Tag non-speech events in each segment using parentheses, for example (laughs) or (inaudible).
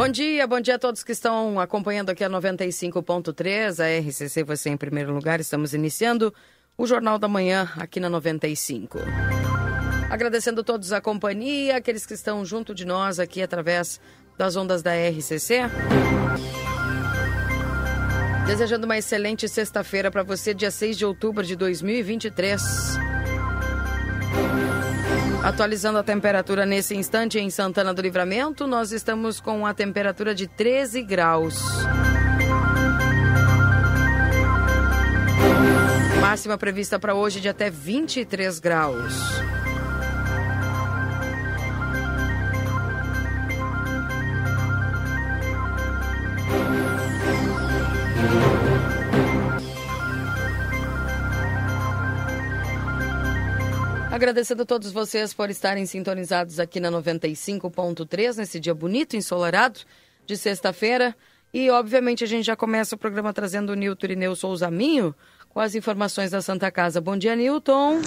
Bom dia, bom dia a todos que estão acompanhando aqui a 95.3, a RCC você em primeiro lugar. Estamos iniciando o Jornal da Manhã aqui na 95. Agradecendo a todos a companhia, aqueles que estão junto de nós aqui através das ondas da RCC. Desejando uma excelente sexta-feira para você, dia 6 de outubro de 2023. Atualizando a temperatura nesse instante em Santana do Livramento, nós estamos com a temperatura de 13 graus. Máxima prevista para hoje de até 23 graus. Agradecendo a todos vocês por estarem sintonizados aqui na 95.3, nesse dia bonito, ensolarado, de sexta-feira. E, obviamente, a gente já começa o programa trazendo o Nilton Irineu Souza Minho com as informações da Santa Casa. Bom dia, Nilton.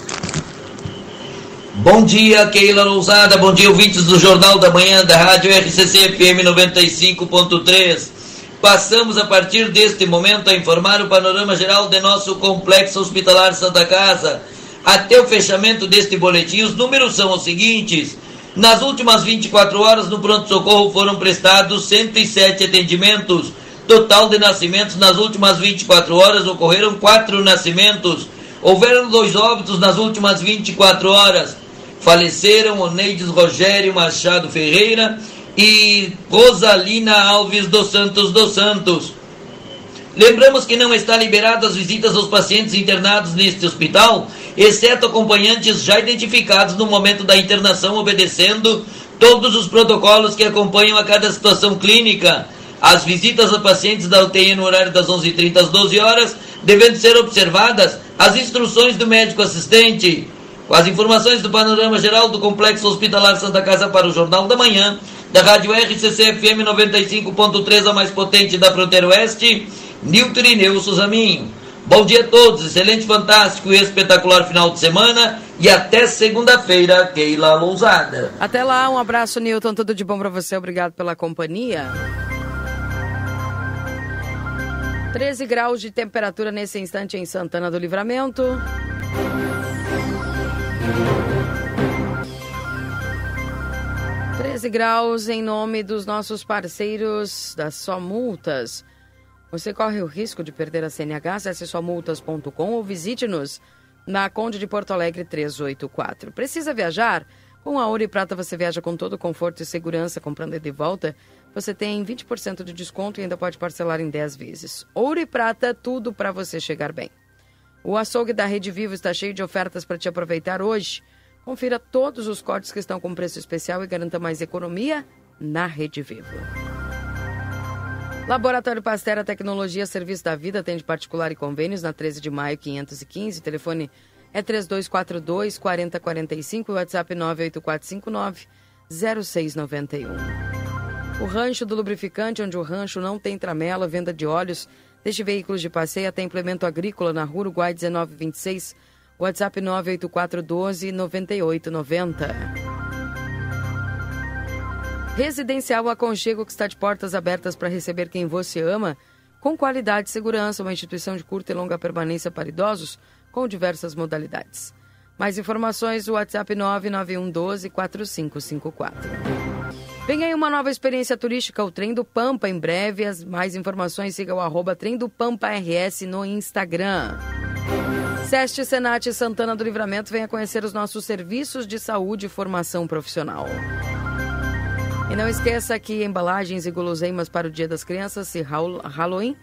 Bom dia, Keila Lousada. Bom dia, ouvintes do Jornal da Manhã da Rádio RCC FM 95.3. Passamos a partir deste momento a informar o panorama geral de nosso complexo hospitalar Santa Casa até o fechamento deste boletim, os números são os seguintes. Nas últimas 24 horas, no pronto-socorro foram prestados 107 atendimentos. Total de nascimentos nas últimas 24 horas ocorreram quatro nascimentos. Houveram dois óbitos nas últimas 24 horas. Faleceram Oneides Rogério Machado Ferreira e Rosalina Alves dos Santos dos Santos. Lembramos que não está liberado as visitas aos pacientes internados neste hospital, exceto acompanhantes já identificados no momento da internação, obedecendo todos os protocolos que acompanham a cada situação clínica. As visitas a pacientes da UTI no horário das 11h30 às 12 horas, devendo ser observadas as instruções do médico assistente. Com as informações do panorama geral do Complexo Hospitalar Santa Casa para o Jornal da Manhã, da Rádio RCC FM 95.3, a mais potente da fronteira oeste, Nilton Irineu Suzaminho. Bom dia a todos, excelente, fantástico e espetacular final de semana e até segunda-feira, Keila Lousada. Até lá, um abraço, Nilton, tudo de bom para você, obrigado pela companhia. 13 graus de temperatura nesse instante em Santana do Livramento. Treze graus em nome dos nossos parceiros das Só Multas. Você corre o risco de perder a CNH? Acesse somultas.com ou visite-nos na Conde de Porto Alegre 384. Precisa viajar? Com a Ouro e Prata você viaja com todo conforto e segurança. Comprando de volta, você tem 20% de desconto e ainda pode parcelar em 10 vezes. Ouro e Prata, tudo para você chegar bem. O açougue da Rede Vivo está cheio de ofertas para te aproveitar hoje. Confira todos os cortes que estão com preço especial e garanta mais economia na Rede Vivo. Laboratório Pastera Tecnologia Serviço da Vida atende particular e convênios na 13 de maio 515. telefone é 3242 4045 e WhatsApp 98459 0691. O Rancho do Lubrificante, onde o rancho não tem tramela, venda de óleos, desde veículos de passeio até implemento agrícola na Rua Uruguai 1926. WhatsApp 98412 9890. Residencial Aconchego, que está de portas abertas para receber quem você ama, com qualidade e segurança, uma instituição de curta e longa permanência para idosos, com diversas modalidades. Mais informações, WhatsApp 99112 4554. Vem aí uma nova experiência turística, o Trem do Pampa, em breve. As mais informações, siga o arroba Trem do Pampa RS no Instagram. Seste Senat Santana do Livramento venha conhecer os nossos serviços de saúde e formação profissional. E não esqueça que embalagens e guloseimas para o Dia das Crianças e Halloween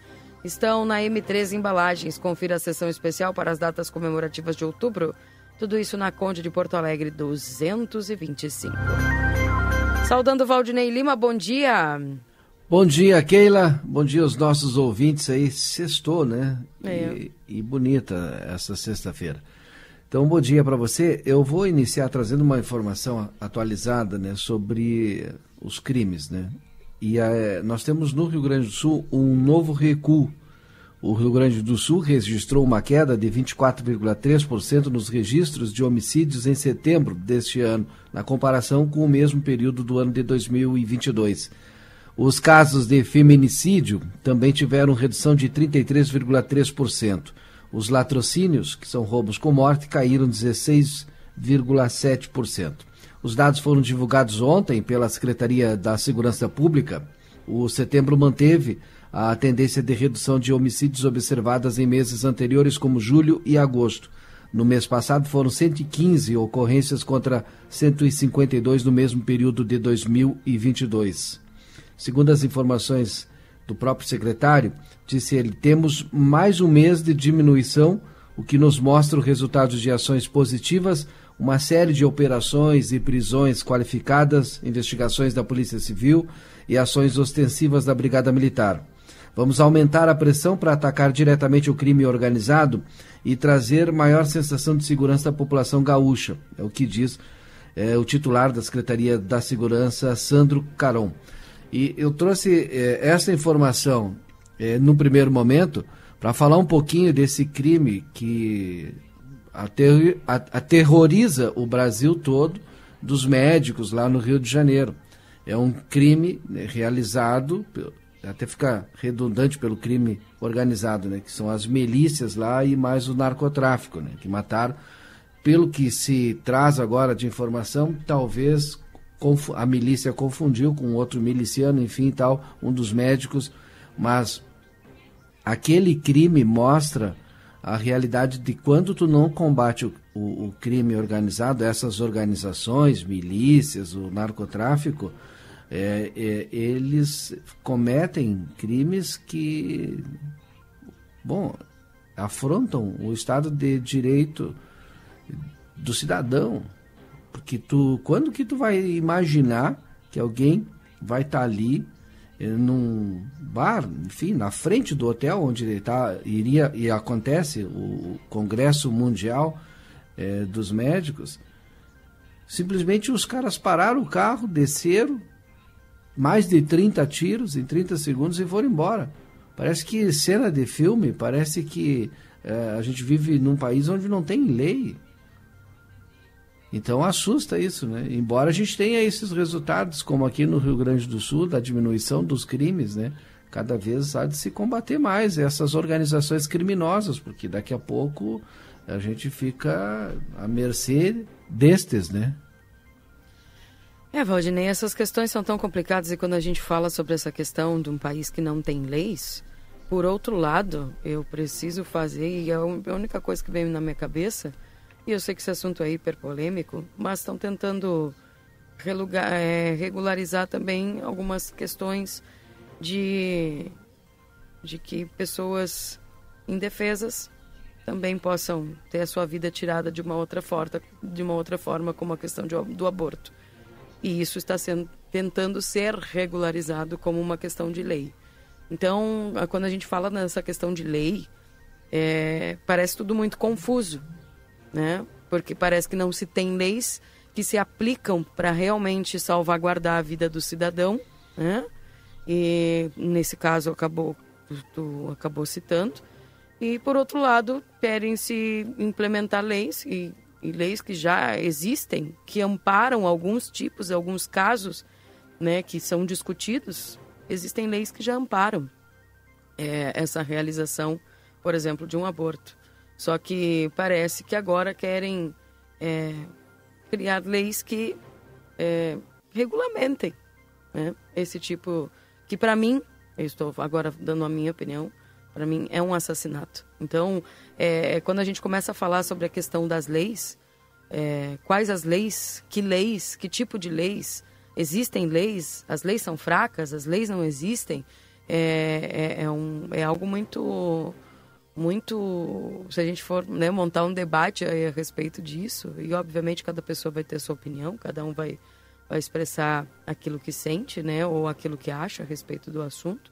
estão na M3 Embalagens. Confira a sessão especial para as datas comemorativas de outubro. Tudo isso na Conde de Porto Alegre 225. Saudando Valdinei Lima, bom dia. Bom dia, Keila. Bom dia aos nossos ouvintes aí. Sextou, né? É. E, e bonita essa sexta-feira. Então, bom dia para você. Eu vou iniciar trazendo uma informação atualizada né, sobre os crimes. Né? E a, nós temos no Rio Grande do Sul um novo recuo. O Rio Grande do Sul registrou uma queda de 24,3% nos registros de homicídios em setembro deste ano, na comparação com o mesmo período do ano de 2022. Os casos de feminicídio também tiveram redução de 33,3%. Os latrocínios, que são roubos com morte, caíram 16,7%. Os dados foram divulgados ontem pela Secretaria da Segurança Pública. O setembro manteve a tendência de redução de homicídios observadas em meses anteriores, como julho e agosto. No mês passado foram 115 ocorrências contra 152 no mesmo período de 2022. Segundo as informações do próprio secretário, disse ele, temos mais um mês de diminuição, o que nos mostra o resultado de ações positivas, uma série de operações e prisões qualificadas, investigações da Polícia Civil e ações ostensivas da Brigada Militar. Vamos aumentar a pressão para atacar diretamente o crime organizado e trazer maior sensação de segurança à população gaúcha, é o que diz é, o titular da Secretaria da Segurança, Sandro Caron. E eu trouxe é, essa informação é, no primeiro momento para falar um pouquinho desse crime que ater, aterroriza o Brasil todo dos médicos lá no Rio de Janeiro. É um crime né, realizado, até fica redundante pelo crime organizado, né, que são as milícias lá e mais o narcotráfico, né, que mataram. Pelo que se traz agora de informação, talvez a milícia confundiu com outro miliciano, enfim, tal, um dos médicos, mas aquele crime mostra a realidade de quando tu não combate o, o, o crime organizado, essas organizações, milícias, o narcotráfico, é, é, eles cometem crimes que, bom, afrontam o Estado de Direito do cidadão. Porque tu, quando que tu vai imaginar que alguém vai estar tá ali num bar, enfim, na frente do hotel onde ele tá, iria e acontece o Congresso Mundial eh, dos Médicos, simplesmente os caras pararam o carro, desceram, mais de 30 tiros em 30 segundos e foram embora. Parece que cena de filme, parece que eh, a gente vive num país onde não tem lei. Então assusta isso, né? Embora a gente tenha esses resultados, como aqui no Rio Grande do Sul, da diminuição dos crimes, né? Cada vez há de se combater mais essas organizações criminosas, porque daqui a pouco a gente fica à mercê destes, né? É, Valdinei, essas questões são tão complicadas e quando a gente fala sobre essa questão de um país que não tem leis, por outro lado, eu preciso fazer, e é a única coisa que vem na minha cabeça e eu sei que esse assunto é hiper polêmico, mas estão tentando é, regularizar também algumas questões de, de que pessoas indefesas também possam ter a sua vida tirada de uma outra forma, de uma outra forma como a questão de, do aborto. E isso está sendo tentando ser regularizado como uma questão de lei. Então, quando a gente fala nessa questão de lei, é, parece tudo muito confuso né? Porque parece que não se tem leis que se aplicam para realmente salvaguardar a vida do cidadão, né? E nesse caso acabou tu acabou citando. E por outro lado, querem se implementar leis e, e leis que já existem, que amparam alguns tipos, alguns casos, né, que são discutidos. Existem leis que já amparam é, essa realização, por exemplo, de um aborto. Só que parece que agora querem é, criar leis que é, regulamentem né, esse tipo, que para mim, eu estou agora dando a minha opinião, para mim é um assassinato. Então, é, quando a gente começa a falar sobre a questão das leis, é, quais as leis, que leis, que tipo de leis, existem leis, as leis são fracas, as leis não existem, é, é, é um, é algo muito muito. Se a gente for né, montar um debate a respeito disso, e obviamente cada pessoa vai ter sua opinião, cada um vai, a expressar aquilo que sente, né, ou aquilo que acha a respeito do assunto.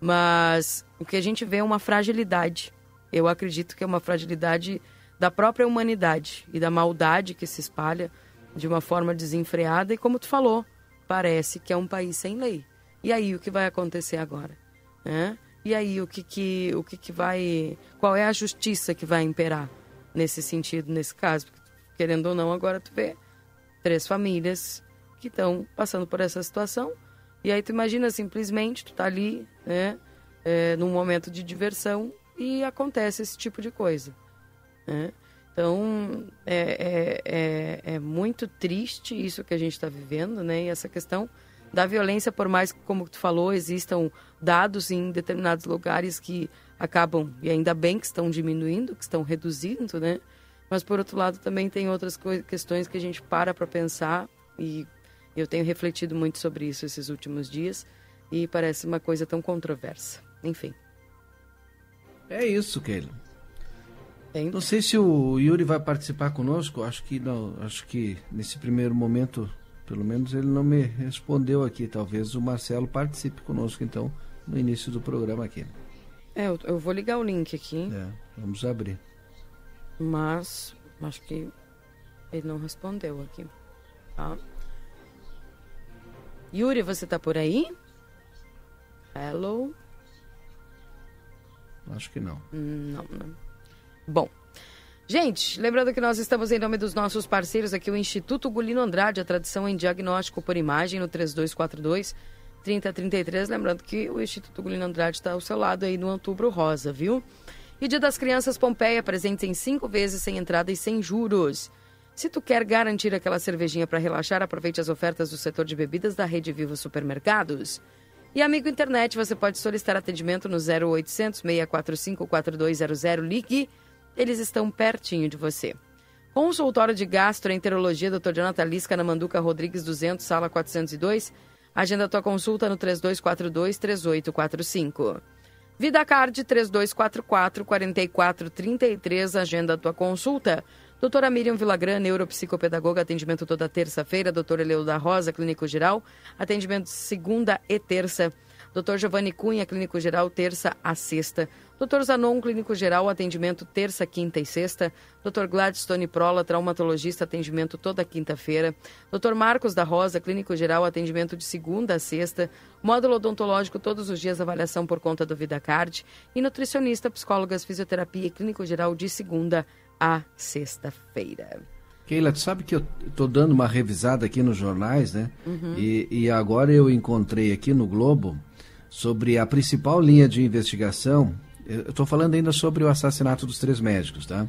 Mas o que a gente vê é uma fragilidade. Eu acredito que é uma fragilidade da própria humanidade e da maldade que se espalha de uma forma desenfreada e como tu falou, parece que é um país sem lei. E aí o que vai acontecer agora? Né? E aí o que, que, o que, que vai. Qual é a justiça que vai imperar nesse sentido, nesse caso? Porque, querendo ou não, agora tu vê três famílias que estão passando por essa situação. E aí tu imagina simplesmente, tu tá ali, né, é, num momento de diversão e acontece esse tipo de coisa. Né? Então, é, é, é, é, muito triste isso que a gente está vivendo, né? E essa questão da violência, por mais que, como tu falou, existam dados em determinados lugares que acabam, e ainda bem que estão diminuindo, que estão reduzindo, né? Mas, por outro lado, também tem outras questões que a gente para para pensar, e eu tenho refletido muito sobre isso esses últimos dias, e parece uma coisa tão controversa. Enfim. É isso, Keila. Não sei se o Yuri vai participar conosco, acho que não, acho que nesse primeiro momento, pelo menos ele não me respondeu aqui. Talvez o Marcelo participe conosco então no início do programa aqui. É, eu, eu vou ligar o link aqui. É, vamos abrir. Mas acho que ele não respondeu aqui. Tá? Yuri, você tá por aí? Hello? Acho que não. Não, não. Bom, gente, lembrando que nós estamos em nome dos nossos parceiros aqui, o Instituto Gulino Andrade, a tradição em diagnóstico por imagem no 3242 3033. Lembrando que o Instituto Gulino Andrade está ao seu lado aí no Outubro Rosa, viu? E Dia das Crianças Pompeia, presentes em cinco vezes sem entrada e sem juros. Se tu quer garantir aquela cervejinha para relaxar, aproveite as ofertas do setor de bebidas da Rede Vivo Supermercados. E amigo internet, você pode solicitar atendimento no 0800 645 4200. Ligue eles estão pertinho de você. Consultório de Gastroenterologia, Dr. Jonathan Lisca, na Manduca Rodrigues 200, sala 402. Agenda tua consulta no 3242-3845. Vida Card 3244-4433, agenda tua consulta. Doutora Miriam Vilagran, neuropsicopedagoga, atendimento toda terça-feira. Doutora Eleu da Rosa, clínico geral, atendimento segunda e terça. Doutor Giovanni Cunha, clínico geral, terça a sexta. Doutor Zanon, clínico geral, atendimento terça, quinta e sexta. Doutor Gladstone Prola, traumatologista, atendimento toda quinta-feira. Doutor Marcos da Rosa, clínico geral, atendimento de segunda a sexta. Módulo odontológico todos os dias, avaliação por conta do VidaCard. E nutricionista, psicólogas, fisioterapia e clínico geral de segunda a sexta-feira. Keila, tu sabe que eu estou dando uma revisada aqui nos jornais, né? Uhum. E, e agora eu encontrei aqui no Globo sobre a principal linha de investigação estou falando ainda sobre o assassinato dos três médicos, tá?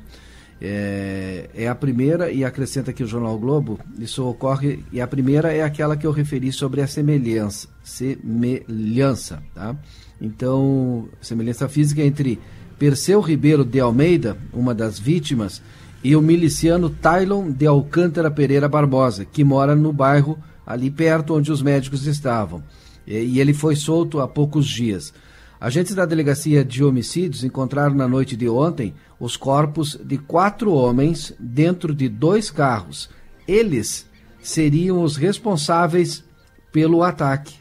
É, é, a primeira, e acrescenta aqui o Jornal Globo, isso ocorre, e a primeira é aquela que eu referi sobre a semelhança, semelhança, tá? Então, semelhança física entre Perseu Ribeiro de Almeida, uma das vítimas, e o miliciano Tylon de Alcântara Pereira Barbosa, que mora no bairro ali perto onde os médicos estavam. E ele foi solto há poucos dias. Agentes da Delegacia de Homicídios encontraram na noite de ontem os corpos de quatro homens dentro de dois carros. Eles seriam os responsáveis pelo ataque.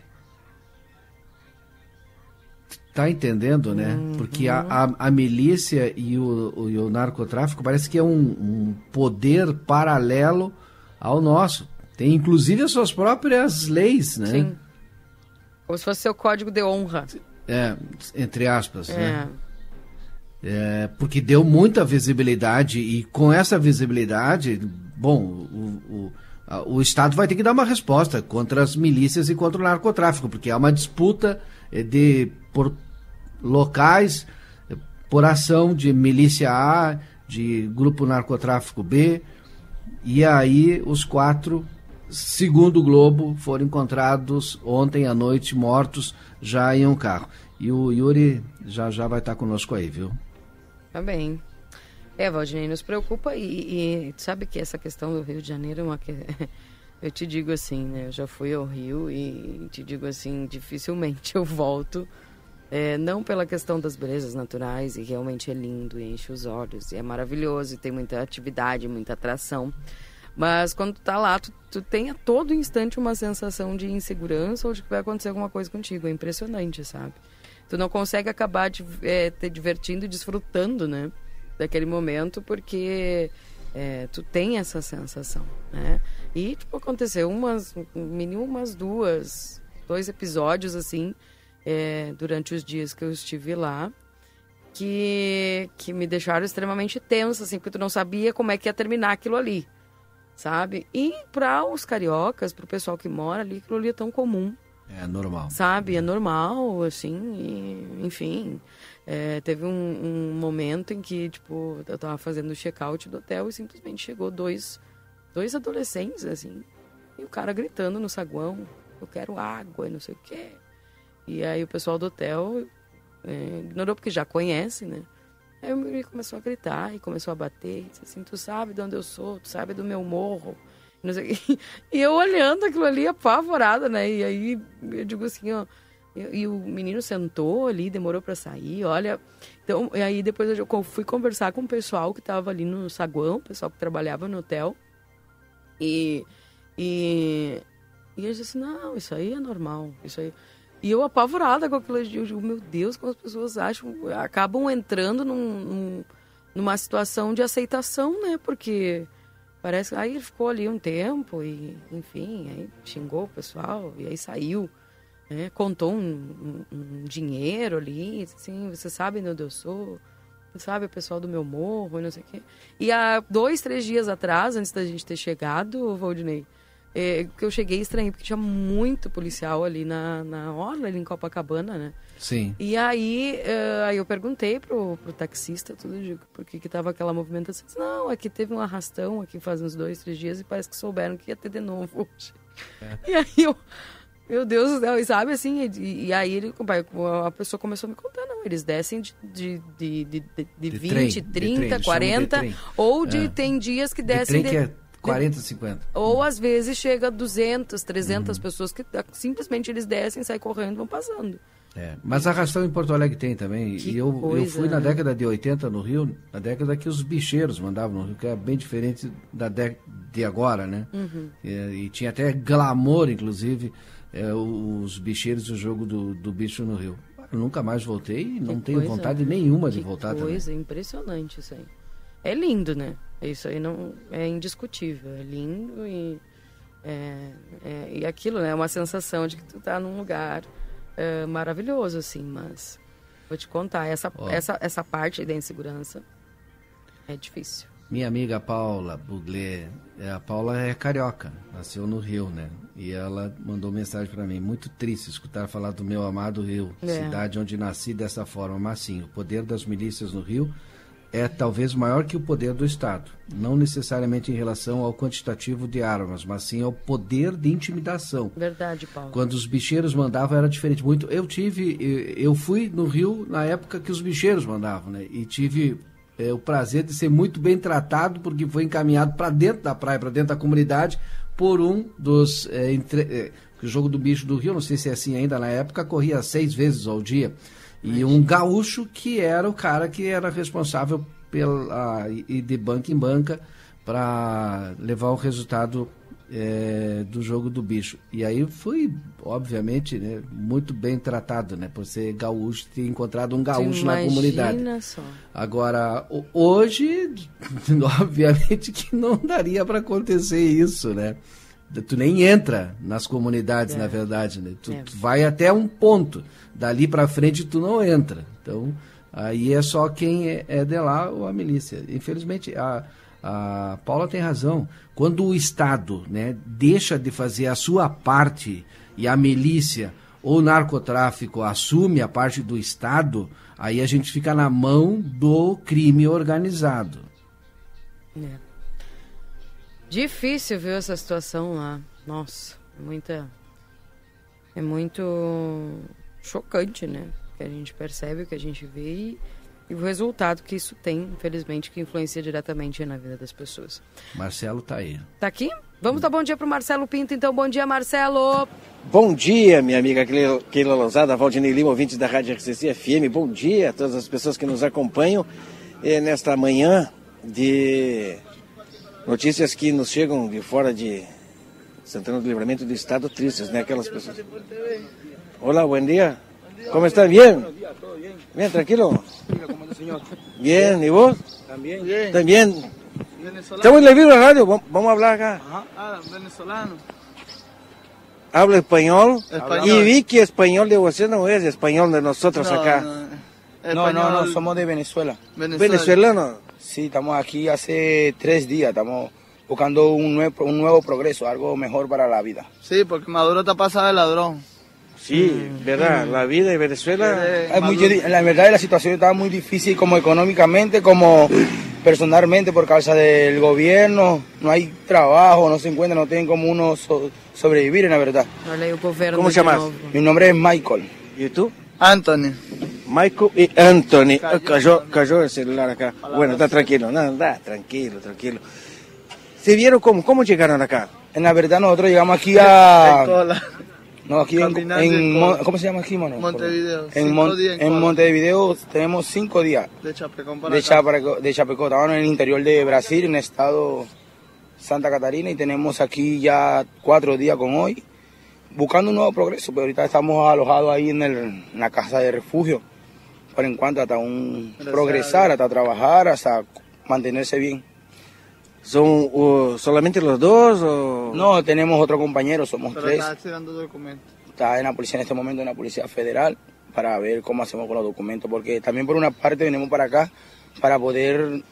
Tá entendendo, né? Uhum. Porque a, a, a, milícia e o, o, e o, narcotráfico parece que é um, um poder paralelo ao nosso. Tem inclusive as suas próprias leis, né? Sim. Como se fosse seu código de honra. É, entre aspas, é. né? É, porque deu muita visibilidade e com essa visibilidade, bom, o, o, o, Estado vai ter que dar uma resposta contra as milícias e contra o narcotráfico, porque há uma disputa é, de por locais, é, por ação de milícia A, de grupo narcotráfico B, e aí os quatro, segundo o Globo, foram encontrados ontem à noite mortos já em um carro. E o Yuri já já vai estar conosco aí, viu? Tá bem. É, Valdinei, nos preocupa e, e, sabe que essa questão do Rio de Janeiro é uma que... (laughs) Eu te digo assim, né? Eu já fui ao Rio e te digo assim, dificilmente (laughs) eu volto. É, não pela questão das belezas naturais, e realmente é lindo, e enche os olhos, e é maravilhoso, e tem muita atividade, muita atração. Mas quando tu tá lá, tu, tu tem a todo instante uma sensação de insegurança ou de que vai acontecer alguma coisa contigo. É impressionante, sabe? Tu não consegue acabar de, é, te divertindo e desfrutando, né? Daquele momento, porque é, tu tem essa sensação, né? E, tipo, aconteceu umas, mínimo umas duas, dois episódios, assim, é, durante os dias que eu estive lá, que, que me deixaram extremamente tensa, assim, porque tu não sabia como é que ia terminar aquilo ali, sabe? E para os cariocas, para o pessoal que mora ali, aquilo ali é tão comum. É normal. Sabe? É normal, assim, e, enfim. É, teve um, um, momento em que, tipo, eu tava fazendo o check-out do hotel e simplesmente chegou dois, dois adolescentes, assim, e o cara gritando no saguão, eu quero água e não sei o quê. E aí o pessoal do hotel é, ignorou porque já conhece, né? Aí ele começou a gritar e começou a bater. Disse assim, tu sabe de onde eu sou, tu sabe do meu morro. (laughs) E eu olhando aquilo ali apavorada, né? E aí eu digo assim, ó. E, e o menino sentou ali, demorou para sair, olha. Então, e aí depois eu fui conversar com o pessoal que tava ali no saguão, o pessoal que trabalhava no hotel. E. E. E eu disse assim, não, isso aí é normal. Isso aí. E eu apavorada com aquilo, eu digo, meu Deus, como as pessoas acham, acabam entrando num, num, numa situação de aceitação, né? Porque parece aí ele ficou ali um tempo e, enfim, aí xingou o pessoal e aí saiu, né? Contou um, um, um dinheiro ali, assim, você sabe onde eu sou, você sabe o pessoal do meu morro, não sei o quê. E há dois, três dias atrás, antes da gente ter chegado, Valdinei, é, que eu cheguei estranho, porque tinha muito policial ali na, na orla, ali em Copacabana, né? Sim. E aí, uh, aí eu perguntei pro, pro taxista tudo, por que que tava aquela movimentação. Disse, não, aqui teve um arrastão aqui faz uns dois, três dias e parece que souberam que ia ter de novo hoje. É. E aí eu, meu Deus do céu, e sabe assim, e, e, aí ele, a pessoa começou a me contar, não, eles descem de, de, de, de, de, de 20, trem, 30, trem, 40, ou de, é. tem dias que descem de... que é 40, 50. Ou às vezes chega a 200, 300 uhum. pessoas que ah, simplesmente eles descem, saem correndo e vão passando. É, mas a arrastão em Porto Alegre tem também. Que e eu, coisa, eu fui na né? década de 80 no Rio, na década que os bicheiros mandavam no Rio, que é bem diferente da década de agora, né? Uhum. E, e, tinha até glamour, inclusive, é, os bicheiros e o jogo do, do bicho no Rio. Eu nunca mais voltei e não que tenho coisa, vontade né? nenhuma de voltar coisa, também. coisa, impressionante isso aí. É lindo, né? Isso aí não é indiscutível. É lindo e é, é, e aquilo, né? É uma sensação de que tu tá num lugar é, maravilhoso, assim. Mas vou te contar essa oh. essa essa parte da insegurança é difícil. Minha amiga Paula Buglé, é, a Paula é carioca, nasceu no Rio, né? E ela mandou mensagem para mim, muito triste escutar falar do meu amado Rio, é. cidade onde nasci dessa forma, mas sim, o poder das milícias no Rio é talvez maior que o poder do Estado, não necessariamente em relação ao quantitativo de armas, mas sim ao poder de intimidação. Verdade, Paulo. Quando os bicheiros mandavam era diferente. Muito. Eu tive, eu fui no Rio na época que os bicheiros mandavam, né? E tive é, o prazer de ser muito bem tratado porque foi encaminhado para dentro da praia, para dentro da comunidade, por um dos é, entre, é, o jogo do bicho do Rio, não sei se é assim ainda na época, corria seis vezes ao dia. E um gaúcho que era o cara que era responsável pela e de banca em banca para levar o resultado é, do jogo do bicho. E aí fui, obviamente, né, muito bem tratado, né, por ser gaúcho, ter encontrado um gaúcho na comunidade. Só. Agora, hoje, (laughs) obviamente que não daria para acontecer isso, né? Tu nem entra nas comunidades, é. na verdade, né? Tu, é. tu vai até um ponto dali para frente tu não entra. Então, aí é só quem é, é de lá ou a milícia. Infelizmente, a, a Paula tem razão. Quando o Estado né, deixa de fazer a sua parte e a milícia ou o narcotráfico assume a parte do Estado, aí a gente fica na mão do crime organizado. É. Difícil ver essa situação lá. Nossa, é muita. É muito chocante, né? Que a gente percebe, o que a gente vê e, e, o resultado que isso tem, infelizmente, que influencia diretamente na vida das pessoas. Marcelo tá aí. Tá aqui? Vamos dar bom dia pro Marcelo Pinto, então. Bom dia, Marcelo. Bom dia, minha amiga Keila Lanzada, Valdinei Lima, ouvintes da Rádio RCC FM. Bom dia a todas as pessoas que nos acompanham eh, nesta manhã de Notícias que nos chegam de fora de Santana do Livramento do Estado tristes, né? Aquelas pessoas. Olá, buen dia. ¿Cómo está? ¿Bien? Bien, tranquilo. Bien, ¿y vos? También. Bien. También. Venezolano. Estamos en la radio, vam- vamos a hablar acá. Ah, venezolano. Habla español. Y vi que español de usted no es español de nosotros No, acá. no, No, no, somos de Venezuela. Venezuela. Sí, estamos aquí hace tres días, estamos buscando un nuevo, un nuevo progreso, algo mejor para la vida. Sí, porque Maduro está pasado de ladrón. Sí, verdad, la vida de Venezuela. Eh, Es muy- la verdad la situación está muy difícil como económicamente, como personalmente por causa del gobierno, no hay trabajo, no se encuentra, no tienen como uno so- sobrevivir en la verdad. Olha aí o governo Como de chamas? novo. Mi nombre es Michael. ¿Y tú? Anthony. Michael y Anthony. Cayó. Ah, Cayó, cayó el celular acá. Bueno, está tranquilo, no, está tranquilo, tranquilo. ¿Se vieron cómo? ¿Cómo llegaron acá? En la verdad nosotros llegamos aquí a... No, aquí en, Mon- ¿Cómo se llama aquí, mano? Montevideo, En, Mon- Montevideo tenemos cinco días De Chapecón para de. Chapeco, de Chapecó. Estábamos en el interior de Brasil, en el estado Santa Catarina, y tenemos aquí ya cuatro días con hoy, buscando un nuevo progreso. Pero ahorita estamos alojados ahí en, el- en la casa de refugio, en cuanto hasta un progresar, hasta trabajar, hasta mantenerse bien. ¿Son uh, solamente los dos o...? No, tenemos otro compañero, somos Pero tres. está tirando documentos. está en la policía en este momento, en la policía federal, para ver cómo hacemos con los documentos, porque también por una parte venimos para acá para poder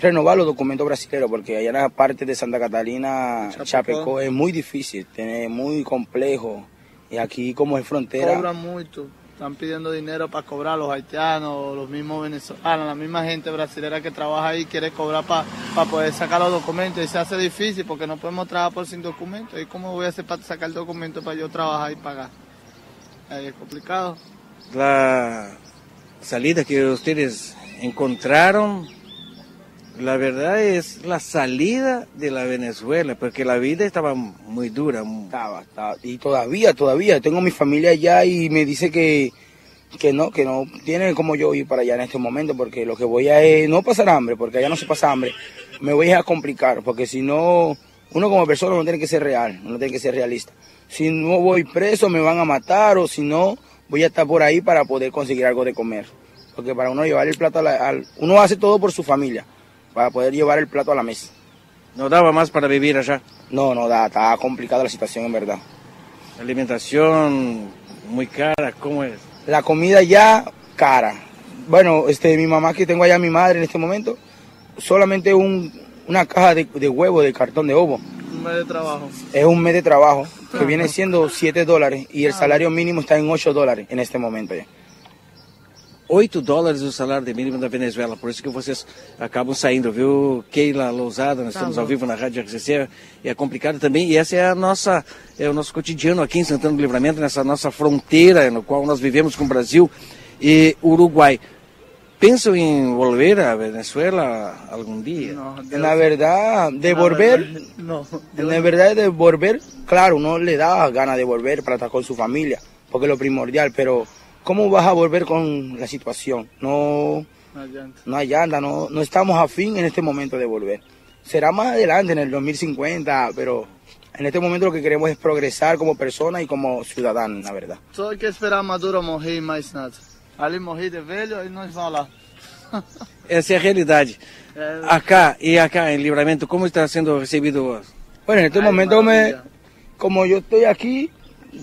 renovar los documentos brasileños, porque allá en la parte de Santa Catalina, Chapecó. Chapecó, es muy difícil, es muy complejo, y aquí como es frontera, Cobran mucho. Están pidiendo dinero para cobrar los haitianos, los mismos venezolanos, la misma gente brasilera que trabaja ahí quiere cobrar para poder sacar los documentos y se hace difícil porque no podemos trabajar por sin documentos. ¿Y cómo voy a hacer para sacar el documento para yo trabajar y pagar? Ahí es complicado. La salida que ustedes encontraron, la verdad es la salida de la Venezuela, porque la vida estaba muy dura. estaba, estaba- y todavía, todavía, tengo mi familia allá y me dice que, que no, que no tiene como yo ir para allá en este momento, porque lo que voy a es no pasar hambre, porque allá no se pasa hambre, me voy a complicar, porque si no, uno como persona no tiene que ser real, uno tiene que ser realista. Si no voy preso me van a matar o si no, voy a estar por ahí para poder conseguir algo de comer. Porque para uno llevar el plato a la, uno hace todo por su familia, para poder llevar el plato a la mesa. No daba más para vivir allá. No, no da, está complicada la situación en verdad. Alimentación muy cara, ¿cómo es? La comida ya cara. Bueno, este, mi mamá que tengo allá, mi madre en este momento, solamente un, una caja de, de huevo, de cartón de ovo. Un mes de trabajo. Es un mes de trabajo, que (laughs) viene siendo 7 dólares y el salario mínimo está en 8 dólares en este momento ya. 8 dólares o salário de mínimo da Venezuela, por isso que vocês acabam saindo, viu? Keila Lousada, nós Tá estamos bom. ao vivo na Rádio RCC, é complicado também, e essa é a nossa, é o nosso cotidiano aqui em Santana do Livramento, nessa nossa fronteira, no qual nós vivemos com o Brasil e Uruguai. Pensam em volver a Venezuela algum dia? No, En la verdad, de volver, No. en la verdad de volver, claro, uno le da ganas de volver para estar con su familia, porque es lo primordial, pero ¿cómo vas a volver con la situación? No, No llanta. no hay anda, no, no estamos a fin en este momento de volver. Será más adelante, en el 2050, pero en este momento lo que queremos es progresar como persona y como ciudadano, la verdad. Só hay que esperar Maduro morrer e mais nada. Ali morrer de velho e nós vamos lá. (laughs) Essa é a realidade. É, Acá e acá em Livramento, como está sendo recebido? Bueno, en este Ay, momento, me, como yo estoy aquí,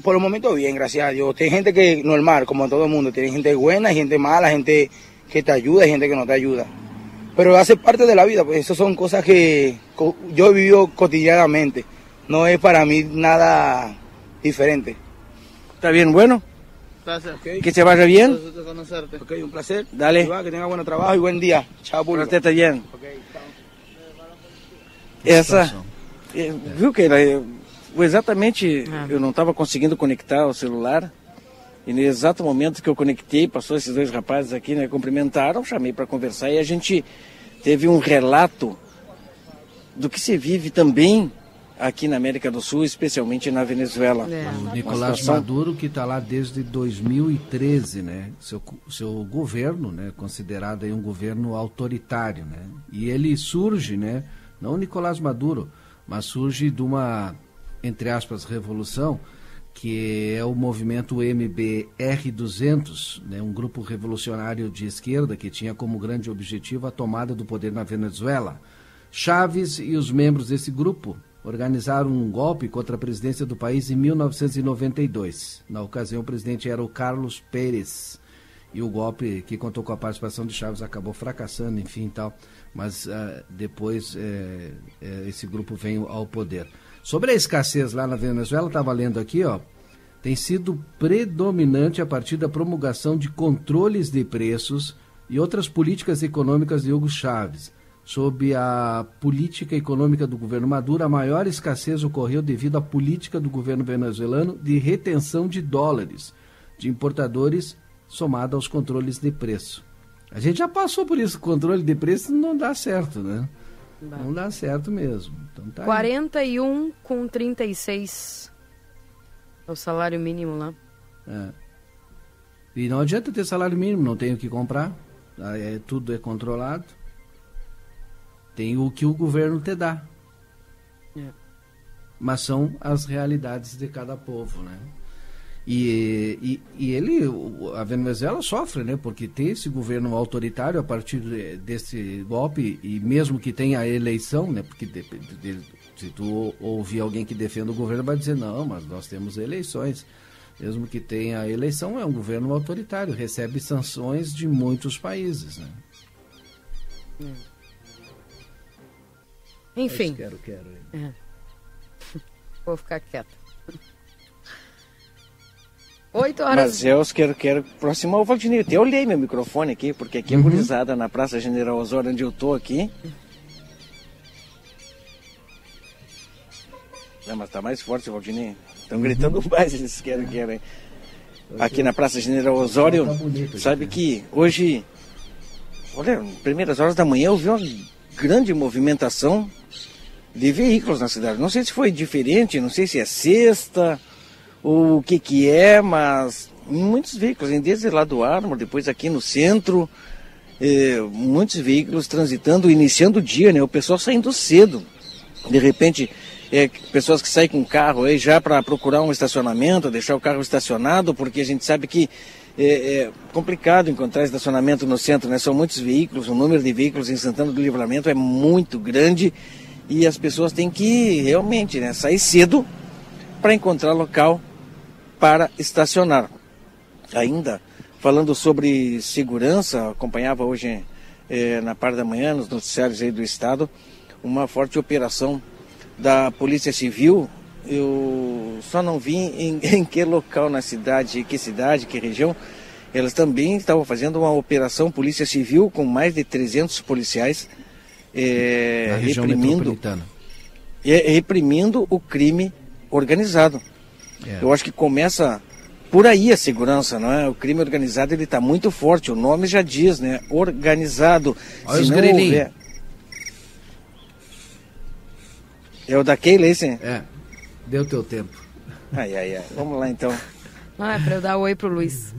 por el momento bien, gracias a Dios. Hay gente que normal, como todo el mundo, tiene gente buena, gente mala, gente que te ayuda y gente que no te ayuda. Pero hace parte de la vida, pues eso son cosas que yo he vivido cotidianamente. No es para mí nada diferente. Está bien, bueno? Gracias. Que te vaya bien? De conocerte. Ok, un placer. Dale. Iván, Que tenga buen trabajo y buen día. Chao, público. você também. Ok, chao. Essa. é, Viu que eu- exatamente Ah. eu não estava conseguindo conectar o celular. E no exato momento que eu conectei, passou esses dois rapazes aqui, né? Cumprimentaram, chamei para conversar e a gente teve um relato do que se vive também aqui na América do Sul, especialmente na Venezuela. É. O Nicolás situação- Maduro, que está lá desde 2013, né? Seu, seu governo, né? Considerado aí um governo autoritário, né? E ele surge, né? não Nicolás Maduro, mas surge de uma, entre aspas, revolução, que é o movimento MBR-200, né, um grupo revolucionário de esquerda que tinha como grande objetivo a tomada do poder na Venezuela. Chaves e os membros desse grupo organizaram um golpe contra a presidência do país em 1992. Na ocasião, o presidente era o Carlos Pérez. E o golpe que contou com a participação de Chaves acabou fracassando, enfim, tal. Mas uh, depois uh, uh, esse grupo veio ao poder. Sobre a escassez lá na Venezuela, estava lendo aqui, ó, tem sido predominante a partir da promulgação de controles de preços e outras políticas econômicas de Hugo Chávez. Sob a política econômica do governo Maduro, a maior escassez ocorreu devido à política do governo venezuelano de retenção de dólares de importadores somada aos controles de preço. A gente já passou por isso, controle de preço não dá certo, né? Não dá certo mesmo. Então tá 41 aí. com 36 é o salário mínimo lá. É. E não adianta ter salário mínimo, não tem o que comprar. É, tudo é controlado. Tem o que o governo te dá. É. Mas são as realidades de cada povo, né? E, e, e, ele, a Venezuela sofre, né? Porque tem esse governo autoritário a partir desse golpe e mesmo que tenha a eleição, né? Porque de, de, se tu ouvir alguém que defenda o governo vai dizer não, mas nós temos eleições. Mesmo que tenha a eleição, é um governo autoritário, recebe sanções de muitos países, né? Hum. Enfim. Quero, quero. É. Vou ficar quieta. 8 horas. Mas eu quero, quero aproximar o Valdinei. Eu olhei meu microfone aqui, porque aqui é uhum. na Praça General Osório, onde eu tô aqui. Não, mas tá mais forte, Valdinei. Estão gritando uhum. mais, eles querem, querem. Aqui na Praça General Osório, tá sabe que hoje, olha, primeiras horas da manhã eu vi uma grande movimentação de veículos na cidade. Não sei se foi diferente, não sei se é sexta o que que é, mas muitos veículos, desde lá do Armor, depois aqui no centro, eh, muitos veículos transitando, iniciando o dia, né? O pessoal saindo cedo. De repente, é, pessoas que saem com o carro aí já para procurar um estacionamento, deixar o carro estacionado, porque a gente sabe que é, é, complicado encontrar estacionamento no centro, né? São muitos veículos, o número de veículos em Santana do Livramento é muito grande e as pessoas têm que realmente né, sair cedo para encontrar local para estacionar. Ainda falando sobre segurança, acompanhava hoje eh, na parte da manhã, nos noticiários aí do Estado, uma forte operação da Polícia Civil. Eu só não vi em, (laughs) em que local na cidade, que cidade, que região. Elas também estavam fazendo uma operação Polícia Civil com mais de 300 policiais eh, reprimindo, eh, reprimindo o crime organizado. É. Eu acho que começa por aí a segurança, não é? O crime organizado ele está muito forte. O nome já diz, né? Organizado. Olha Se não houver... É o da Keila, esse? É. Deu teu tempo. Ai, ai, ai. Vamos lá então. Ah, é para eu dar oi pro Luiz.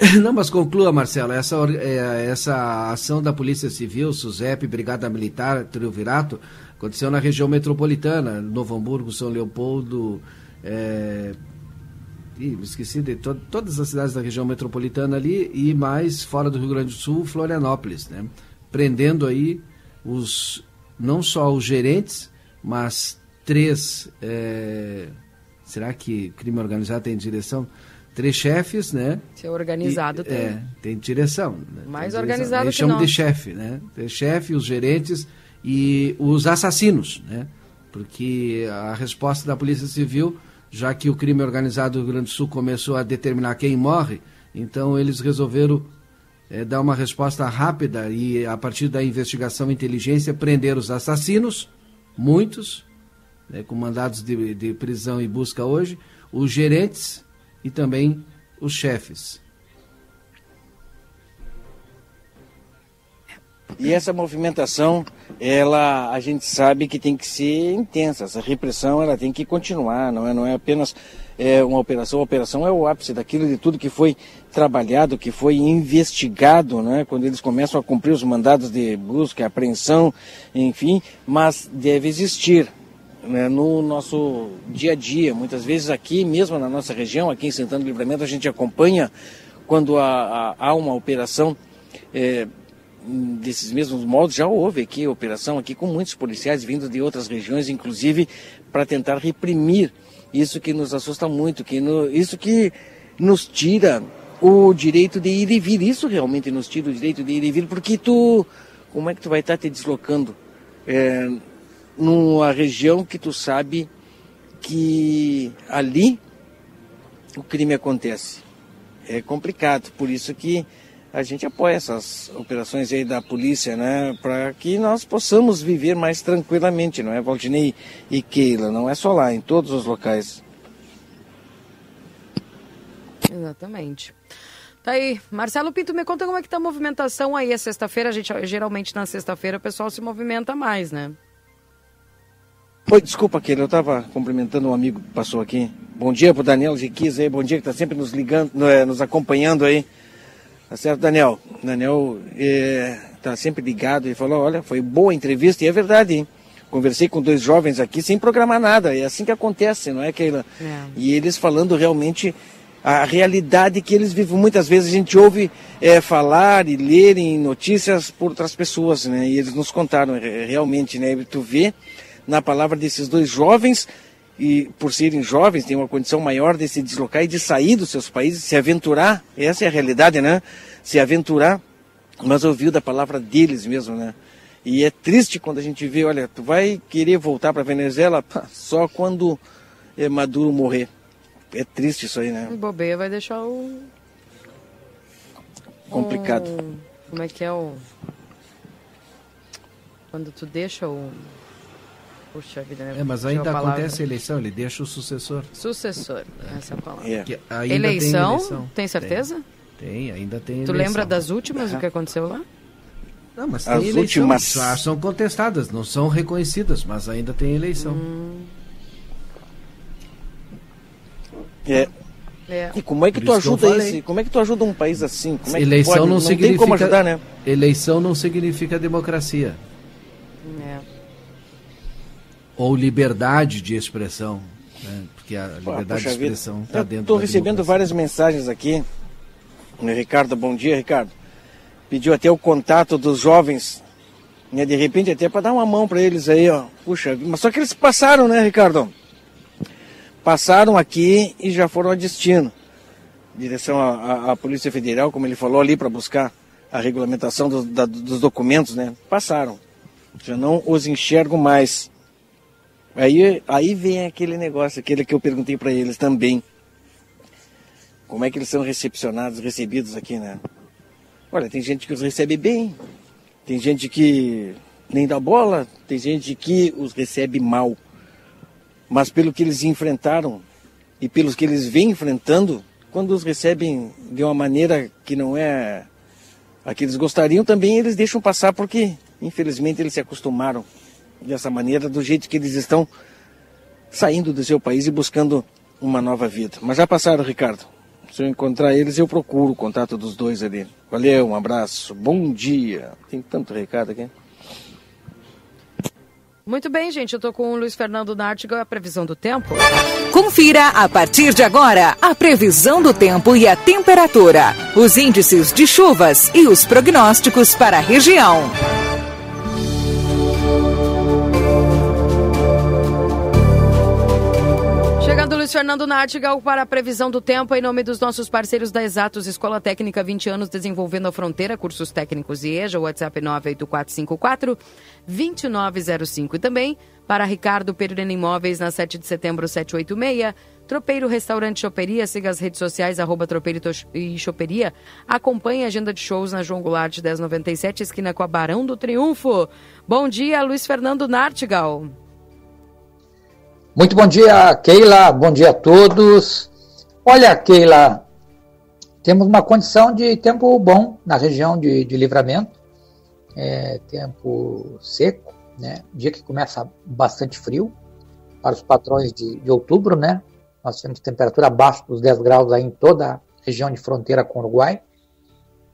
(laughs) Não, mas conclua, Marcelo, essa, é, essa ação da Polícia Civil, SUSEP, Brigada Militar, Triunvirato, aconteceu na região metropolitana, Novo Hamburgo, São Leopoldo, é, ih, esqueci de to, todas as cidades da região metropolitana ali e mais fora do Rio Grande do Sul, Florianópolis, né? Prendendo aí os não só os gerentes, mas três. É, será que crime organizado tem direção? Três chefes, né? Se é organizado, e, tem. É, tem direção. Né? Mais tem organizado Eles que chamam nós. de chefe, né? Tem chefe, os gerentes e os assassinos, né? Porque a resposta da Polícia Civil já que o crime organizado do Rio Grande do Sul começou a determinar quem morre, então eles resolveram é, dar uma resposta rápida e, a partir da investigação e inteligência, prender os assassinos, muitos, né, com mandados de, de prisão e busca hoje, os gerentes e também os chefes. E essa movimentação, ela, a gente sabe que tem que ser intensa. Essa repressão, ela tem que continuar. Não é, não é apenas é, uma operação. A operação é o ápice daquilo de tudo que foi trabalhado, que foi investigado, né? Quando eles começam a cumprir os mandados de busca, apreensão, enfim. Mas deve existir né, no nosso dia a dia. Muitas vezes aqui, mesmo na nossa região, aqui em Santana do Livramento, a gente acompanha quando há, há, uma operação é, desses mesmos modos. Já houve aqui operação aqui com muitos policiais vindo de outras regiões, inclusive para tentar reprimir isso que nos assusta muito, que no, isso que nos tira o direito de ir e vir. Isso realmente nos tira o direito de ir e vir, porque tu, como é que tu vai estar te deslocando é, numa região que tu sabe que ali o crime acontece? é complicado. Por isso que a gente apoia essas operações aí da polícia, né? Para que nós possamos viver mais tranquilamente, não é, Valdinei e Keila? Não é só lá, em todos os locais. Exatamente. Tá aí. Marcelo Pinto, me conta como é que tá a movimentação aí. É sexta-feira, a gente geralmente na sexta-feira o pessoal se movimenta mais, né? Oi, desculpa, Keila, eu estava cumprimentando um amigo que passou aqui. Bom dia pro Daniel Ziquis aí, bom dia que está sempre nos ligando, é, nos acompanhando aí. Tá certo, Daniel? Daniel está é, sempre ligado e falou, olha, foi boa entrevista e é verdade, hein? Conversei com dois jovens aqui sem programar nada, é assim que acontece, não é, Keila? É. E eles falando realmente a realidade que eles vivem. Muitas vezes a gente ouve é, falar e ler em notícias por outras pessoas, né? E eles nos contaram é, realmente, né? E tu vê na palavra desses dois jovens, e por serem jovens, têm uma condição maior de se deslocar e de sair dos seus países, se aventurar, essa é a realidade, né? Se aventurar, mas ouviu da palavra deles mesmo, né? E é triste quando a gente vê, olha, tu vai querer voltar para Venezuela só quando é Maduro morrer. É triste isso aí, né? Bobeia vai deixar o. Complicado. Como é que é o. Quando tu deixa o Puxa vida, né? É, mas ainda acontece a eleição, ele deixa o sucessor. Sucessor, essa é a palavra. É. Eleição, tem eleição, tem certeza? Tem, tem ainda tem eleição. Tu lembra das últimas, o que aconteceu lá? Não, mas tem As eleição. últimas são contestadas, não são reconhecidas, mas ainda tem eleição. Hum. É. É. E como é que Por tu ajuda esse? Como é que tu ajuda um país assim? Como é eleição pode, não, não significa, tem como ajudar, né? Eleição não significa democracia ou liberdade de expressão, né? porque a liberdade de expressão está dentro Estou recebendo várias mensagens aqui. Ricardo, bom dia, Ricardo. Pediu até o contato dos jovens, né? de repente até para dar uma mão para eles aí, ó. Puxa, mas só que eles passaram, né, Ricardo? Passaram aqui e já foram a destino. Direção à, à Polícia Federal, como ele falou ali, para buscar a regulamentação do, da, dos documentos, né? Passaram. Já não os enxergo mais. Aí, aí vem aquele negócio, aquele que eu perguntei para eles também. Como é que eles são recepcionados, recebidos aqui, né? Olha, tem gente que os recebe bem, tem gente que nem dá bola, tem gente que os recebe mal. Mas pelo que eles enfrentaram e pelos que eles vêm enfrentando, quando os recebem de uma maneira que não é a que eles gostariam, também eles deixam passar porque, infelizmente, eles se acostumaram dessa maneira, do jeito que eles estão saindo do seu país e buscando uma nova vida. Mas já passaram, Ricardo. Se eu encontrar eles, eu procuro o contato dos dois ali. Valeu, um abraço, bom dia. Tem tanto recado aqui. Muito bem, gente. Eu estou com o Luiz Fernando Nartiga, a previsão do tempo. Confira a partir de agora a previsão do tempo e a temperatura, os índices de chuvas e os prognósticos para a região. Luiz Fernando Nartigal para a previsão do tempo em nome dos nossos parceiros da Exatos Escola Técnica 20 anos desenvolvendo a fronteira, cursos técnicos e EJA, WhatsApp 98454 2905 e também para Ricardo Pereira Imóveis na 7 de setembro 786, Tropeiro Restaurante Choperia, siga as redes sociais arroba Tropeiro e Choperia, acompanhe a agenda de shows na João Goulart 1097, esquina com a Barão do Triunfo. Bom dia, Luiz Fernando Nartigal. Muito bom dia, Keila. Bom dia a todos. Olha, Keila, temos uma condição de tempo bom na região de, de livramento. é, tempo seco, né? Dia que começa bastante frio para os padrões de, de outubro, né? Nós temos temperatura abaixo dos 10 graus aí em toda a região de fronteira com o Uruguai.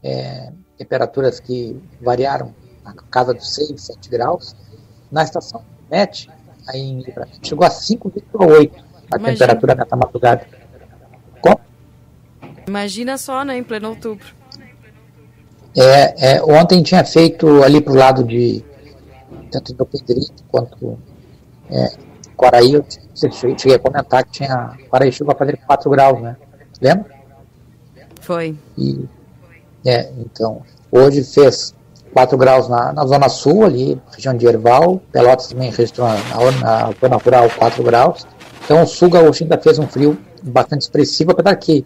É, temperaturas que variaram na casa dos 6, 7 graus. Na estação MET, aí em Libra, chegou a 5,8 a Imagina. temperatura nessa madrugada. Como? Imagina só, né, em pleno outubro. É, é, ontem tinha feito ali pro lado de tanto do Pedrito quanto é, Quaraí, eu cheguei a comentar que tinha Quaraí chegou a fazer 4 graus, né? Lembra? Foi. E, é, então, hoje fez 4 graus na, na zona sul, ali, região de Erval, Pelotas também registrou na, na zona rural 4 graus. Então o sul gaúcho ainda fez um frio bastante expressivo, apesar que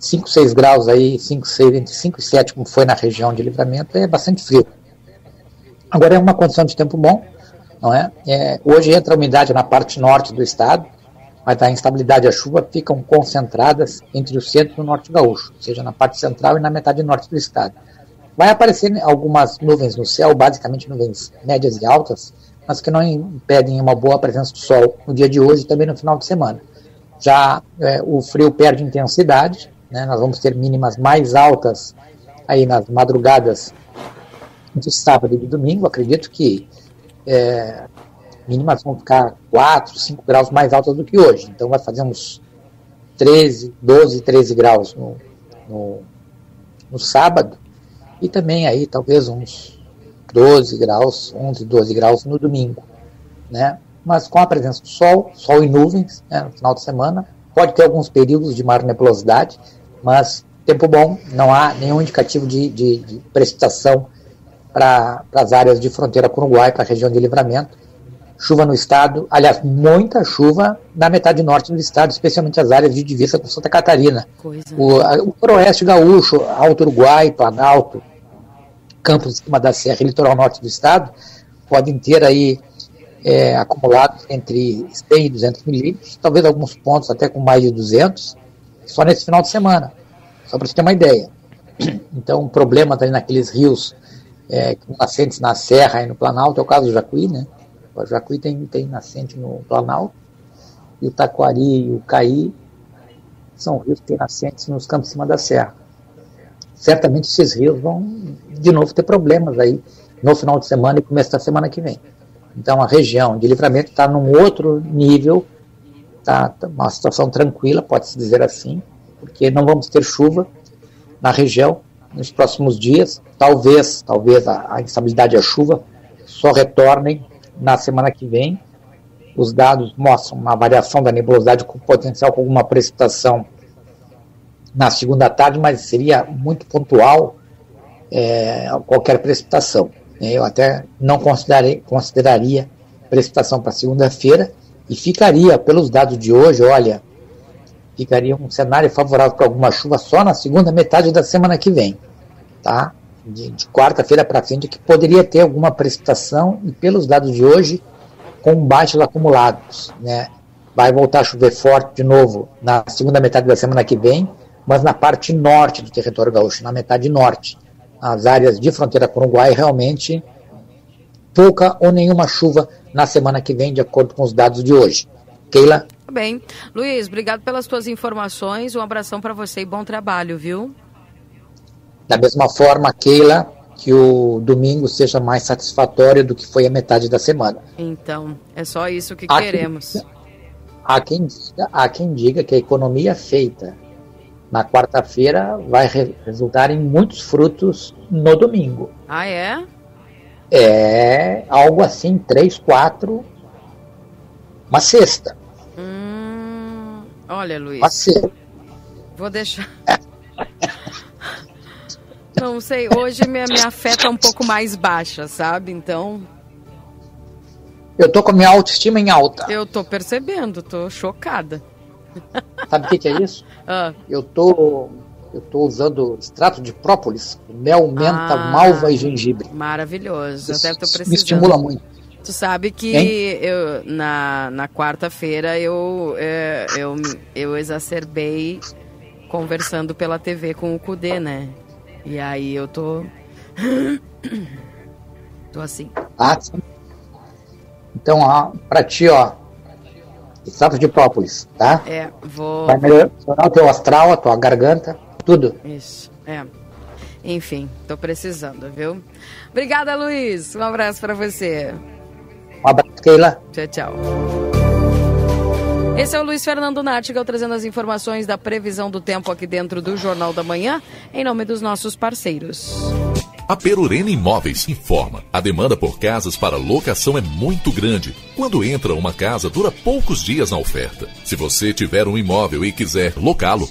5, 6 graus aí, 5, 6, entre 5 e 7, como foi na região de livramento, é bastante frio. Agora é uma condição de tempo bom, não é? é hoje entra a umidade na parte norte do estado, mas a instabilidade e a chuva ficam concentradas entre o centro e o norte gaúcho, ou seja, na parte central e na metade norte do estado. Vai aparecer algumas nuvens no céu, basicamente nuvens médias e altas, mas que não impedem uma boa presença do sol no dia de hoje e também no final de semana. Já é, o frio perde intensidade, né, nós vamos ter mínimas mais altas aí nas madrugadas de sábado e de domingo. Acredito que é, mínimas vão ficar 4, 5 graus mais altas do que hoje. Então vai fazer uns 13, 12, 13 graus no, no, no sábado e também aí talvez uns 12 graus, 11, 12 graus no domingo, né? Mas com a presença do sol, sol e nuvens, né, no final de semana, pode ter alguns períodos de maior nebulosidade, mas tempo bom, não há nenhum indicativo de, de, de precipitação para as áreas de fronteira com o Uruguai, para a região de livramento. Chuva no estado, aliás, muita chuva na metade norte do estado, especialmente as áreas de divisa com Santa Catarina. O, o noroeste gaúcho, Alto Uruguai, Planalto, campos em cima da serra e litoral norte do estado podem ter aí é, acumulados entre 100 e 200 milímetros, talvez alguns pontos até com mais de 200, só nesse final de semana, só para você ter uma ideia. Então, problemas ali naqueles rios é, nascentes na serra e no Planalto, é o caso do Jacuí, né? O Jacuí tem, tem nascente no Planalto, e o Taquari e o Caí são rios que têm nascentes nos campos em cima da serra certamente esses rios vão de novo ter problemas aí no final de semana e começo da semana que vem. Então a região de livramento está num outro nível, está tá uma situação tranquila, pode-se dizer assim, porque não vamos ter chuva na região nos próximos dias. Talvez, talvez a, a instabilidade e a chuva só retornem na semana que vem. Os dados mostram uma variação da nebulosidade com potencial com alguma precipitação na segunda tarde, mas seria muito pontual é, qualquer precipitação. Eu até não consideraria precipitação para segunda-feira e ficaria, pelos dados de hoje, olha, ficaria um cenário favorável para alguma chuva só na segunda metade da semana que vem, tá? De, de quarta-feira para frente, que poderia ter alguma precipitação e pelos dados de hoje, com baixos acumulados, né? Vai voltar a chover forte de novo na segunda metade da semana que vem, mas na parte norte do território gaúcho, na metade norte. As áreas de fronteira com o Uruguai, realmente pouca ou nenhuma chuva na semana que vem, de acordo com os dados de hoje. Keila? Bem. Luiz, obrigado pelas tuas informações. Um abração para você e bom trabalho, viu? Da mesma forma, Keila, que o domingo seja mais satisfatório do que foi a metade da semana. Então, é só isso que há queremos. Quem, há, quem diga, há quem diga que a economia feita na quarta-feira vai re resultar em muitos frutos no domingo. Ah, é? É algo assim, três, quatro, uma sexta. Hum, olha, Luiz. Uma sexta. Vou deixar. (laughs) Não sei, hoje minha, minha fé tá um pouco mais baixa, sabe? Então. Eu tô com a minha autoestima em alta. Eu tô percebendo, tô chocada. (laughs) Sabe o que, que, é isso? Ah. Eu tô eu tô usando extrato de própolis, mel, menta, ah, malva e gengibre. Maravilhoso. Isso, Até tô precisando. Me estimula muito. Tu sabe que eu, na, na quarta-feira eu, é, eu, eu exacerbei conversando pela TV com o Cudê, né? E aí eu tô. (coughs) Tô assim. Ah, sim. Então, ó, pra ti, ó, extrato de própolis, tá? É, vou. Vai melhorar o teu astral, a tua garganta, tudo. Isso, é. Enfim, tô precisando, viu? Obrigada, Luiz. Um abraço para você. Um abraço, Keila. Tchau, tchau. Esse é o Luiz Fernando Nartigal trazendo as informações da previsão do tempo aqui dentro do Jornal da Manhã, em nome dos nossos parceiros. A Perurena Imóveis informa. A demanda por casas para locação é muito grande. Quando entra uma casa, dura poucos dias na oferta. Se você tiver um imóvel e quiser locá-lo,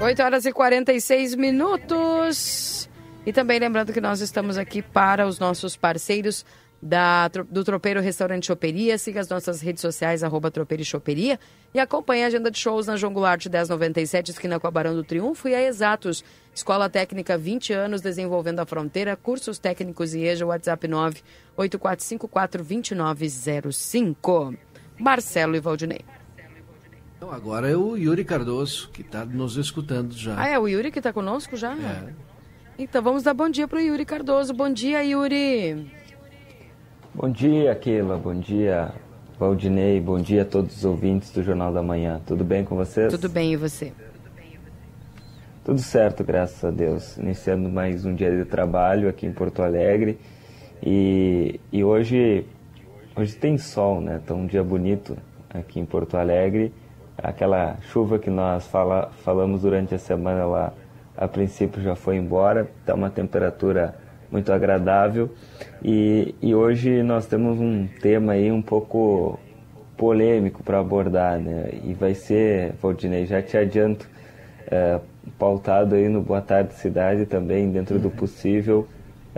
8 horas e 46 minutos. E também lembrando que nós estamos aqui para os nossos parceiros da, do Tropeiro Restaurante Choperia. Siga as nossas redes sociais, arroba Tropeiro e Choperia. E acompanhe a agenda de shows na João Goulart 1097, esquina com a Barão do Triunfo. E a Exatos, Escola Técnica 20 anos, desenvolvendo a fronteira. Cursos técnicos e EJA, WhatsApp 984542905. Marcelo e Valdinei. Então, agora é o Yuri Cardoso, que está nos escutando já. Ah, é o Yuri que está conosco já? É. Então vamos dar bom dia para o Yuri Cardoso. Bom dia, Yuri. Bom dia, Keila. Bom dia, Valdinei. Bom dia a todos os ouvintes do Jornal da Manhã. Tudo bem com vocês? Tudo bem, e você? Tudo certo, graças a Deus. Iniciando mais um dia de trabalho aqui em Porto Alegre. E, e hoje, hoje tem sol, né? Tá um dia bonito aqui em Porto Alegre aquela chuva que nós fala, falamos durante a semana lá, a princípio já foi embora, está uma temperatura muito agradável e, e hoje nós temos um tema aí um pouco polêmico para abordar, né? E vai ser, Valdinei, já te adianto, é, pautado aí no Boa Tarde Cidade também, dentro do possível,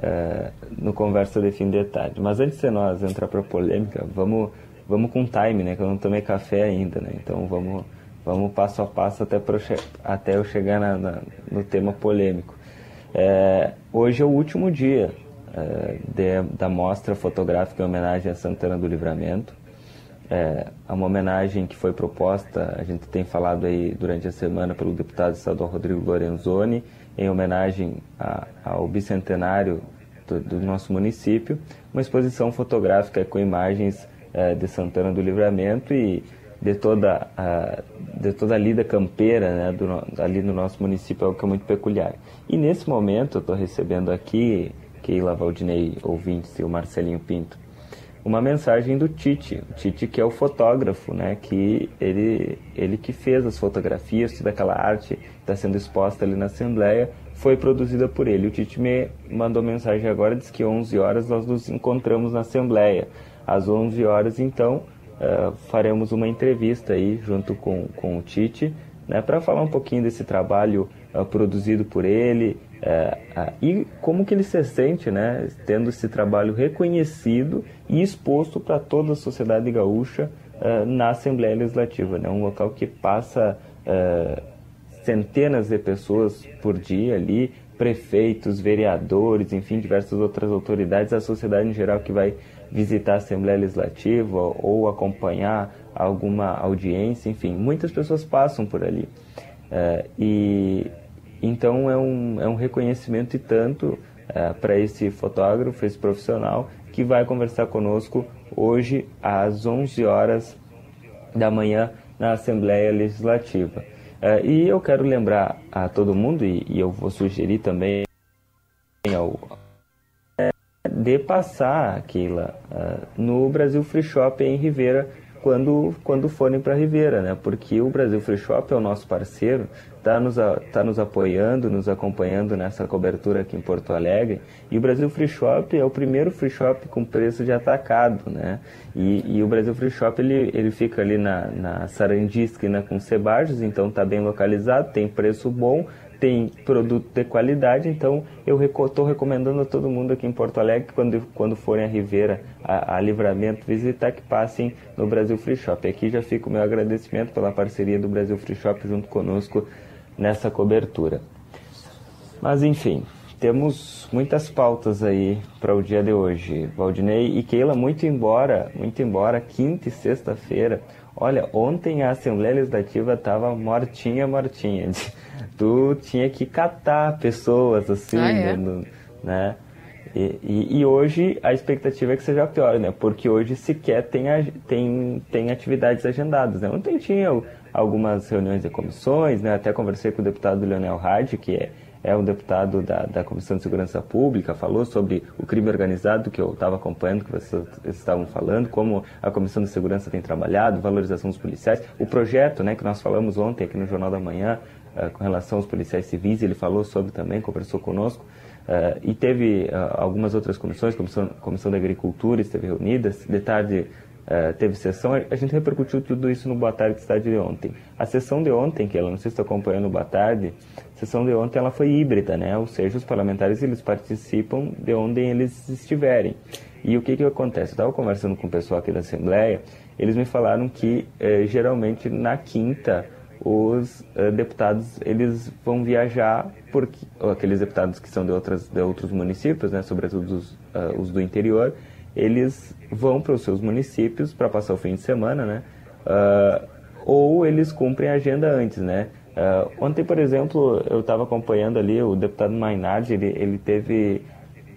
é, no Conversa de Fim de Tarde. Mas antes de nós entrar para polêmica, vamos vamos com time, né? Que eu não tomei café ainda, né? Então vamos, vamos passo a passo até, pro, até eu chegar na, na, no tema polêmico. É, hoje é o último dia é, de, da mostra fotográfica em homenagem a Santana do Livramento. É, uma homenagem que foi proposta, a gente tem falado aí durante a semana pelo deputado estadual Rodrigo Lorenzoni, em homenagem a, ao bicentenário do, do nosso município, uma exposição fotográfica com imagens é, de Santana do Livramento e de toda a, de toda a lida campeira né, do, ali no nosso município, é algo que é muito peculiar. E nesse momento eu estou recebendo aqui, Keila Valdinei, ouvintes, e o Marcelinho Pinto, uma mensagem do Tite, o Tite que é o fotógrafo, né, que ele, ele que fez as fotografias, toda aquela arte está sendo exposta ali na Assembleia, foi produzida por ele. O Tite me mandou mensagem agora, diz que 11 horas nós nos encontramos na Assembleia às 11 horas, então, uh, faremos uma entrevista aí junto com, com o Tite, né, para falar um pouquinho desse trabalho uh, produzido por ele uh, e como que ele se sente, né, tendo esse trabalho reconhecido e exposto para toda a sociedade gaúcha na Assembleia Legislativa, né, um local que passa centenas de pessoas por dia ali, prefeitos, vereadores, enfim, diversas outras autoridades, a sociedade em geral que vai visitar a Assembleia Legislativa ou acompanhar alguma audiência, enfim, muitas pessoas passam por ali. É, e então é um, é um reconhecimento e tanto é, para esse fotógrafo, esse profissional, que vai conversar conosco hoje às 11 horas da manhã na Assembleia Legislativa. É, e eu quero lembrar a todo mundo, e, e eu vou sugerir também ao, de passar, Keila, uh, no Brasil Free Shop em Ribeira quando, quando forem para Ribeira, né? Porque o Brasil Free Shop é o nosso parceiro, está nos, tá nos apoiando, nos acompanhando nessa cobertura aqui em Porto Alegre. E o Brasil Free Shop é o primeiro free shop com preço de atacado, né? E, e o Brasil Free Shop ele, ele fica ali na, na Sarandi, esquina com Sebajos, então está bem localizado, tem preço bom, tem produto de qualidade, então eu estou recomendando a todo mundo aqui em Porto Alegre, quando, quando forem a Ribeira, a, a Livramento, visitar, que passem no Brasil Free Shop. Aqui já fica o meu agradecimento pela parceria do Brasil Free Shop junto conosco nessa cobertura. Mas enfim, temos muitas pautas aí para o dia de hoje. Valdinei e Keila, muito embora, muito embora, quinta e sexta-feira, olha, ontem a Assembleia Legislativa estava mortinha, mortinha. (laughs) Tu tinha que catar pessoas assim, ah, é? no, né? E, e, e, hoje a expectativa é que seja pior, né? Porque hoje sequer tem, tem, tem atividades agendadas, né? Ontem tinha algumas reuniões de comissões, né? Até conversei com o deputado Leonel Hadi, que é, é um deputado da, da Comissão de Segurança Pública, falou sobre o crime organizado que eu estava acompanhando, que vocês estavam falando, como a Comissão de Segurança tem trabalhado, valorização dos policiais, o projeto, né? Que nós falamos ontem aqui no Jornal da Manhã, uh, com relação aos policiais civis, ele falou sobre também, conversou conosco. Uh, e teve uh, algumas outras comissões, comissão, comissão da Agricultura esteve reunida, de tarde uh, teve sessão, a gente repercutiu tudo isso no Boa Tarde Cidade de ontem. A sessão de ontem, que ela não sei se está acompanhando o Boa Tarde, sessão de ontem ela foi híbrida, né? ou seja, os parlamentares eles participam de onde eles estiverem. E o que, que acontece? Eu estava conversando com o pessoal aqui da Assembleia, eles me falaram que eh, geralmente na quinta os uh, deputados eles vão viajar porque aqueles deputados que são de outras de outros municípios, né, sobretudo os, uh, os do interior, eles vão para os seus municípios para passar o fim de semana, né? Uh, ou eles cumprem a agenda antes, né? Ontem, por exemplo, eu estava acompanhando ali o deputado Mainardi, ele, ele teve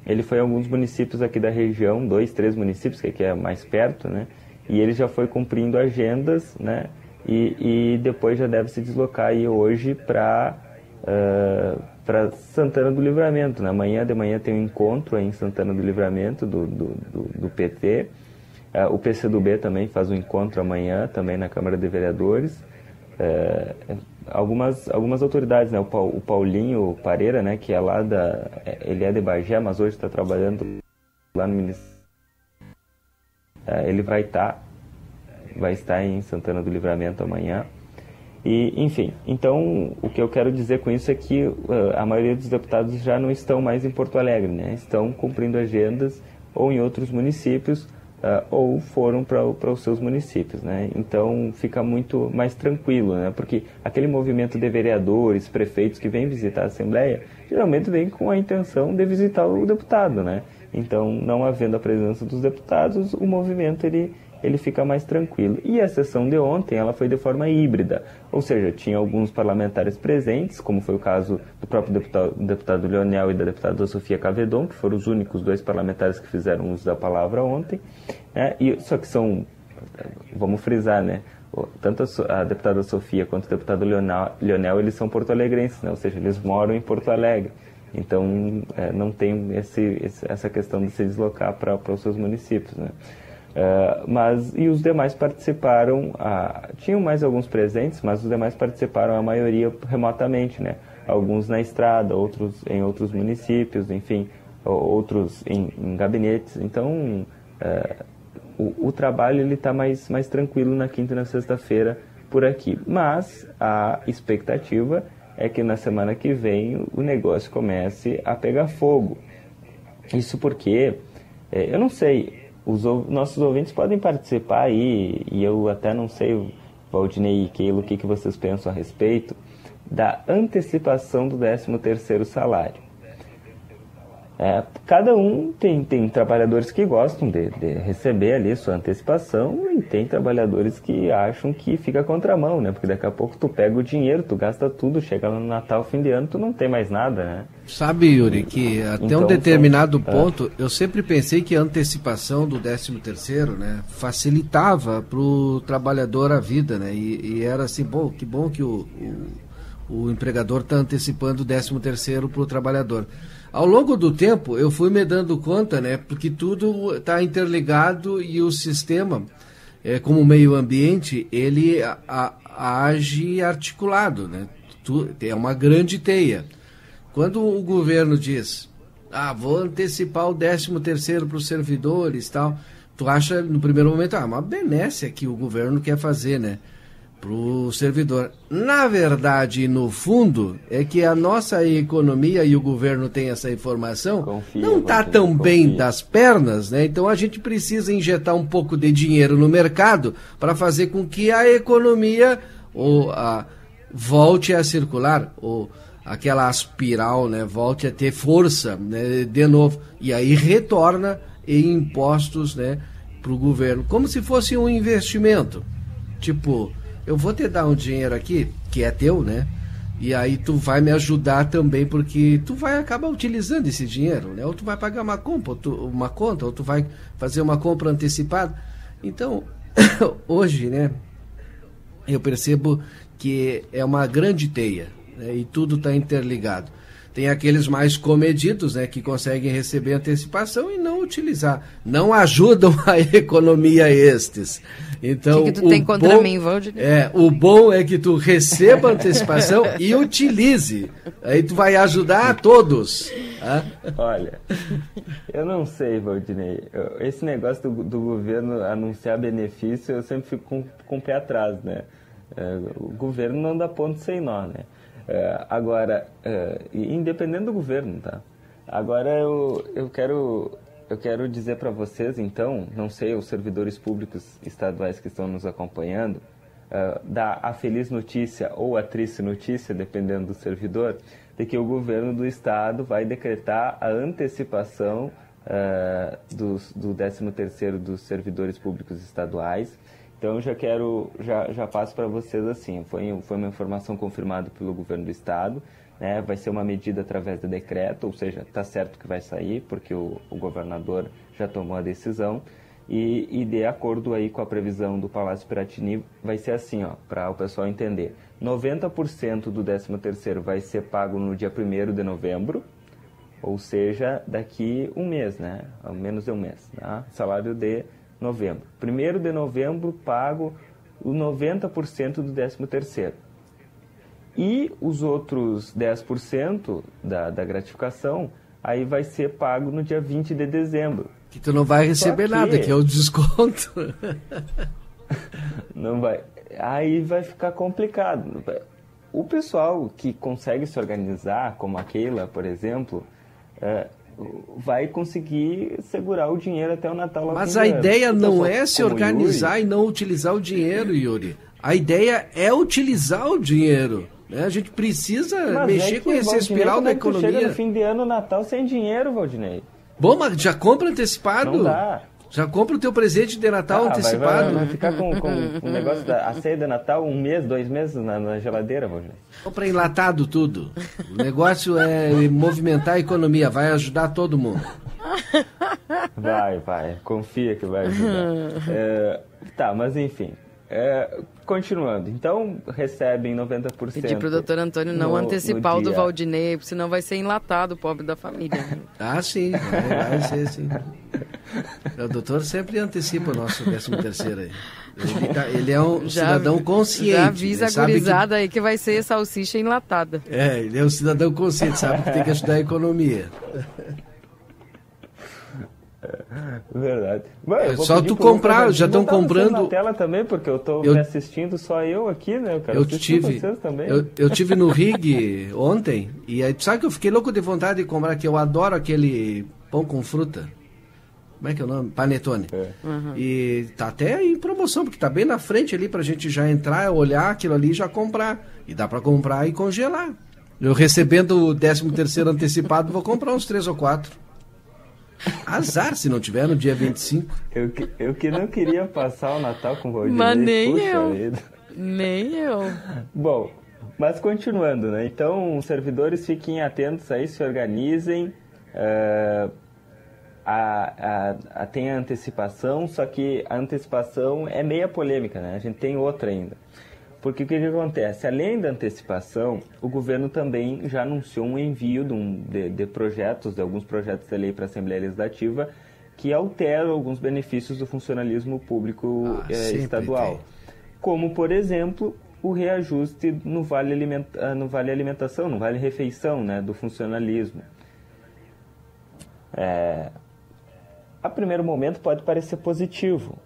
ele foi a alguns municípios aqui da região, dois, três municípios que aqui é mais perto, né? E ele já foi cumprindo agendas, né? e, e depois já deve se deslocar aí hoje para uh, para Santana do Livramento. Né? manhã de manhã tem um encontro aí em Santana do Livramento do, do, do, do PT. Uh, o PCdoB também faz um encontro amanhã, também na Câmara de Vereadores. Uh, algumas, algumas autoridades, né? o, Paulinho Pareira, né? que é lá da. Ele é de Bagé, mas hoje está trabalhando lá no Ministério. Ele vai estar tá vai estar em Santana do Livramento amanhã. E, enfim, então o que eu quero dizer com isso é que a maioria dos deputados já não estão mais em Porto Alegre, né? Estão cumprindo agendas ou em outros municípios uh, ou foram para os seus municípios, né? Então fica muito mais tranquilo, né? Porque aquele movimento de vereadores, prefeitos que vêm visitar a Assembleia, geralmente vem com a intenção de visitar o deputado, né? Então, não havendo a presença dos deputados, o movimento ele ele fica mais tranquilo. E a sessão de ontem, ela foi de forma híbrida, ou seja, tinha alguns parlamentares presentes, como foi o caso do próprio deputado, deputado Leonel e da deputada Sofia Cavedon, que foram os únicos dois parlamentares que fizeram uso da palavra ontem, né? e, só que são, vamos frisar, né? tanto a, deputada Sofia quanto o deputado Leonel, eles são porto-alegrenses, né? ou seja, eles moram em Porto Alegre. Então, é, não tem esse, essa questão de se deslocar para os seus municípios. Né? Uh, mas e os demais participaram, uh, tinham mais alguns presentes, mas os demais participaram a maioria remotamente, né? Alguns na estrada, outros em outros municípios, enfim, outros em, em gabinetes. Então uh, o, o, trabalho ele está mais mais tranquilo na quinta e na sexta-feira por aqui. Mas a expectativa é que na semana que vem o negócio comece a pegar fogo. Isso porque eh, eu não sei os nossos ouvintes podem participar aí, e eu até não sei, Valdinei e Keilo, o que, que vocês pensam a respeito da antecipação do 13º salário. É, cada um tem, tem trabalhadores que gostam de, de, receber ali sua antecipação e tem trabalhadores que acham que fica contramão, né? Porque daqui a pouco tu pega o dinheiro, tu gasta tudo, chega no Natal, fim de ano, tu não tem mais nada, né? Sabe, Yuri, que até então, um determinado são, ponto, eu sempre pensei que a antecipação do 13 terceiro, né, facilitava para o trabalhador a vida, né? E, e, era assim, bom, que bom que o, o, o empregador está antecipando o 13 terceiro para o trabalhador. Ao longo do tempo, eu fui me dando conta, né, porque tudo está interligado e o sistema, é, como meio ambiente, ele a, a, age articulado, né? É uma grande teia. Quando o governo diz, ah, vou antecipar o 13 terceiro para os servidores tal, tu acha no primeiro momento, ah, uma benesse que o governo quer fazer, né? Para o servidor. Na verdade, no fundo, é que a nossa economia e o governo tem essa informação, Confia, não está tão bem confia. das pernas, né? Então a gente precisa injetar um pouco de dinheiro no mercado para fazer com que a economia ou a, volte a circular, ou aquela espiral, né, volte a ter força né, de novo. E aí retorna em impostos né, para o governo, como se fosse um investimento. Tipo, eu vou te dar um dinheiro aqui, que é teu, né? E aí tu vai me ajudar também, porque tu vai acabar utilizando esse dinheiro, né? Ou tu vai pagar uma compra, tu, uma conta, ou tu vai fazer uma compra antecipada. Então, (coughs) hoje, né, eu percebo que é uma grande teia né, e tudo está interligado. Tem aqueles mais comedidos, né, que conseguem receber antecipação e não utilizar. Não ajudam (laughs) a economia estes. Então, Que que tu tem o contra bom- mim, Valdir? É, o bom é que tu receba antecipação e utilize. Aí tu vai ajudar a todos. tá? Olha, eu não sei, Valdinei. Esse negócio do, do governo anunciar benefício, eu sempre fico com, com o pé atrás, né? É, o governo não dá ponto sem nó, né? É, agora, é, independente do governo, tá? Agora eu, eu quero eu quero dizer para vocês, então, não sei, os servidores públicos estaduais que estão nos acompanhando, uh, dar a feliz notícia ou a triste notícia, dependendo do servidor, de que o governo do estado vai decretar a antecipação dos, do 13º dos servidores públicos estaduais. Então, já quero, já, já passo para vocês assim, foi, foi uma informação confirmada pelo governo do estado, né, vai ser uma medida através de decreto, ou seja, está certo que vai sair, porque o, o governador já tomou a decisão, e, e de acordo aí com a previsão do Palácio Piratini, vai ser assim, ó, para o pessoal entender. 90% do 13º vai ser pago no dia 1 de novembro, ou seja, daqui um mês, né? Ao menos de um mês, né? Salário de novembro. 1 de novembro pago o 90% do 13º. E os outros 10% da, da gratificação, aí vai ser pago no dia 20 de dezembro. Que tu não vai receber Só nada, que é o desconto. (laughs) Não vai. Aí vai ficar complicado. O pessoal que consegue se organizar, como a Keila, por exemplo, é, vai conseguir segurar o dinheiro até o Natal. Mas a do ano. ideia O não é se organizar e não utilizar o dinheiro, Yuri. A ideia é utilizar o dinheiro. né? A gente precisa Mas mexer é com Valdinei, espiral da é tu Chega economia. no fim de ano, Natal, sem dinheiro, Valdinei. Bom, mas já compra antecipado. Não dá. Já compra o teu presente de Natal Ah, vai- antecipado. Vai, vai ficar com, com, com o negócio da ceia de Natal um mês, dois meses na, na geladeira, Valdinei. Compra enlatado tudo. O negócio é movimentar a economia, vai ajudar todo mundo. Vai, vai. Confia que vai ajudar. (laughs) É, tá, mas enfim. É, continuando. Então, recebem 90%. Pedir pro doutor Antônio não no- antecipar no o do. Valdinei, senão vai ser enlatado o pobre da família. Ah, sim, vai, vai ser sim. O doutor sempre antecipa o nosso 13 terceiro aí. Ele, tá- ele é um cidadão consciente. Já avisa né? a Sabe que- gurizada aí que vai ser salsicha enlatada. É, ele é um cidadão consciente, sabe que tem que ajudar a economia. Verdade. Bom, eu É, vou só tu comprar, aqui já tão botar vocês comprando- na tela também, porque eu tô Eu- me assistindo só eu aqui, né? Eu quero Eu tive, vocês também. eu, eu tive no Rig (laughs) ontem e aí, sabe que eu fiquei louco de vontade de comprar, que eu adoro aquele pão com fruta. Como é que é o nome? Panetone. É. E tá até em promoção, porque tá bem na frente ali pra gente já entrar, olhar aquilo ali e já comprar. E dá pra comprar e congelar. Eu recebendo o 13 terceiro antecipado, vou comprar uns três ou quatro. Azar se não tiver no dia 25. Eu, que- eu que não queria passar o Natal com o Valdinei. Mas nem puxa eu. vida. Nem eu. Bom, mas continuando, né? Então, os servidores fiquem atentos aí, se organizem. eh, a, a, a- tem a antecipação, só que a antecipação é meia polêmica, né? A gente tem outra ainda. Porque o que, que acontece? Além da antecipação, o governo também já anunciou um envio de, um- de- de projetos, de alguns projetos de lei para a Assembleia Legislativa, que alteram alguns benefícios do funcionalismo público Ah, eh, estadual. tem. Como, por exemplo, o reajuste no vale, aliment... ah, no vale alimentação, no vale refeição, né, do funcionalismo. É, A primeiro momento pode parecer positivo?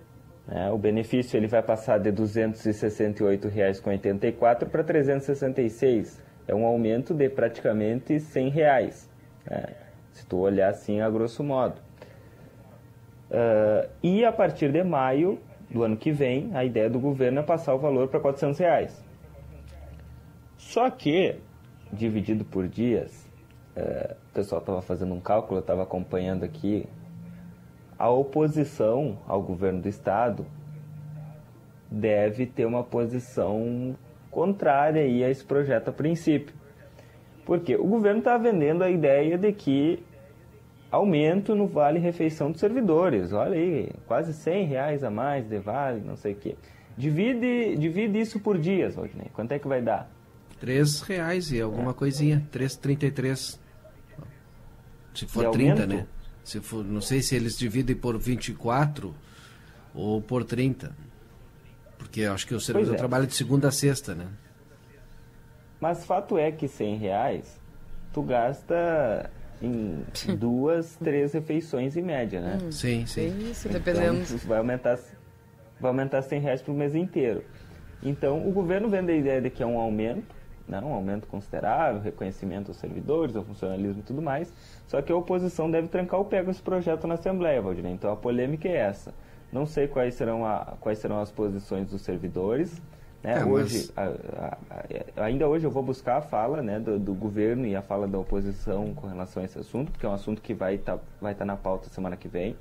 O benefício ele vai passar de R$ 268,84 para R$ 366. É um aumento de praticamente 100 reais, né? se tu olhar assim a grosso modo. Uh, e a partir de maio do ano que vem, a ideia do governo é passar o valor para 400 reais. Só que, dividido por dias, uh, o pessoal estava fazendo um cálculo, estava acompanhando aqui a oposição ao governo do estado deve ter uma posição contrária aí a esse projeto a princípio. Porque o governo está vendendo a ideia de que aumento no vale refeição dos servidores. Olha aí, quase 100 reais a mais de vale, não sei o quê. Divide, divide isso por dias, Rodney. Quanto é que vai dar? 3 reais e alguma é. coisinha. 3,33. Se for 30, né? Se for, não sei se eles dividem por 24 ou por 30. Porque eu acho que o servidor é. trabalha de segunda a sexta, né? Mas fato é que 100 reais tu gasta em (laughs) duas, três refeições em média, né? Hum, sim, sim. Isso, então, dependendo. Vai aumentar, vai aumentar 100 reais para o mês inteiro. Então, o governo vende a ideia de que é um aumento, né? um aumento considerável, reconhecimento aos servidores, ao funcionalismo e tudo mais, só que a oposição deve trancar o pé com esse projeto na Assembleia, Valdir. Então a polêmica é essa. Não sei quais serão, a, quais serão as posições dos servidores. Né? É, hoje, mas... a, a, ainda hoje eu vou buscar a fala né, do, do, governo e a fala da oposição com relação a esse assunto, porque é um assunto que vai estar tá, vai tá na pauta semana que vem.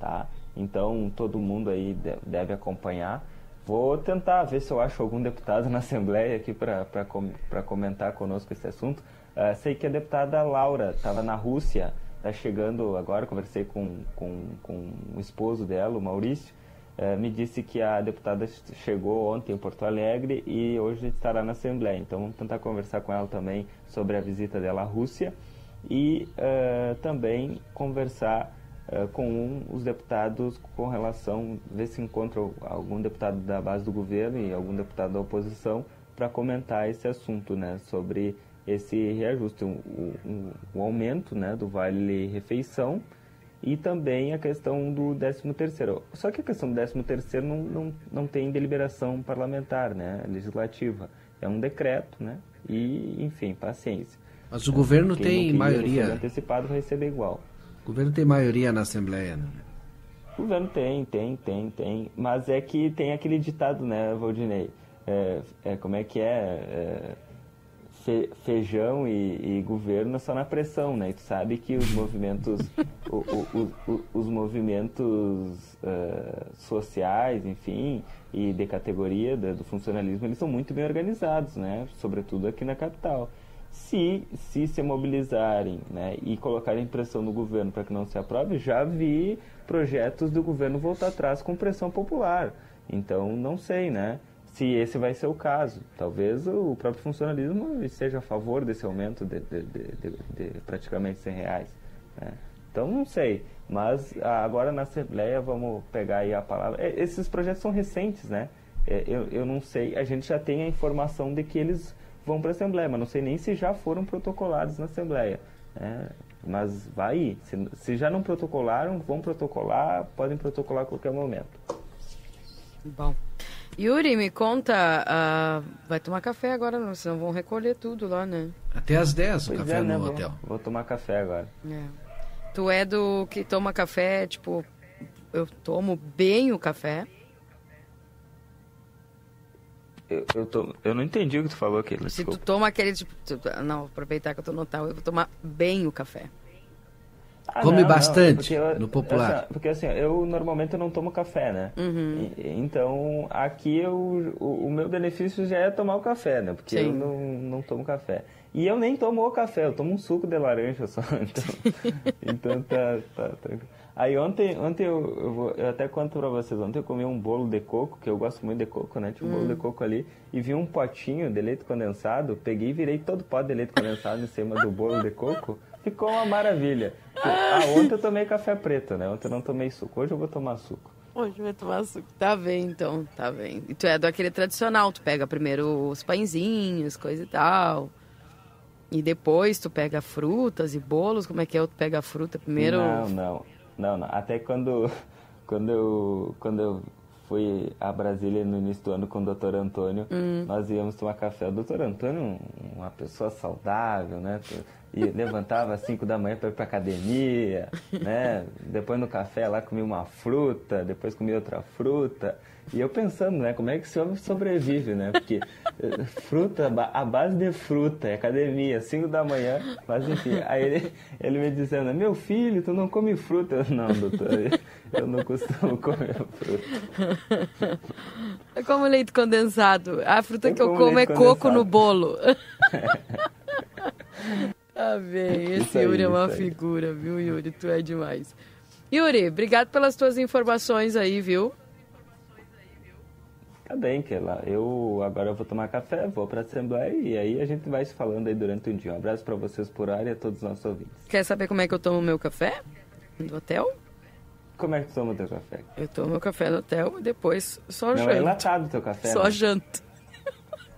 Tá? Então todo mundo aí deve acompanhar. Vou tentar ver se eu acho algum deputado na Assembleia aqui para comentar conosco esse assunto. Uh, sei que a deputada Laura estava na Rússia, está chegando agora, conversei com, com, com o esposo dela, o Maurício, uh, me disse que a deputada chegou ontem em Porto Alegre e hoje estará na Assembleia. Então vamos tentar conversar com ela também sobre a visita dela à Rússia e uh, também conversar com os deputados com relação, ver se encontra algum deputado da base do governo e algum deputado da oposição para comentar esse assunto, né, sobre esse reajuste, o um, um, aumento né, do vale refeição e também a questão do 13 terceiro. Só que a questão do 13 terceiro não, não, não tem deliberação parlamentar, né, legislativa. É um decreto, né, e, enfim, paciência. Mas o governo Quem tem maioria... antecipado vai receber igual. O governo tem maioria na Assembleia, né? O governo tem, tem, tem, tem. Mas é que tem aquele ditado, né, Valdinei? É, é, como é que é? é fe, feijão e, e, governo só na pressão, né? E tu sabe que os movimentos, o, o, o, os movimentos uh, sociais, enfim, e de categoria do funcionalismo, eles são muito bem organizados, né? Sobretudo aqui na capital. Se, se se mobilizarem né, e colocarem pressão no governo para que não se aprove, já vi projetos do governo voltar atrás com pressão popular. Então, não sei, né? se esse vai ser o caso. Talvez o próprio funcionalismo esteja a favor desse aumento de, de, de, de praticamente 100 reais. Né? Então, não sei. Mas agora na Assembleia, vamos pegar aí a palavra. É, esses projetos são recentes, né? É, eu, eu não sei. A gente já tem a informação de que eles vão para a Assembleia, mas não sei nem se já foram protocolados na Assembleia. Né? Mas vai ir. Se, se já não protocolaram, vão protocolar, podem protocolar a qualquer momento. Bom. Yuri, me conta, uh, vai tomar café agora, senão vão recolher tudo lá, né? Até às 10 o café é, né, no hotel. Vou, vou, tomar café agora. É. Tu é do que toma café, tipo, eu tomo bem o café. Eu, eu, tô, eu não entendi o que tu falou aqui. Se tu toma aquele tipo. Tu, não, aproveitar que eu tô no tal, eu vou tomar bem o café. Ah, Come não, bastante não, eu, no popular. Assim, porque assim, eu normalmente eu não tomo café, né? Uhum. E, então, aqui eu, o, o, meu benefício já é tomar o café, né? Porque Sim. eu não, não tomo café. E eu nem tomo o café, eu tomo um suco de laranja só. (laughs) Então, (laughs) então tá, tá, tá. Aí ontem, ontem eu, eu, vou, eu, até conto pra vocês, ontem eu comi um bolo de coco, que eu gosto muito de coco, né? Tinha um hum. bolo de coco ali, e vi um potinho de leite condensado, peguei e virei todo o pote de leite condensado em cima do bolo de coco. Ficou uma maravilha. Ah, ontem eu tomei café preto, né? Ontem eu não tomei suco. Hoje eu vou tomar suco. Hoje vai tomar suco. Tá bem, então. Tá bem. E tu é daquele tradicional. Tu pega primeiro os pãezinhos, coisa e tal. E depois tu pega frutas e bolos. Como é que é? Tu pega a fruta primeiro? Não, não. Não, não. Até quando, (laughs) quando, eu, quando eu fui a Brasília no início do ano com o doutor Antônio, Hum. nós íamos tomar café. O doutor Antônio, uma pessoa saudável, né? E (laughs) levantava às 5 da manhã para ir para academia, né? Depois no café lá comia uma fruta, depois comia outra fruta. E eu pensando, né? Como é que esse homem sobrevive, né? Porque eh, fruta, a base de fruta, é academia, 5 da manhã, mas enfim. Aí ele, ele me dizendo, meu filho, tu não come fruta. Eu, não, doutor, eu não costumo comer fruta. É como leite condensado. A fruta Eu que eu como é leite coco condensado. no bolo. ah, (laughs) bem, esse aí, Yuri é uma figura, viu, Yuri? Tu é demais. Yuri, obrigado pelas tuas informações aí, viu? Tá bem, Keila. Eu agora eu vou tomar café, vou pra Assembleia e aí a gente vai se falando aí durante o dia. Um abraço pra vocês por área e a todos os nossos ouvintes. Quer saber como é que eu tomo meu café? No hotel? Como é que toma o teu café? Eu tomo meu café no hotel e depois só Não, janto. é enlatado o teu café. Só né? janto.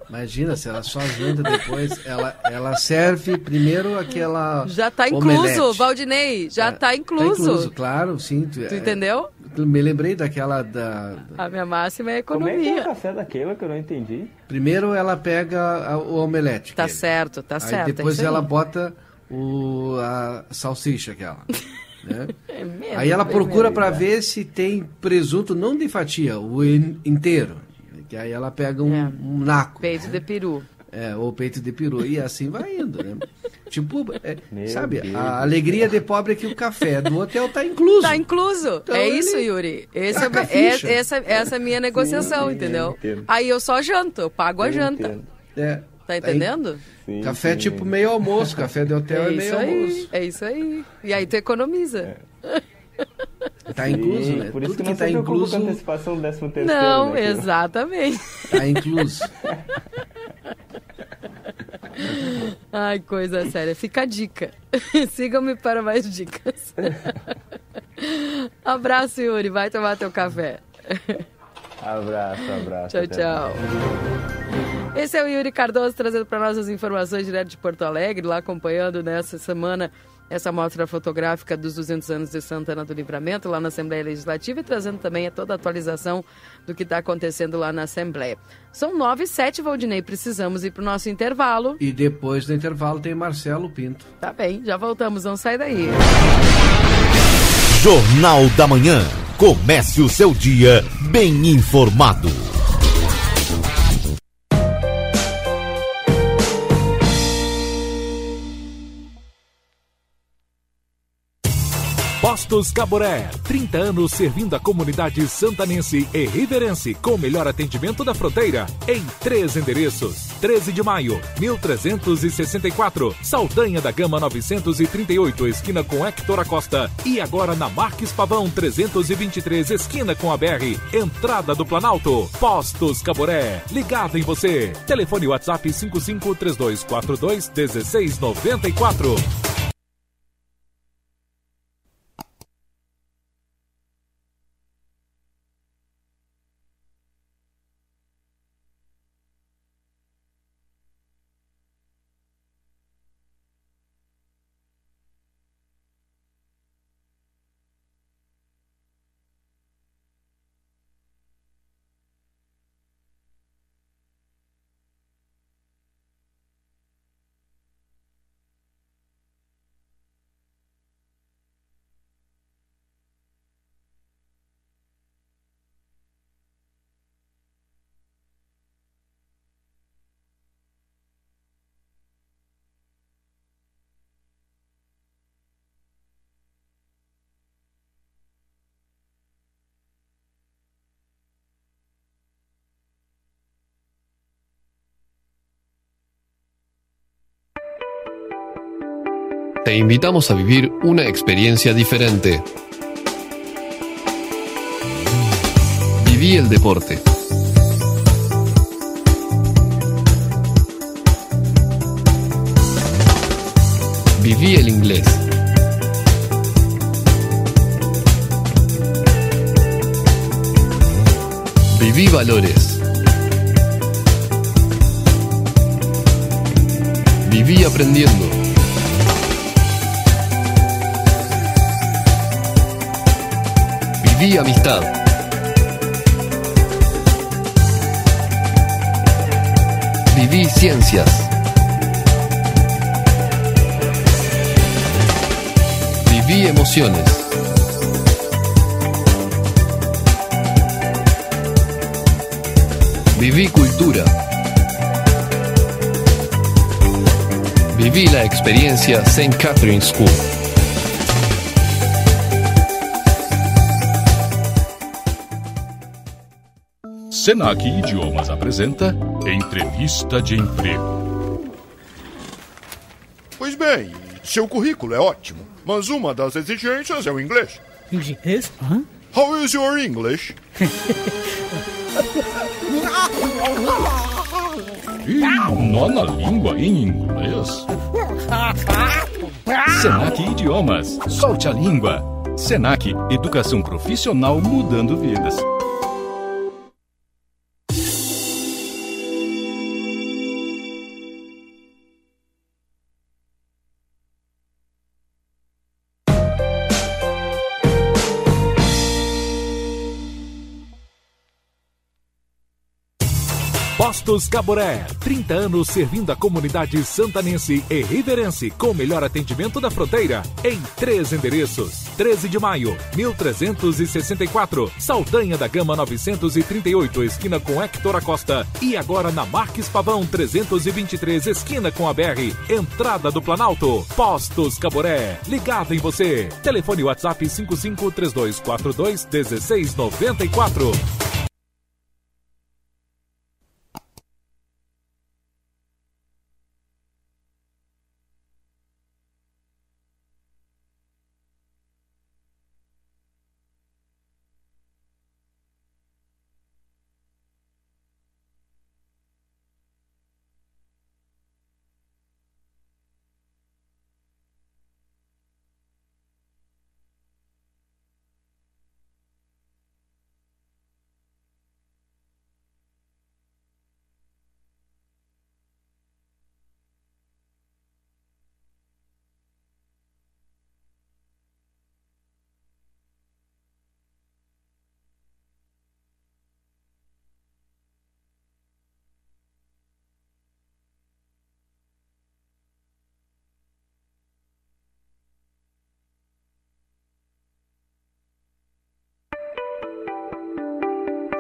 Imagina, se ela só janta depois, ela, ela serve primeiro aquela. Já tá incluso, omelete. Valdinei. Já tá Tá incluso. incluso, claro, sim. Tu, Tu é, entendeu? Me lembrei daquela da. A minha máxima é Como é que é o economia. café da Keila que eu não entendi? Primeiro ela pega a- o omelete. Tá aquele. certo, tá Aí certo. é depois aí. ela bota o, a salsicha aquela. (laughs) né? É mesmo, Aí ela procura para ver se tem presunto, não de fatia, o in- inteiro. Que aí ela pega um, É. um naco. Peito de peru. É, ou peito de peru. E assim vai indo, né? (laughs) Tipo, é, sabe, Deus a alegria de pobre é que o café do hotel tá incluso. Tá incluso. Então é ele isso, Yuri. Esse é, a é- ficha. essa, essa é a minha negociação, sim, entendeu? eu. Aí eu só janto, eu pago a Eu janta. entendo. É, Tá entendendo? Sim, Café sim. tipo meio almoço, café de hotel é, É meio aí, almoço. é isso aí. E aí tu economiza. (laughs) Tá incluso, Sim, né? Por isso Tudo que não que tá com incluso, a antecipação do 13 terceiro. Não, né, exatamente. tá incluso. (laughs) Ai, coisa séria. Fica a dica. (laughs) Sigam-me para mais dicas. (laughs) Abraço, Yuri. Vai tomar teu café. Abraço, abraço. Tchau, tchau. Esse é o Yuri Cardoso trazendo para nós as informações direto de Porto Alegre, lá acompanhando nessa semana essa mostra fotográfica dos 200 anos de Santana do Livramento, lá na Assembleia Legislativa, e trazendo também a toda a atualização do que está acontecendo lá na Assembleia. São nove e sete, Valdinei, precisamos ir para o nosso intervalo. E depois do intervalo tem Marcelo Pinto. Tá bem, já voltamos, não sai daí. Jornal da Manhã. Comece o seu dia bem informado. Postos Caboré, 30 anos servindo a comunidade santanense e riverense com o melhor atendimento da fronteira em três endereços. 13 de maio, 1364, Saldanha da Gama 938, esquina com Hector Acosta e agora na Marques Pavão 323, esquina com a BR, entrada do Planalto. Postos Caboré, ligado em você. Telefone WhatsApp 553242 Te invitamos a vivir una experiencia diferente. Viví el deporte. Viví el inglés. Viví valores. Viví aprendiendo. Amistad. Viví Ciencias. Viví Emociones. Viví Cultura. Viví la experiencia St. Catherine's School. Senac Idiomas apresenta Entrevista de Emprego. Pois bem, seu currículo é ótimo, mas uma das exigências é o inglês. Inglês? Hã? How is your English? Ih, nó na língua em inglês? Senac Idiomas, solte a língua. Senac, educação profissional mudando vidas. Postos Caboré, 30 anos servindo a comunidade santanense e riverense com o melhor atendimento da fronteira em três endereços. 13 de maio, 1364, Saldanha da Gama 938, esquina com Hector Acosta e agora na Marques Pavão 323, esquina com a BR, entrada do Planalto. Postos Caboré, ligado em você. Telefone WhatsApp 553242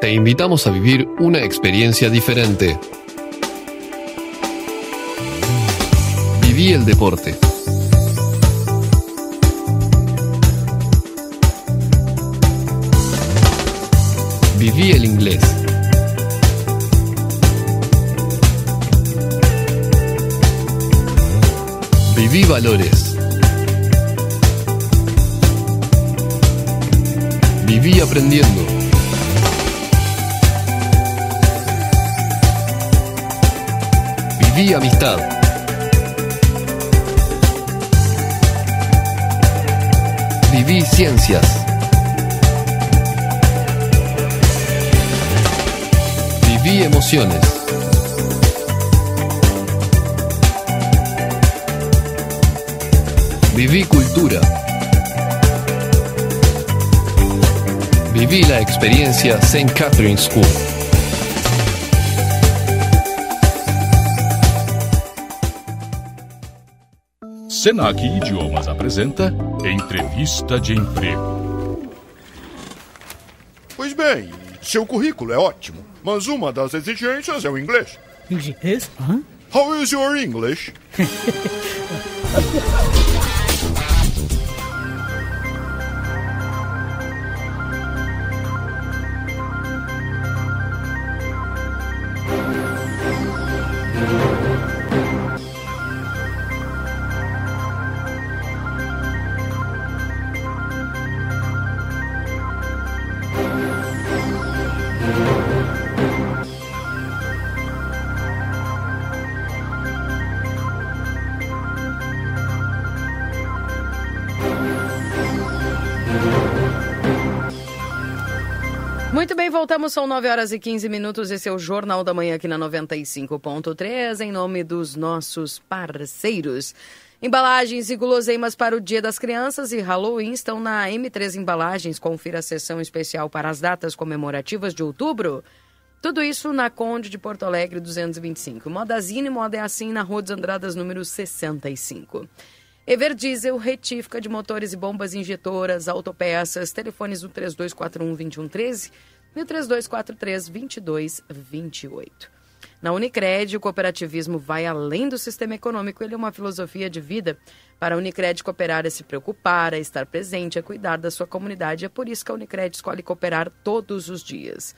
Te invitamos a vivir una experiencia diferente. Viví el deporte. Viví el inglés. Viví valores. Viví aprendiendo. Viví amistad. Viví ciencias. Viví emociones. Viví cultura. Viví la experiencia St. Catherine's School. Senac Idiomas apresenta Entrevista de Emprego. Pois bem, seu currículo é ótimo, mas uma das exigências é o inglês. Inglês? Hã? How is your English? (laughs) voltamos, são 9 horas e 15 minutos. Esse é o Jornal da Manhã aqui na 95.3, em nome dos nossos parceiros. Embalagens e guloseimas para o Dia das Crianças e Halloween estão na M3 Embalagens. Confira a sessão especial para as datas comemorativas de outubro. Tudo isso na Conde de Porto Alegre 225. Modazine Moda é assim na Rua dos Andradas, número 65. Everdiesel, retífica de motores e bombas injetoras, autopeças, telefones no 3241-2113 e o 3243-2228. Na Unicred, o cooperativismo vai além do sistema econômico, ele é uma filosofia de vida. Para a Unicred, cooperar é se preocupar, é estar presente, é cuidar da sua comunidade. É por isso que a Unicred escolhe cooperar todos os dias.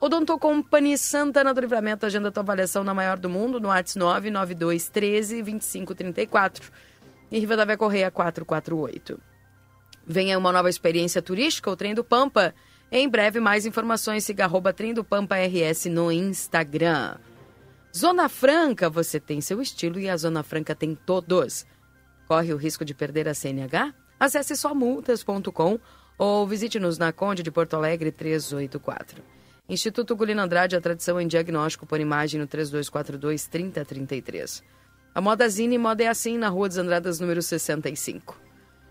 Odonto Company Santana do Livramento, agenda tua avaliação na maior do mundo, no ATS 992 13 2534 e Rivadavia Correia 448. Venha uma nova experiência turística, o Trem do Pampa. Em breve, mais informações, siga arroba RS no Instagram. Zona Franca, você tem seu estilo e a Zona Franca tem todos. Corre o risco de perder a CNH? Acesse somultas.com ou visite-nos na Conde de Porto Alegre 384. Instituto Gulino Andrade, a tradição em diagnóstico por imagem no 3242 3033. A Modazine Moda é assim na Rua dos Andradas, número 65.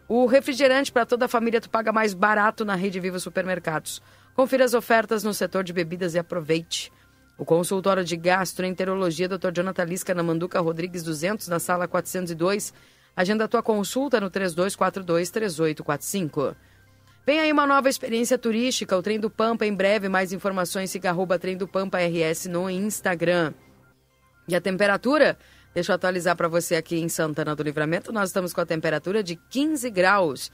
O refrigerante para toda a família tu paga mais barato na Rede Viva Supermercados. Confira as ofertas no setor de bebidas e aproveite. O consultório de gastroenterologia Dr. Jonathan Lisca na Manduca Rodrigues 200, na sala 402. Agenda tua consulta no 3242-3845. Vem aí uma nova experiência turística, o Trem do Pampa. Em breve, mais informações, siga arroba Trem do Pampa RS no Instagram. E a temperatura? Deixa eu atualizar para você aqui em Santana do Livramento. Nós estamos com a temperatura de 15 graus.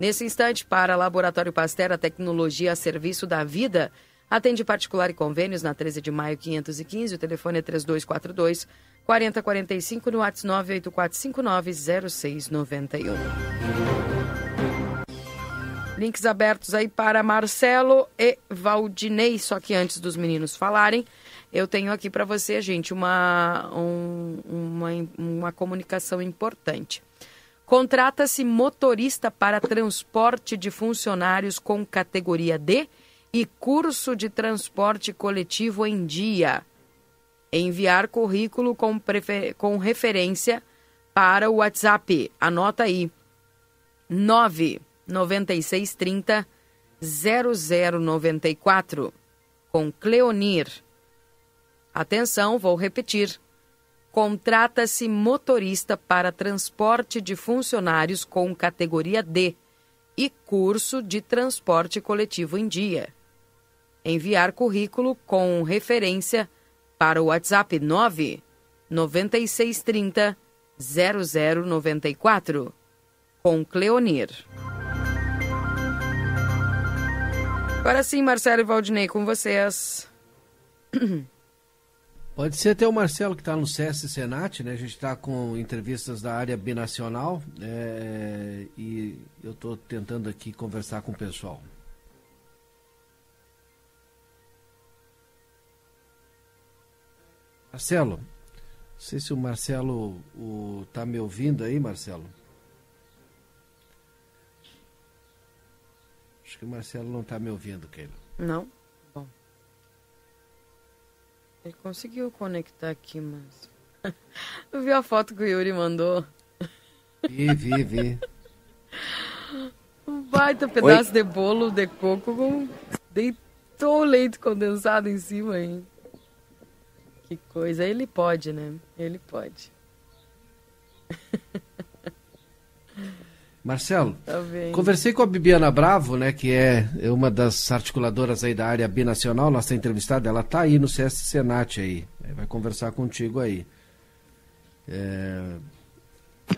Nesse instante, para Laboratório Pasteur, a tecnologia a serviço da vida. Atende particular e convênios na 13 de maio 515. O telefone é 3242 4045 no WhatsApp 98459 0691. Links abertos aí para Marcelo e Valdinei. Só que antes dos meninos falarem, eu tenho aqui para você, gente, uma, um, uma, uma comunicação importante. Contrata-se motorista para transporte de funcionários com categoria D e curso de transporte coletivo em dia. Enviar currículo com, prefer... com referência para o WhatsApp. Anota aí. 99630 0094 com Cleonir. Atenção, vou repetir. Contrata-se motorista para transporte de funcionários com categoria D e curso de transporte coletivo em dia. Enviar currículo com referência para o WhatsApp 9 9630 0094 com Cleonir. Agora sim, Marcelo e Valdinei, com vocês. (clears throat) Pode ser até o Marcelo que está no CS Senat, né? A gente está com entrevistas da área binacional é, e eu estou tentando aqui conversar com o pessoal. Marcelo, não sei se o Marcelo está me ouvindo aí, Marcelo. Acho que o Marcelo não está me ouvindo, Keila. Não? Ele conseguiu conectar aqui, mas. (laughs) Eu vi a foto que o Yuri mandou. Vi, vi, vi. Um baita pedaço Oi? de bolo de coco com. Deitou leite condensado em cima, hein? Que coisa. Ele pode, né? Ele pode. (laughs) Marcelo, tá conversei com a Bibiana Bravo, né, que é uma das articuladoras aí da área binacional, nossa entrevistada, ela está aí no CS Senat aí, vai conversar contigo aí. É...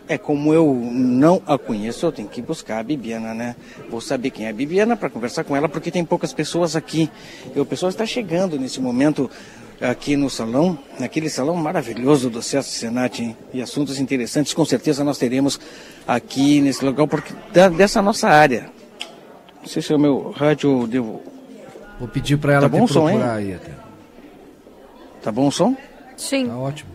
é... como eu não a conheço, eu tenho que buscar a Bibiana, né? Vou saber quem é a Bibiana para conversar com ela, porque tem poucas pessoas aqui. E o pessoal está chegando nesse momento aqui no salão, naquele salão maravilhoso do Cesso Senat, hein? e assuntos interessantes com certeza nós teremos aqui nesse local, porque da, dessa nossa área. Não sei se é o meu rádio devo. Vou pedir para ela tá bom te som, hein? aí até. Tá bom o som? Sim. Tá ótimo.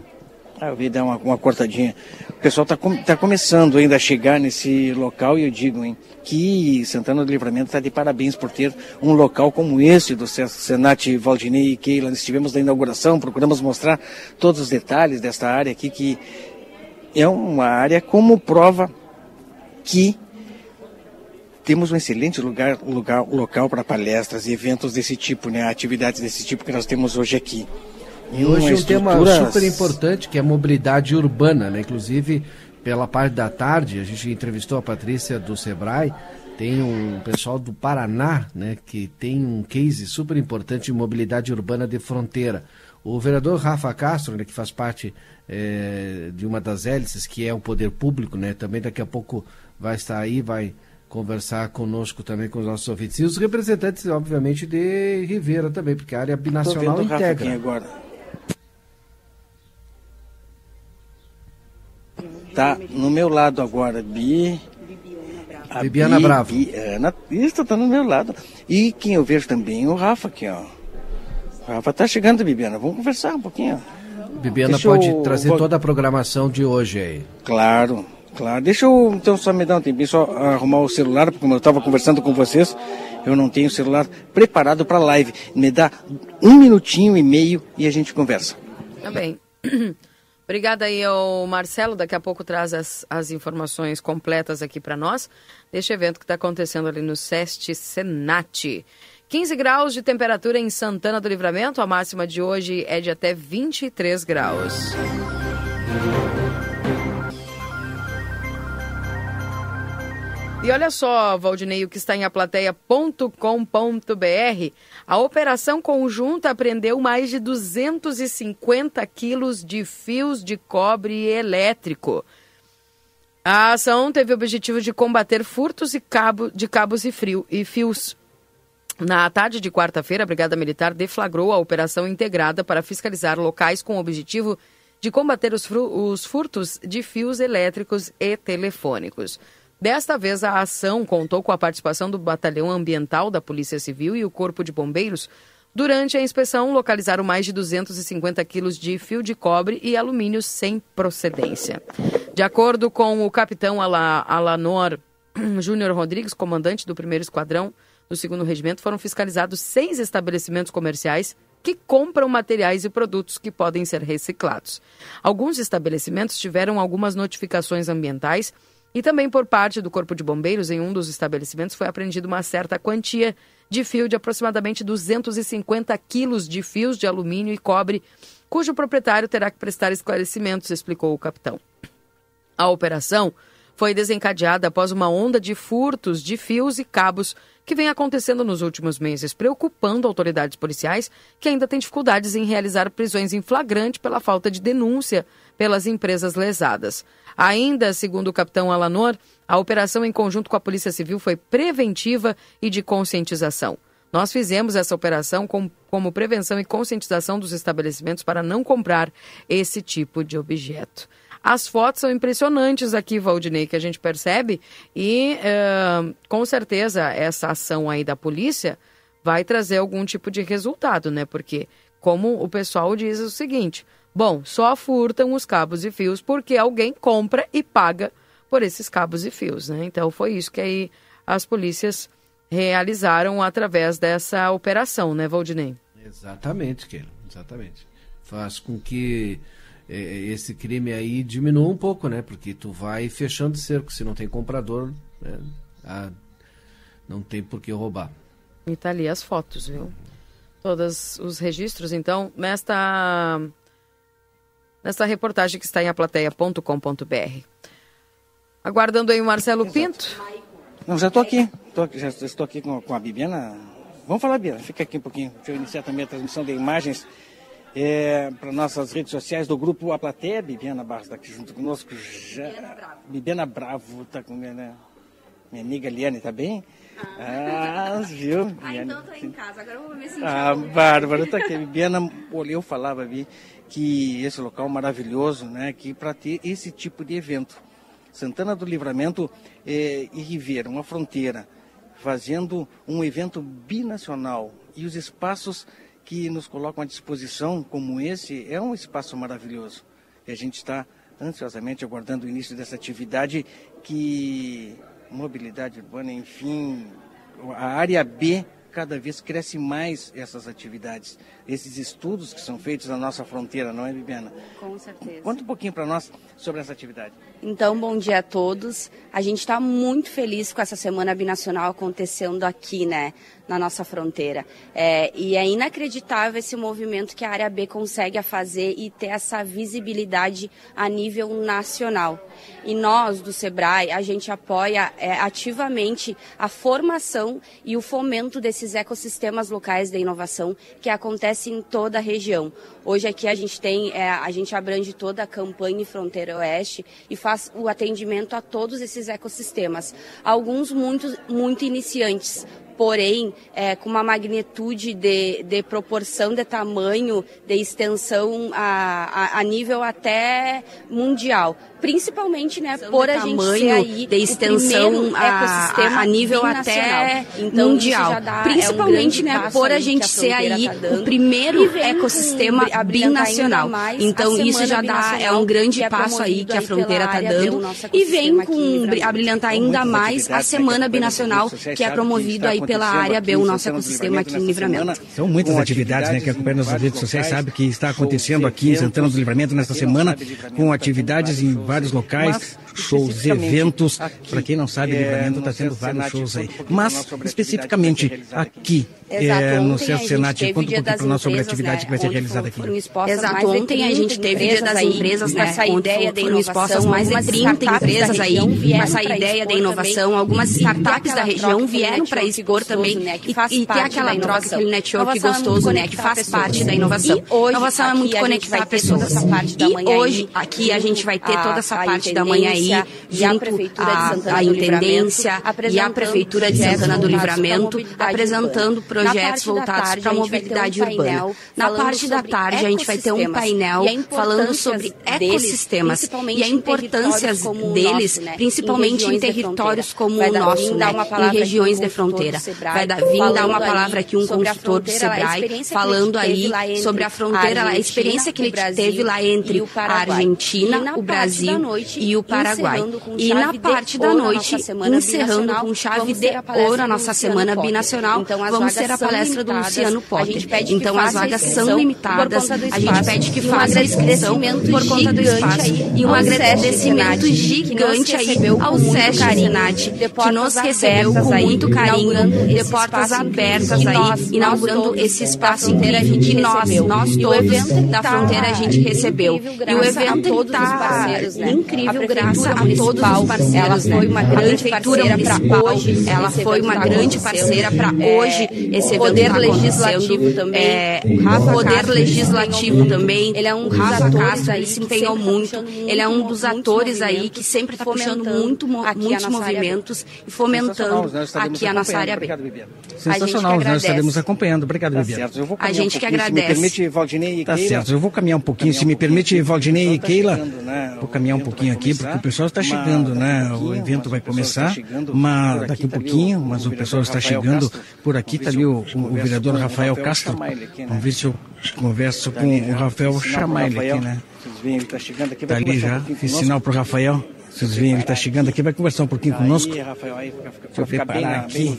Ah, eu vi dar uma, uma cortadinha. O pessoal está tá começando ainda a chegar nesse local e eu digo, hein, que Santana do Livramento está de parabéns por ter um local como esse do Senat Valdinei e Keila. Estivemos na inauguração, procuramos mostrar todos os detalhes desta área aqui, que é uma área como prova que temos um excelente lugar, lugar local para palestras e eventos desse tipo, né? Atividades desse tipo que nós temos hoje aqui. E hoje um tema super importante que é a mobilidade urbana, né? Inclusive, pela parte da tarde, a gente entrevistou a Patrícia do Sebrae, tem um pessoal do Paraná, né, que tem um case super importante de mobilidade urbana de fronteira. O vereador Rafa Castro, né, que faz parte é, de uma das hélices, que é o poder público, né, também daqui a pouco vai estar aí, vai conversar conosco também com os nossos ouvintes. E os representantes, obviamente, de Rivera também, porque a área binacional integra. agora. Tá no meu lado agora, Bi. A Bibiana Bi, Bravo. Bibiana, isso, tá no meu lado. E quem eu vejo também, o Rafa aqui, ó. O Rafa tá chegando, Bibiana. Vamos conversar um pouquinho. Bibiana Deixa pode eu... trazer toda a programação de hoje aí. Claro, claro. Deixa eu então só me dar um tempinho, só arrumar o celular, porque como eu estava conversando com vocês, eu não tenho o celular preparado para live. Me dá um minutinho e meio e a gente conversa. Tá bem. (clears throat) Obrigada aí ao Marcelo, daqui a pouco traz as, as informações completas aqui para nós deste evento que está acontecendo ali no SEST Senat. 15 graus de temperatura em Santana do Livramento, a máxima de hoje é de até 23 graus. E olha só, Valdinei, o que está em aplateia.com.br. A operação conjunta apreendeu mais de 250 quilos de fios de cobre elétrico. A ação teve o objetivo de combater furtos e cabo, de cabos e, frio, e fios. Na tarde de quarta-feira, a Brigada Militar deflagrou a operação integrada para fiscalizar locais com o objetivo de combater os, os furtos de fios elétricos e telefônicos. Desta vez, a ação contou com a participação do Batalhão Ambiental da Polícia Civil e o Corpo de Bombeiros. Durante a inspeção, localizaram mais de 250 quilos de fio de cobre e alumínio sem procedência. De acordo com o capitão Alanor (clears throat) Júnior Rodrigues, comandante do primeiro esquadrão do segundo regimento, foram fiscalizados seis estabelecimentos comerciais que compram materiais e produtos que podem ser reciclados. Alguns estabelecimentos tiveram algumas notificações ambientais e também por parte do Corpo de Bombeiros, em um dos estabelecimentos, foi apreendida uma certa quantia de fio de aproximadamente 250 quilos de fios de alumínio e cobre, cujo proprietário terá que prestar esclarecimentos, explicou o capitão. A operação foi desencadeada após uma onda de furtos de fios e cabos que vem acontecendo nos últimos meses, preocupando autoridades policiais que ainda têm dificuldades em realizar prisões em flagrante pela falta de denúncia pelas empresas lesadas. Ainda, segundo o capitão Alanor, a operação em conjunto com a Polícia Civil foi preventiva e de conscientização. Nós fizemos essa operação com, como prevenção e conscientização dos estabelecimentos para não comprar esse tipo de objeto. As fotos são impressionantes aqui, Valdinei, que a gente percebe, e uh, com certeza essa ação aí da polícia vai trazer algum tipo de resultado, né? Porque, como o pessoal diz o seguinte: Bom, só furtam os cabos e fios porque alguém compra e paga por esses cabos e fios, né? Então foi isso que aí as polícias realizaram através dessa operação, né, Valdinei? Exatamente, Keila, exatamente. Faz com que é, esse crime aí diminua um pouco, né? Porque tu vai fechando o cerco, se não tem comprador, né? ah, não tem por que roubar. E tá ali as fotos, viu? Todos os registros, então, nesta nessa reportagem que está em aplateia.com.br. Aguardando aí o Marcelo. Pinto. Não, já estou aqui. Tô, já estou aqui com, com a Bibiana. Vamos falar, Bibiana. Fica aqui um pouquinho. Deixa eu iniciar também a transmissão de imagens é, para nossas redes sociais do grupo A Plateia. Bibiana Barros está aqui junto conosco. Já... Bibiana Bravo. Bibiana Bravo está com né? Minha amiga Liane, está bem? Ah, ah viu? Ah, então estou em casa. Agora eu vou me sentir. Ah, Bárbara, está aqui. Bibiana, olhei, eu falava, vi que esse local maravilhoso, né, que para ter esse tipo de evento. Santana do Livramento eh, e Ribeira, uma fronteira, fazendo um evento binacional e os espaços que nos colocam à disposição, como esse, é um espaço maravilhoso. E a gente está ansiosamente aguardando o início dessa atividade que mobilidade urbana, enfim, a área B cada vez cresce mais essas atividades, esses estudos que são feitos na nossa fronteira, não é, Bibiana? Com certeza. Conta um pouquinho para nós sobre essa atividade. Então, bom dia a todos. A gente está muito feliz com essa semana binacional acontecendo aqui, né, na nossa fronteira. É, e é inacreditável esse movimento que a área B consegue fazer e ter essa visibilidade a nível nacional. E nós, do SEBRAE, a gente apoia é, ativamente a formação e o fomento desses ecossistemas locais da inovação que acontece em toda a região. Hoje aqui a gente tem, é, a gente abrange toda a campanha Fronteira Oeste e faz o atendimento a todos esses ecossistemas. Alguns muito, muito iniciantes, porém é, com uma magnitude de, de, proporção de tamanho, de extensão a, a, a nível até mundial. Principalmente né por a gente ser aí de extensão a, a, nível até então, mundial. dá, principalmente é um né por a gente a ser aí tá o primeiro ecossistema binacional. então isso já dá é um grande é passo aí que a fronteira está dando. e vem com abrilhantar ainda mais a semana binacional que é promovido aí pela área B o nosso ecossistema aqui em Livramento são muitas atividades né que acompanham nas redes sociais sabe que está acontecendo aqui em Santana do Livramento nesta semana com atividades em vários locais, shows, eventos. Para quem não sabe, é, Livramento está tendo vários shows aí. Mas, especificamente aqui, é, no Centro Senat, conta um pouquinho para nós sobre a atividade que vai ser realizada aqui. Exato, ontem a gente teve Dia das Empresas, né, onde foram expostas mais de 30 empresas aí com essa ideia da inovação. Algumas startups da região vieram para expor também e, ter aquela troca, aquele network gostoso, né, que faz parte da inovação. Inovação é muito conectar pessoas. E hoje, aqui, a gente vai ter toda essa parte da manhã aí, junto à Intendência e a Prefeitura de Santana do Livramento, apresentando projetos voltados para a mobilidade urbana. Na parte da tarde, a gente vai ter um painel falando sobre ecossistemas e a importância deles, principalmente em territórios como o nosso, né, em regiões de fronteira. Vai vir dar uma palavra aqui um consultor do SEBRAE falando aí sobre a fronteira, a experiência que ele teve lá entre a Argentina, o Brasil e o Paraguai. E na parte da noite, encerrando com chave de ouro a nossa semana binacional, vamos ter a palestra do Luciano Potter. Então as vagas são limitadas, a gente pede que faça a inscrição por conta do espaço. E um agradecimento gigante aí ao SESC Senat, que nos recebeu com muito carinho, de portas abertas aí, inaugurando esse espaço incrível que nós, nós todos da fronteira a gente recebeu. E o evento está incrível graças a todos os parceiros. Ela foi uma grande parceira para hoje. Ela foi uma grande parceira para hoje esse poder legislativo também. É, o poder legislativo também. Ele é um Rafa Castro aí se empenhou muito. Ele é um dos atores aí que sempre está puxando muito, muitos movimentos e fomentando aqui a nossa área B. Sensacional, nós estaremos acompanhando. Obrigado, tá Viviane. A gente que agradece. Se me permite, Valdinei e Tá certo, eu vou caminhar um pouquinho. Se me permite, Valdinei e Keila, né? vou caminhar um pouquinho aqui, porque o pessoal está chegando, né? O evento vai começar, mas daqui um pouquinho, mas o pessoal está chegando. Por aqui está ali o, o, vereador Rafael Castro. Vamos ver se eu converso com o Rafael Chamaile aqui, né? Está ali já, fiz sinal para o Rafael. Vocês veem, ele está chegando aqui, vai conversar um pouquinho conosco. Aí, Rafael, aí fica, fica, Deixa eu preparar aqui.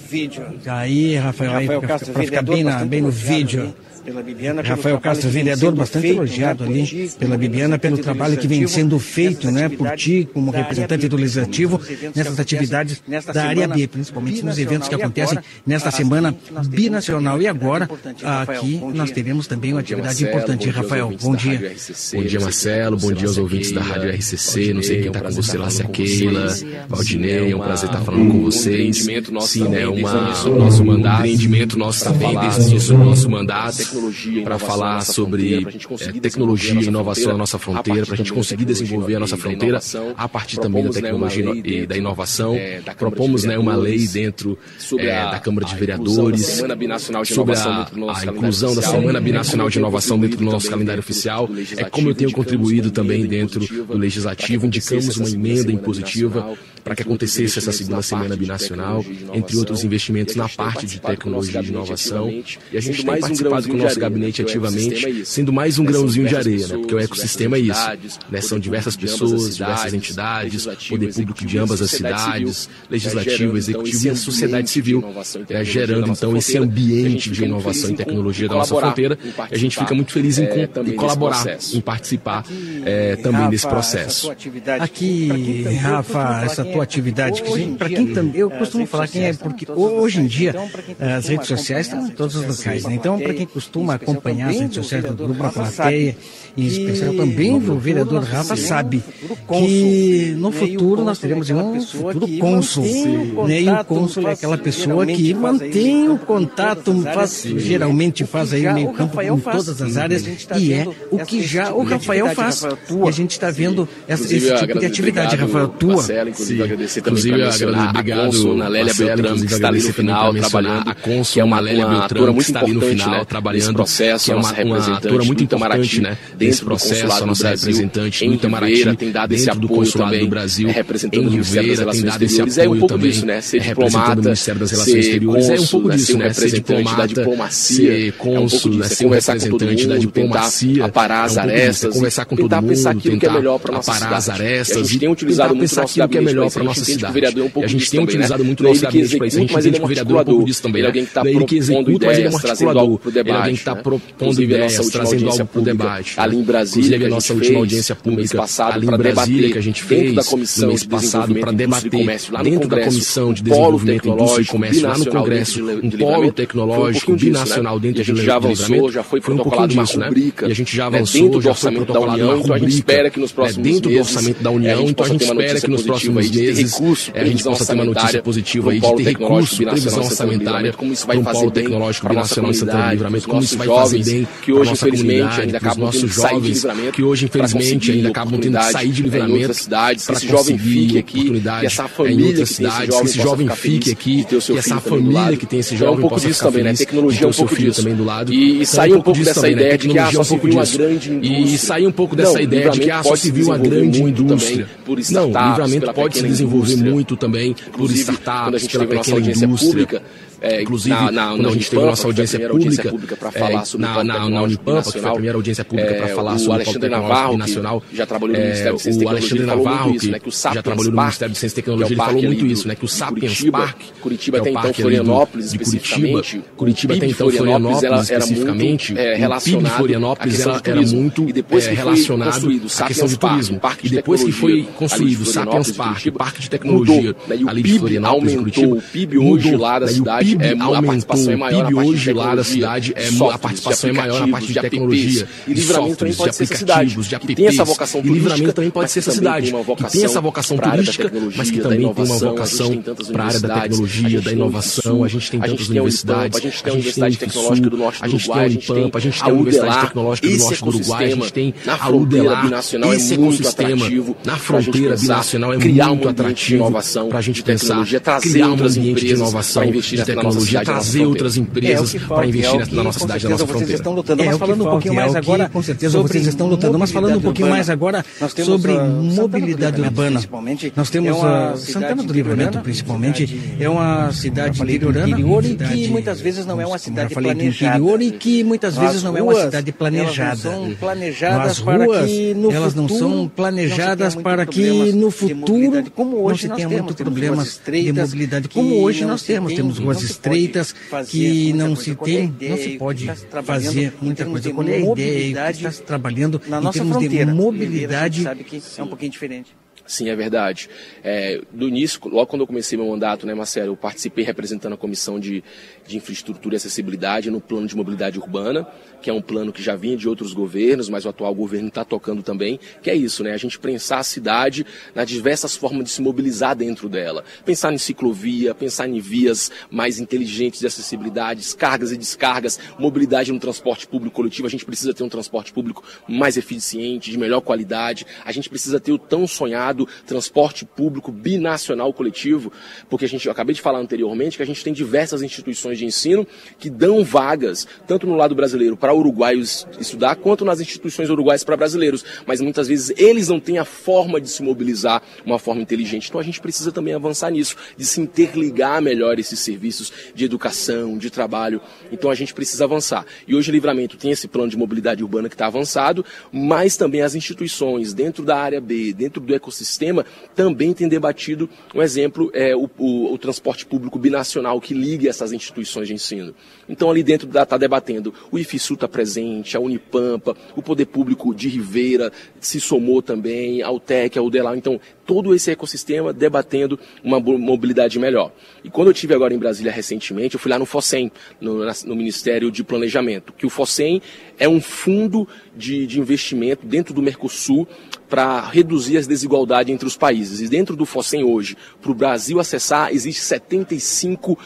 Aí, Rafael, aí, para ficar bem, na, bem no vídeo pela Bibiana. Rafael Castro, vereador, bastante feito, elogiado né, ali ti, pela Bibiana, pelo trabalho que vem sendo feito né, por ti, como representante do Legislativo, nessas atividades da área B, principalmente nos eventos que acontecem nesta semana binacional. E agora, aqui, nós teremos também uma atividade importante. Rafael, bom dia. Bom dia, Marcelo. Bom dia aos ouvintes da Rádio RCC. Não sei quem está com você lá, se é Keila, Valdinei. É um prazer estar falando com vocês. Sim, né? Uma, nosso mandato, empreendimento nosso também, desde o nosso mandato para falar sobre é, tecnologia e inovação na nossa fronteira, para a gente conseguir desenvolver a nossa fronteira a partir também da tecnologia e da inovação. Propomos né, uma lei dentro é, da Câmara de Vereadores sobre a, inclusão da Semana Binacional de Inovação dentro do nosso calendário oficial. É como eu tenho contribuído também dentro do Legislativo, indicamos uma emenda impositiva para que acontecesse essa segunda semana binacional, entre outros investimentos na parte de tecnologia e inovação. E a gente tem participado com no nosso gabinete ativamente, sendo mais um grãozinho de areia, né? Porque o ecossistema é isso. Né? São diversas pessoas, diversas entidades, poder público de ambas as cidades, legislativo, executivo e a sociedade civil, é, gerando então esse ambiente de inovação e tecnologia da nossa fronteira. E a gente fica muito feliz em, em colaborar, em participar é, também desse processo. Aqui, Rafa, essa tua atividade, para quem também, eu costumo falar quem é, porque hoje em dia as redes sociais estão em todos os locais, né? Então, para quem costuma acompanhar as redes sociais do Grupo A Plateia, em especial também o vereador Rafa sabe que no futuro nós teremos um futuro cônsul, né? E o cônsul é aquela pessoa que mantém o contato, faz, geralmente faz aí o meio campo com todas as áreas e é o que já o Rafael faz. E a gente está vendo esse, esse tipo de atividade, Rafael, tua. Inclusive, agradecer também inclusive, mencionar obrigado, a Consul, na Lélia Beltrame, que está ali no final, trabalhando, a Consul, que é uma, Lélia uma atora muito importante no final, né, trabalhando, processo, que é uma, uma atora muito importante, né, desse processo, a nossa representante em Itamaraty, tem dado esse apoio do consulado também, do Brasil, é representando o Ministério das Relações Exteriores, é um pouco disso, né, ser diplomata, Ministério das Relações Exteriores, é um pouco disso, né, ser diplomata, diplomacia, ser cônsul, né, ser um representante da diplomacia, aparar as arestas, conversar com todo mundo, pensar aquilo que é melhor para nossa cidade. as arestas, a gente tem utilizado muito nosso aquilo que é melhor para nossa cidade. A gente tem utilizado muito nosso gabinete para isso. A gente entende que o vereador é um pouco disso também, né? Ele que executa, mas ele é um articulador. Ele é alguém que está propondo ideias, trazendo algo para o debate. Ali em Brasília, a nossa última audiência pública, ali em Brasília, que a gente fez no mês passado para debater dentro da Comissão de Desenvolvimento, Indústria e Comércio, lá no Congresso, um polo tecnológico binacional dentro de já avançou, já foi protocolado uma rubrica. E a gente já avançou, já foi protocolado uma rubrica. Dentro do orçamento da União, então a gente espera que nos próximos meses a gente possa ter uma notícia positiva aí de ter recurso, previsão orçamentária um polo tecnológico binacional em Santana Livramento, como isso vai fazer bem que hoje infelizmente ainda acabam nossos jovens que hoje infelizmente ainda acabam tendo que sair de livramento cidades, para jovem fique aqui, que essa família em outras cidades, que esse jovem fique aqui, que essa família que tem esse jovem é um pouco disso também, né? Tecnologia é um pouco disso também do lado. E sair um pouco dessa ideia de que ah, só se viu uma grande. E sair um pouco dessa ideia de que ah, só se viu uma grande indústria. Não, o livramento pode se desenvolver muito também por startups, pela pequena indústria. É, Inclusive, na, na, quando na a gente teve nossa audiência pública, pública para falar é, sobre na, na, na Unipampa, que foi a primeira audiência pública é, para falar sobre o Alexandre Navarro, nacional, já trabalhou no Ministério de Ciência e Tecnologia, Navarro, que, né, que o já trabalhou no Ministério de Ciência e Tecnologia, ele falou muito isso, né, que o Sapiens Park, Curitiba até então Florianópolis, de Curitiba, Curitiba até então Florianópolis especificamente, o PIB Florianópolis era muito relacionado à questão de turismo. E depois que foi construído o Sapiens Park, Parque de Tecnologia ali de Florianópolis, Curitiba, o PIB hoje lá da cidade PIB é, aumentou, a participação é maior o PIB hoje lá da cidade, é, a participação é maior na parte de tecnologia, e livramento também pode ser aplicativos, de apps, tem essa vocação turística, e livramento também pode ser essa cidade, que tem essa vocação turística, mas que também tem uma vocação para a área da tecnologia, da inovação, a gente tem tantas universidades, a gente tem a Universidade Tecnológica do Norte do Uruguai, a gente tem a gente tem a Universidade Tecnológica do Norte do Uruguai, a gente tem a UDELAR, esse ecossistema na fronteira binacional é muito atrativo para a gente pensar, criar um ambiente de inovação, de tecnologia, trazer outras empresas para investir na nossa cidade, na nossa fronteira. Estão lutando, mas falando um pouquinho mais agora, com certeza vocês estão lutando, mas falando um pouquinho mais agora sobre mobilidade urbana. Nós temos a Santana do Livramento, principalmente, é uma cidade interior e que muitas vezes não é uma cidade planejada. interior e que muitas vezes não é uma cidade planejada. As ruas, elas não são planejadas para que no futuro não se tenha muito problemas de mobilidade como hoje nós temos. Temos ruas estreitas que não se tem, não se pode fazer muita coisa. Qual é a ideia que está trabalhando em termos de mobilidade? sabe que é um pouquinho diferente. Sim, é verdade. É, do início, logo quando eu comecei meu mandato, né, Marcelo, eu participei representando a Comissão de, de Infraestrutura e Acessibilidade no Plano de Mobilidade Urbana, que é um plano que já vinha de outros governos, mas o atual governo está tocando também, que é isso, né? A gente pensar a cidade nas diversas formas de se mobilizar dentro dela. Pensar em ciclovia, pensar em vias mais inteligentes de acessibilidade, cargas e descargas, mobilidade no transporte público coletivo. A gente precisa ter um transporte público mais eficiente, de melhor qualidade. A gente precisa ter o tão sonhado transporte público binacional coletivo, porque a gente, eu acabei de falar anteriormente que a gente tem diversas instituições de ensino que dão vagas, tanto no lado brasileiro para uruguaios estudar, quanto nas instituições uruguaias para brasileiros. Mas muitas vezes eles não têm a forma de se mobilizar uma forma inteligente. Então a gente precisa também avançar nisso, de se interligar melhor esses serviços de educação, de trabalho. Então a gente precisa avançar. E hoje o Livramento tem esse plano de mobilidade urbana que está avançado, mas também as instituições dentro da área B, dentro do ecossistema, também têm debatido um exemplo, é o, o, o transporte público binacional que ligue essas instituições de ensino. Então ali dentro está debatendo o IFISU está presente, a Unipampa, o Poder Público de Ribeira se somou também, a UTEC, a UDELAU. Então todo esse ecossistema debatendo uma mobilidade melhor. E quando eu tive agora em Brasília recentemente, eu fui lá no FOSEM, no, no Ministério de Planejamento, que o FOSEM é um fundo de, de investimento dentro do Mercosul para reduzir as desigualdades entre os países. E dentro do FOSEM hoje, para o Brasil acessar, existe 75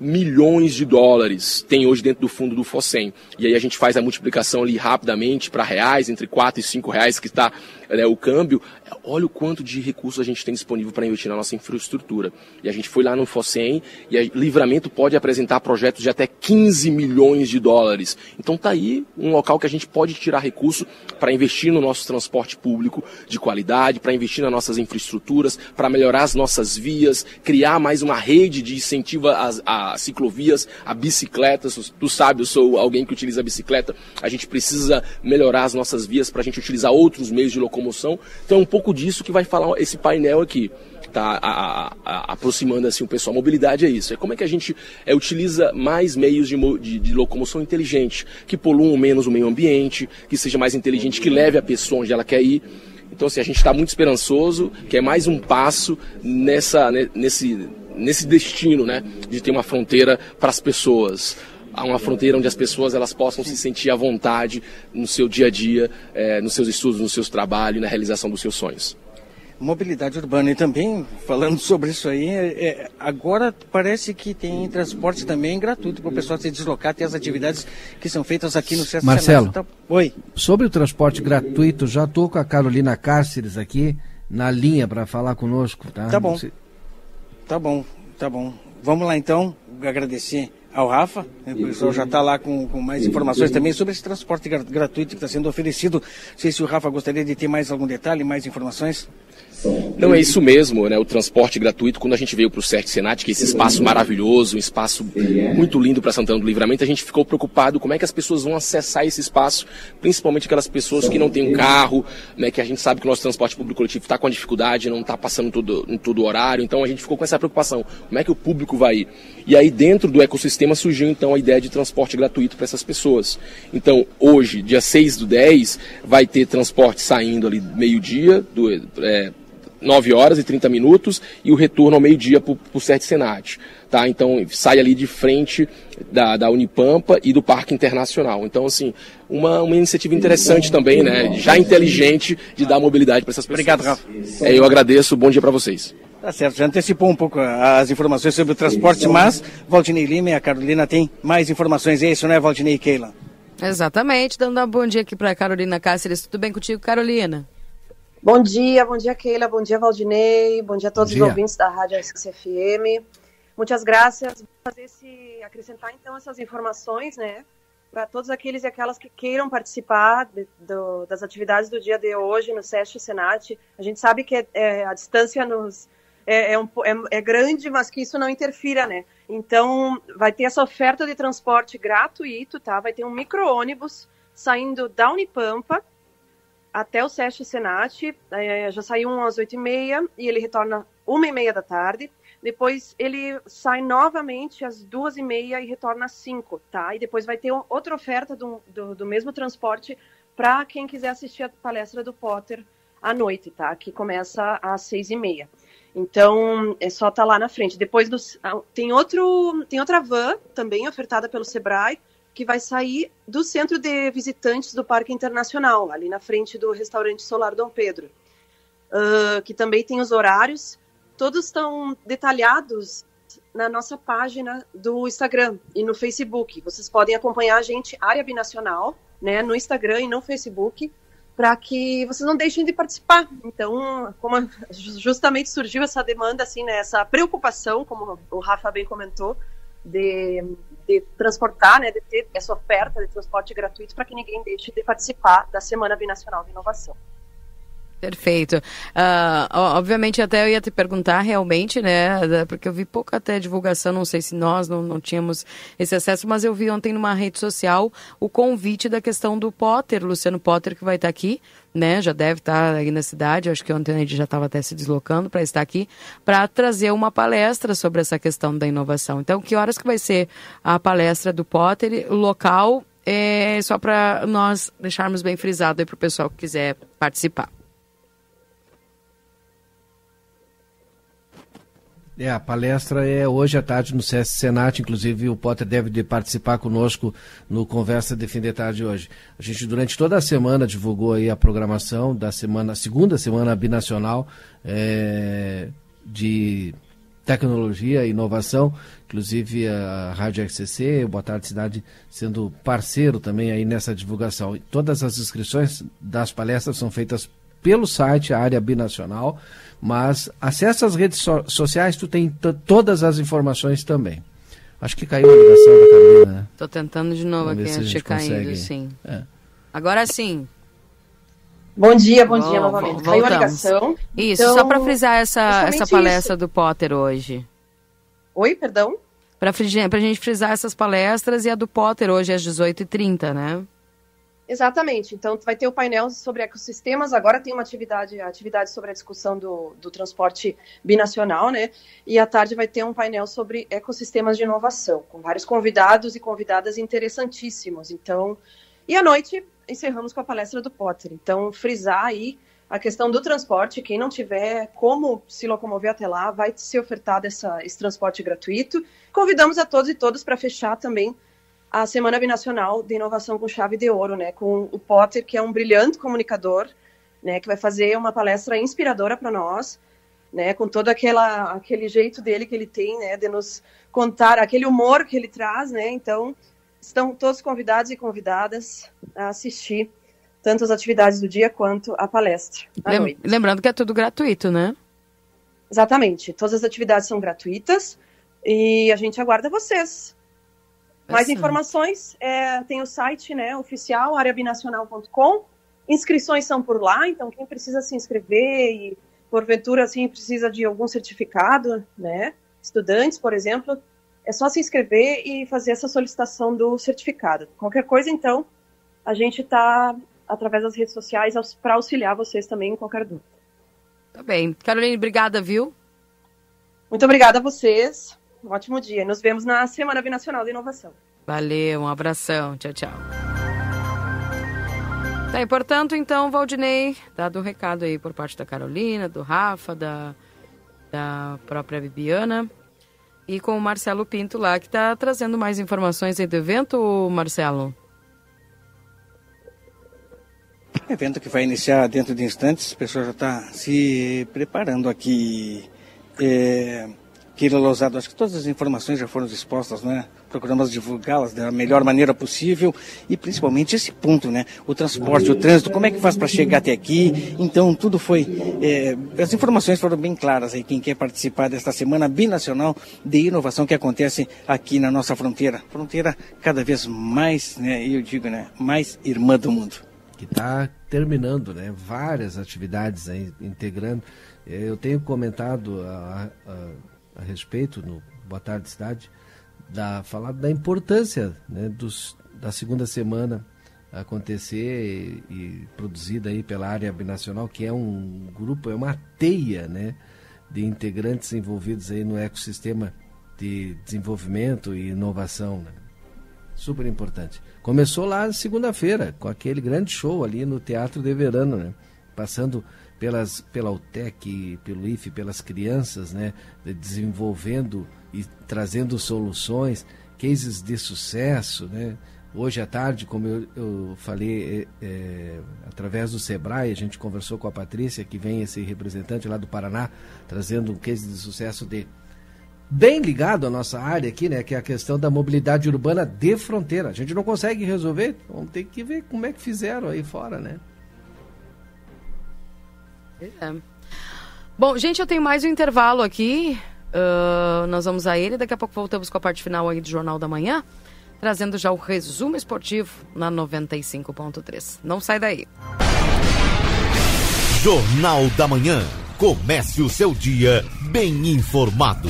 milhões de dólares tem hoje dentro do fundo do FOSEM. E aí a gente faz a multiplicação ali rapidamente para reais, entre 4 e 5 reais que está né, o câmbio, olha o quanto de recursos a gente tem disponível para investir na nossa infraestrutura. E a gente foi lá no FOSEM e a Livramento pode apresentar projetos de até 15 milhões de dólares. Então tá aí um local que a gente pode tirar recurso para investir no nosso transporte público de qualidade, para investir nas nossas infraestruturas, para melhorar as nossas vias, criar mais uma rede de incentivo às ciclovias, a bicicletas. Tu sabe, eu sou alguém que utiliza a bicicleta. A gente precisa melhorar as nossas vias para a gente utilizar outros meios de locomoção locomoção. Então é um pouco disso que vai falar esse painel aqui. Tá, a, aproximando assim o pessoal. Mobilidade é isso. É como é que a gente é, utiliza mais meios de, de, de, locomoção inteligente, que poluam menos o meio ambiente, que seja mais inteligente, que leve a pessoa onde ela quer ir. Então, assim, a gente está muito esperançoso, que é mais um passo nessa, nesse, nesse destino, né, de ter uma fronteira para as pessoas a uma fronteira onde as pessoas elas possam se sentir à vontade no seu dia a dia, é, nos seus estudos, nos seus trabalhos, na realização dos seus sonhos. Mobilidade urbana e também falando sobre isso aí, é, agora parece que tem transporte também gratuito para o pessoal se deslocar, ter as atividades que são feitas aqui no Centro Marcelo, então, oi. Sobre o transporte gratuito, já estou com a Carolina Cáceres aqui na linha para falar conosco, tá? Tá bom. Tá bom, tá bom. Vamos lá então, agradecer ao Rafa. Né? O pessoal já está lá com, com, mais informações também sobre esse transporte gratuito que está sendo oferecido. Não sei se o Rafa gostaria de ter mais algum detalhe, mais informações. Não, é isso mesmo, né? O transporte gratuito, quando a gente veio para o CERT Senat, que é esse espaço maravilhoso, um espaço muito lindo para Santana do Livramento, a gente ficou preocupado como é que as pessoas vão acessar esse espaço, principalmente aquelas pessoas que não têm um carro, né? Que a gente sabe que o nosso transporte público coletivo está com a dificuldade, não está passando todo, em todo o horário, então a gente ficou com essa preocupação. Como é que o público vai ir? E aí, dentro do ecossistema, surgiu então a ideia de transporte gratuito para essas pessoas. Então, hoje, dia 6 do 10, vai ter transporte saindo ali meio-dia. É, 9 horas e 30 minutos e o retorno ao meio-dia para o Sete Senat. Tá? Então sai ali de frente da, da Unipampa e do Parque Internacional. Então, assim, uma, uma iniciativa interessante também, né? Já inteligente de dar mobilidade para essas pessoas. Obrigado, Rafa. É, eu agradeço, bom dia para vocês. Tá certo, já antecipou um pouco as informações sobre o transporte, mas Valdinei Lima e a Carolina têm mais informações. É isso, né, Valdinei e Keila? Exatamente, dando um bom dia aqui para Carolina Cáceres. Tudo bem contigo, Carolina? Bom dia, bom dia Keila, bom dia Valdinei, bom dia a todos dia. os ouvintes da Rádio SCFM. Muitas graças. Vou fazer esse, acrescentar então essas informações, né, para todos aqueles e aquelas que queiram participar de, do, das atividades do dia de hoje no SESC Senat. A gente sabe que é, é, a distância nos é, é, um, é, é, grande, mas que isso não interfira, né? Então, vai ter essa oferta de transporte gratuito, tá? Vai ter um micro-ônibus saindo da Unipampa, até o SESC Senat, é, já saiu às oito e meia ele retorna uma e meia da tarde. Depois ele sai novamente às duas e meia e retorna às cinco, tá? E depois vai ter outra oferta do, do, do mesmo transporte para quem quiser assistir a palestra do Potter à noite, tá? Que começa às seis e meia. Então é só estar tá lá na frente. Depois ah, tem outro tem outra van também ofertada pelo Sebrae que vai sair do centro de visitantes do Parque Internacional, ali na frente do restaurante Solar Dom Pedro, uh, que também tem os horários. Todos estão detalhados na nossa página do Instagram e no Facebook. Vocês podem acompanhar a gente, Área Binacional, né, no Instagram e no Facebook, para que vocês não deixem de participar. Então, como justamente surgiu essa demanda, assim, né, essa preocupação, como o Rafa bem comentou, de, de transportar, né, de ter essa oferta de transporte gratuito para que ninguém deixe de participar da Semana Binacional de Inovação. Perfeito. Uh, obviamente, até eu ia te perguntar realmente, né? Porque eu vi pouca até divulgação, não sei se nós não, não tínhamos esse acesso, mas eu vi ontem numa rede social o convite da questão do Potter, Luciano Potter, que vai estar aqui, né? Já deve estar aí na cidade, acho que ontem ele já estava até se deslocando para estar aqui, para trazer uma palestra sobre essa questão da inovação. Então, que horas que vai ser a palestra do Potter? O local é só para nós deixarmos bem frisado aí para o pessoal que quiser participar. É, a palestra é hoje à tarde no CS Senat, inclusive o Potter deve de participar conosco no Conversa de Fim de Tarde hoje. A gente durante toda a semana divulgou aí a programação da semana, segunda semana binacional é, de tecnologia e inovação, inclusive a Rádio RCC, o Boa Tarde Cidade, sendo parceiro também aí nessa divulgação. Todas as inscrições das palestras são feitas pelo site, a área binacional, mas acessa as redes so sociais, tu tem todas as informações também. Acho que caiu a ligação da Carolina, né? Tô tentando de novo Vamos aqui, acho caindo, sim. É. Agora sim. Bom dia, bom, bom dia novamente. Voltamos. Caiu a ligação. Isso, então, só para frisar essa, essa palestra isso. do Potter hoje. Oi, perdão? Para a gente frisar essas palestras e a do Potter hoje às 18h30, né? Exatamente. Então, vai ter o painel sobre ecossistemas. Agora tem uma atividade, atividade sobre a discussão do, do transporte binacional, né? E à tarde vai ter um painel sobre ecossistemas de inovação, com vários convidados e convidadas interessantíssimos. Então, e à noite encerramos com a palestra do Potter. Então, frisar aí a questão do transporte. Quem não tiver como se locomover até lá, vai ser ofertado essa, esse transporte gratuito. Convidamos a todos e todas para fechar também a Semana Binacional de Inovação com Chave de Ouro, né, com o Potter, que é um brilhante comunicador, né, que vai fazer uma palestra inspiradora para nós, né, com todo aquela, aquele jeito dele que ele tem, né, de nos contar, aquele humor que ele traz, né, então estão todos convidados e convidadas a assistir tanto as atividades do dia quanto a palestra. Lembrando que é tudo gratuito, né? Exatamente, todas as atividades são gratuitas e a gente aguarda vocês mais informações, é, tem o site né, oficial, areabinacional.com. Inscrições são por lá, então quem precisa se inscrever e, porventura, assim, precisa de algum certificado, né? Estudantes, por exemplo, é só se inscrever e fazer essa solicitação do certificado. Qualquer coisa, então, a gente está, através das redes sociais, para auxiliar vocês também em qualquer dúvida. Tá bem. Caroline, obrigada, viu? Muito obrigada a vocês. Um ótimo dia. Nos vemos na Semana Binacional de Inovação. Valeu, um abração. Tchau, tchau. Tá, e portanto, então, Valdinei, dado o um recado aí por parte da Carolina, do Rafa, da, da própria Bibiana, e com o Marcelo Pinto lá, que está trazendo mais informações aí do evento, Marcelo. Evento que vai iniciar dentro de instantes, o pessoal já está se preparando aqui. É, Keila Lousado, acho que todas as informações já foram expostas, né? Procuramos divulgá-las da melhor maneira possível e principalmente esse ponto, né? O transporte, o trânsito, como é que faz para chegar até aqui? Então, tudo foi. É, as informações foram bem claras aí. Quem quer participar desta semana binacional de inovação que acontece aqui na nossa fronteira. Fronteira cada vez mais, né? Eu digo, né? Mais irmã do mundo. Que está terminando, né? Várias atividades aí integrando. Eu tenho comentado a, a a respeito no Boa Tarde Cidade, da, falar da importância né, dos, da segunda semana acontecer e, e, produzida aí pela área binacional, que é um grupo, é uma teia né, de integrantes envolvidos aí no ecossistema de desenvolvimento e inovação. Né? Super importante. Começou lá segunda-feira, com aquele grande show ali no Teatro de Verano, né? passando pelas, pela UTEC, pelo IFE, pelas crianças, né, desenvolvendo e trazendo soluções, cases de sucesso, né? Hoje à tarde, como eu, eu falei, é, é, através do Sebrae, a gente conversou com a Patrícia, que vem esse representante lá do Paraná, trazendo um case de sucesso de bem ligado à nossa área aqui, né, que é a questão da mobilidade urbana de fronteira. A gente não consegue resolver, vamos ter que ver como é que fizeram aí fora, né? É. Bom, gente, eu tenho mais um intervalo aqui. Uh, nós vamos a ele. Daqui a pouco voltamos com a parte final aí do Jornal da Manhã, trazendo já o resumo esportivo na 95.3. Não sai daí. Jornal da Manhã. Comece o seu dia bem informado.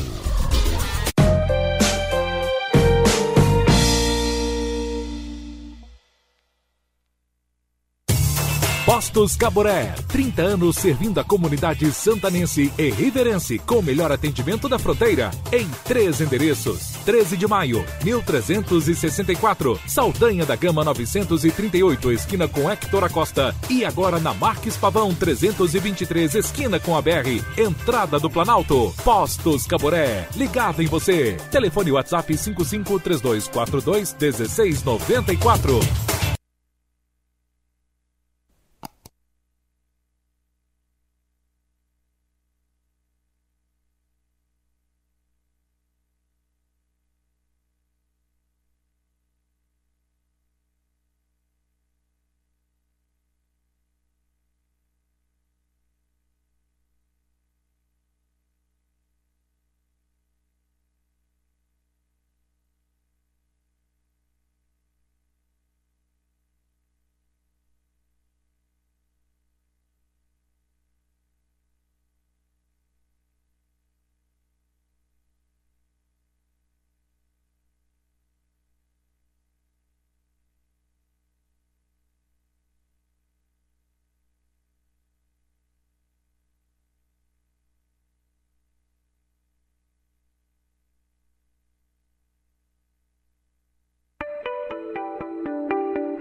Postos Caboré, 30 anos servindo a comunidade santanense e riverense com o melhor atendimento da fronteira em três endereços. 13 de maio, 1364, Saldanha da Gama 938, esquina com Hector Acosta e agora na Marques Pavão 323, esquina com a BR, entrada do Planalto. Postos Caboré, ligado em você. Telefone WhatsApp 553242 1694.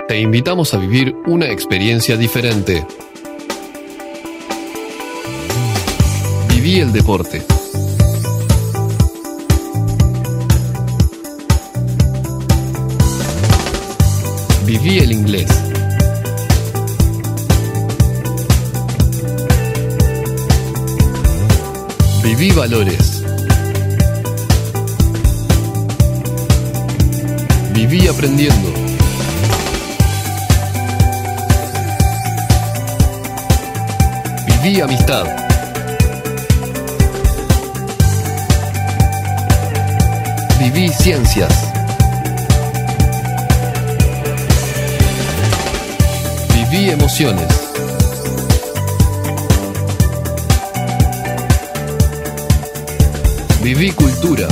Te invitamos a vivir una experiencia diferente. Viví el deporte. Viví el inglés. Viví valores. Viví aprendiendo. Viví amistad. Viví ciencias. Viví emociones. Viví cultura.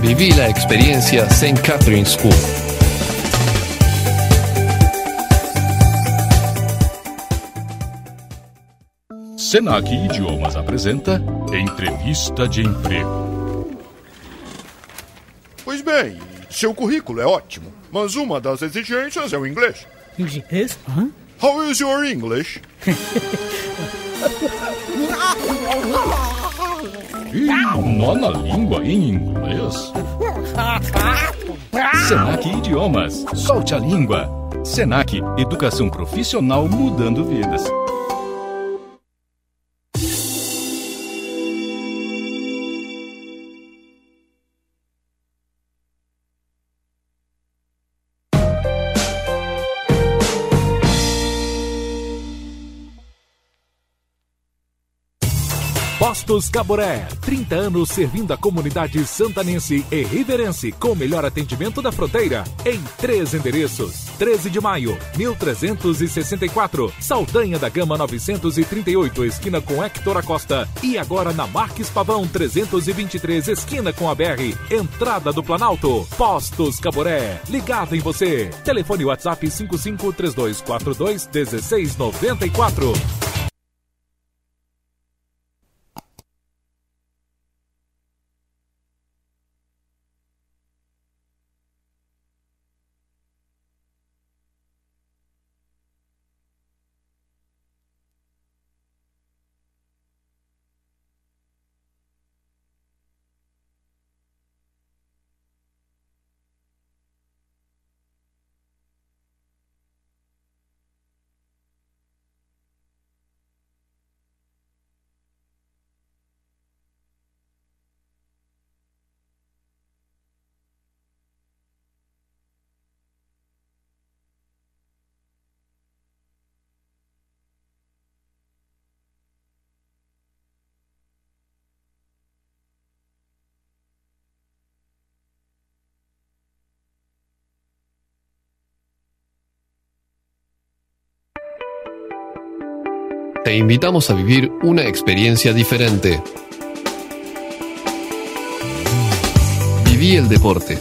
Viví la experiencia St. Catherine's School. Senac Idiomas apresenta Entrevista de Emprego. Pois bem, seu currículo é ótimo, mas uma das exigências é o inglês. Inglês? Hã? How is your English? Ih, nó na língua em inglês? Senac Idiomas, solte a língua. Senac, educação profissional mudando vidas. Postos Caboré, 30 anos servindo a comunidade santanense e riverense com o melhor atendimento da fronteira em três endereços. 13 de maio, 1364, Saldanha da Gama 938, esquina com Hector Acosta e agora na Marques Pavão 323, esquina com a BR, entrada do Planalto. Postos Caboré, ligado em você. Telefone WhatsApp 553242 te invitamos a vivir una experiencia diferente. Viví el deporte.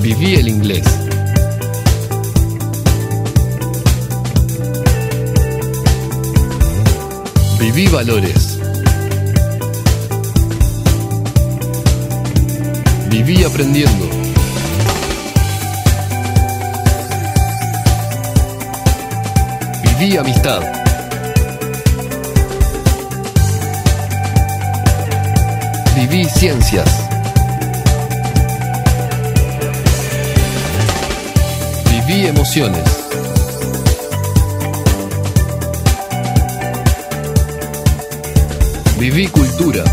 Viví el inglés. Viví valores. Viví aprendiendo. Viví amistad. Viví ciencias. Viví emociones. Viví cultura.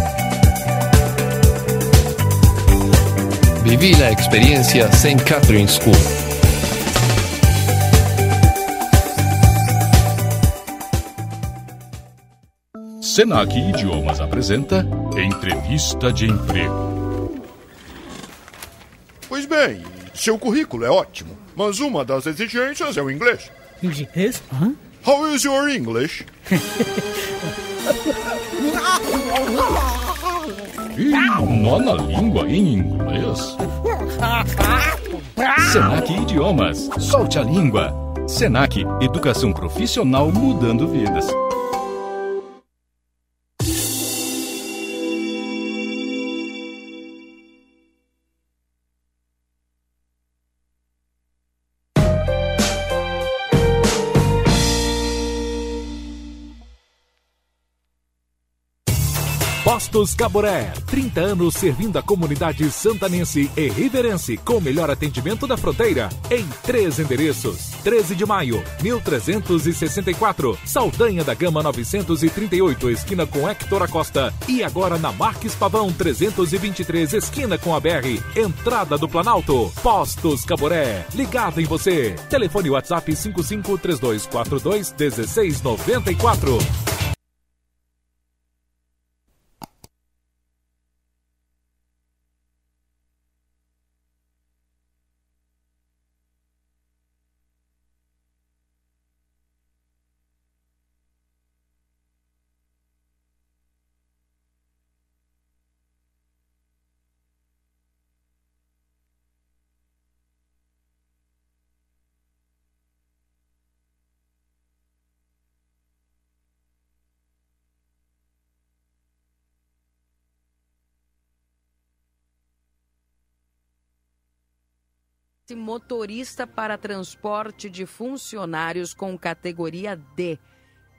Viví la experiencia St. Catherine School. Senac Idiomas apresenta Entrevista de Emprego. Pois bem, seu currículo é ótimo, mas uma das exigências é o inglês. Inglês? Hã? How is your English? Ih, nó na língua em inglês? Senac Idiomas. Solte a língua. Senac, educação profissional mudando vidas. Postos Caboré, 30 anos servindo a comunidade santanense e riverense com o melhor atendimento da fronteira em três endereços. 13 de maio, 1364, Saldanha da Gama 938, esquina com Hector Acosta e agora na Marques Pavão 323, esquina com a BR, entrada do Planalto. Postos Caboré, ligado em você. Telefone WhatsApp 553242 motorista para transporte de funcionários com categoria D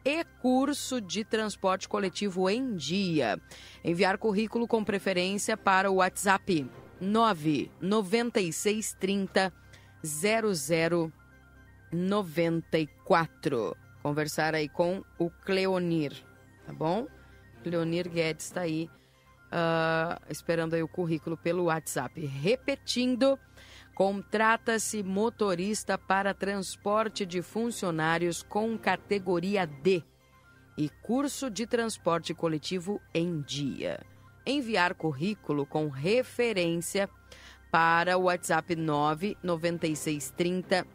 e curso de transporte coletivo em dia. Enviar currículo com preferência para o WhatsApp 99630 0094. Conversar aí com o Cleonir, tá bom? Cleonir Guedes está aí uh, esperando aí o currículo pelo WhatsApp. Repetindo, Contrata-se motorista para transporte de funcionários com categoria D e curso de transporte coletivo em dia. Enviar currículo com referência para o WhatsApp 99630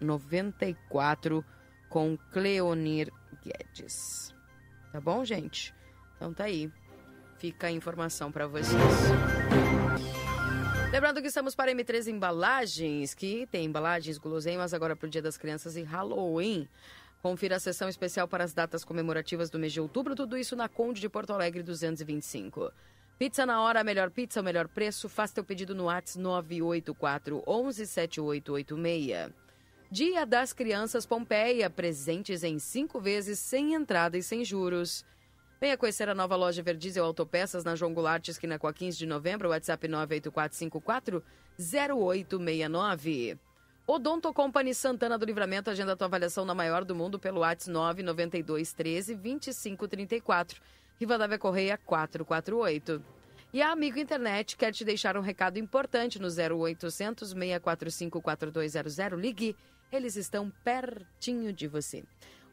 0094 com Cleonir Guedes. Tá bom, gente? Então tá aí. Fica a informação para vocês. Lembrando que estamos para M3 Embalagens, que tem embalagens guloseimas agora para o Dia das Crianças e Halloween. Confira a sessão especial para as datas comemorativas do mês de outubro, tudo isso na Conde de Porto Alegre 225. Pizza na hora, a melhor pizza, o melhor preço. Faça teu pedido no WhatsApp 984 11 7886. Dia das Crianças Pompeia, presentes em cinco vezes, sem entrada e sem juros. Venha conhecer a nova loja Verdizel Autopeças na João Goulart, esquina com a 15 de novembro, WhatsApp 984540869. Odonto Company Santana do Livramento, agenda a tua avaliação na maior do mundo pelo WhatsApp 99213 2534. Rivadavia Correia 448. E a Amigo Internet quer te deixar um recado importante no 0800 645 4200. Ligue, eles estão pertinho de você.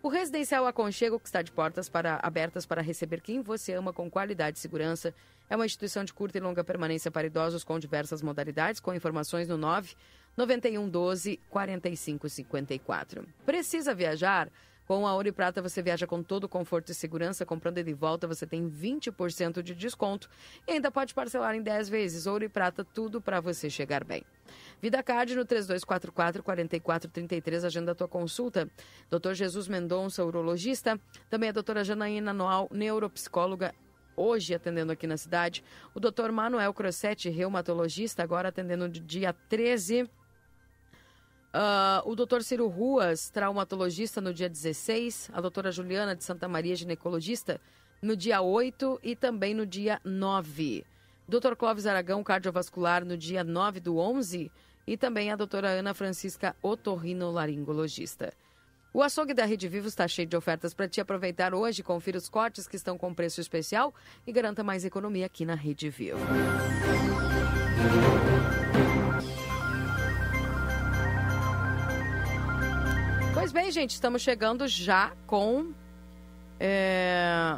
O Residencial Aconchego, que está de portas para, abertas para receber quem você ama com qualidade e segurança, é uma instituição de curta e longa permanência para idosos com diversas modalidades, com informações no 9 91 12 45 54. Precisa viajar? Com a Ouro e Prata você viaja com todo o conforto e segurança. Comprando de volta você tem 20% de desconto e ainda pode parcelar em 10 vezes. Ouro e Prata, tudo para você chegar bem. Vida Card no 3244-4433, agenda a tua consulta. Dr. Jesus Mendonça, urologista. Também a doutora Janaína Noal, neuropsicóloga, hoje atendendo aqui na cidade. O doutor Manuel Crossetti, reumatologista, agora atendendo no dia 13 Uh, o doutor Ciro Ruas, traumatologista, no dia 16. A doutora Juliana de Santa Maria, ginecologista, no dia 8 e também no dia 9. Doutor Clóvis Aragão, cardiovascular, no dia 9 do 11. E também a doutora Ana Francisca, otorrinolaringologista. O açougue da Rede Vivo está cheio de ofertas para te aproveitar hoje. Confira os cortes que estão com preço especial e garanta mais economia aqui na Rede Vivo. Bem, gente, estamos chegando já com é,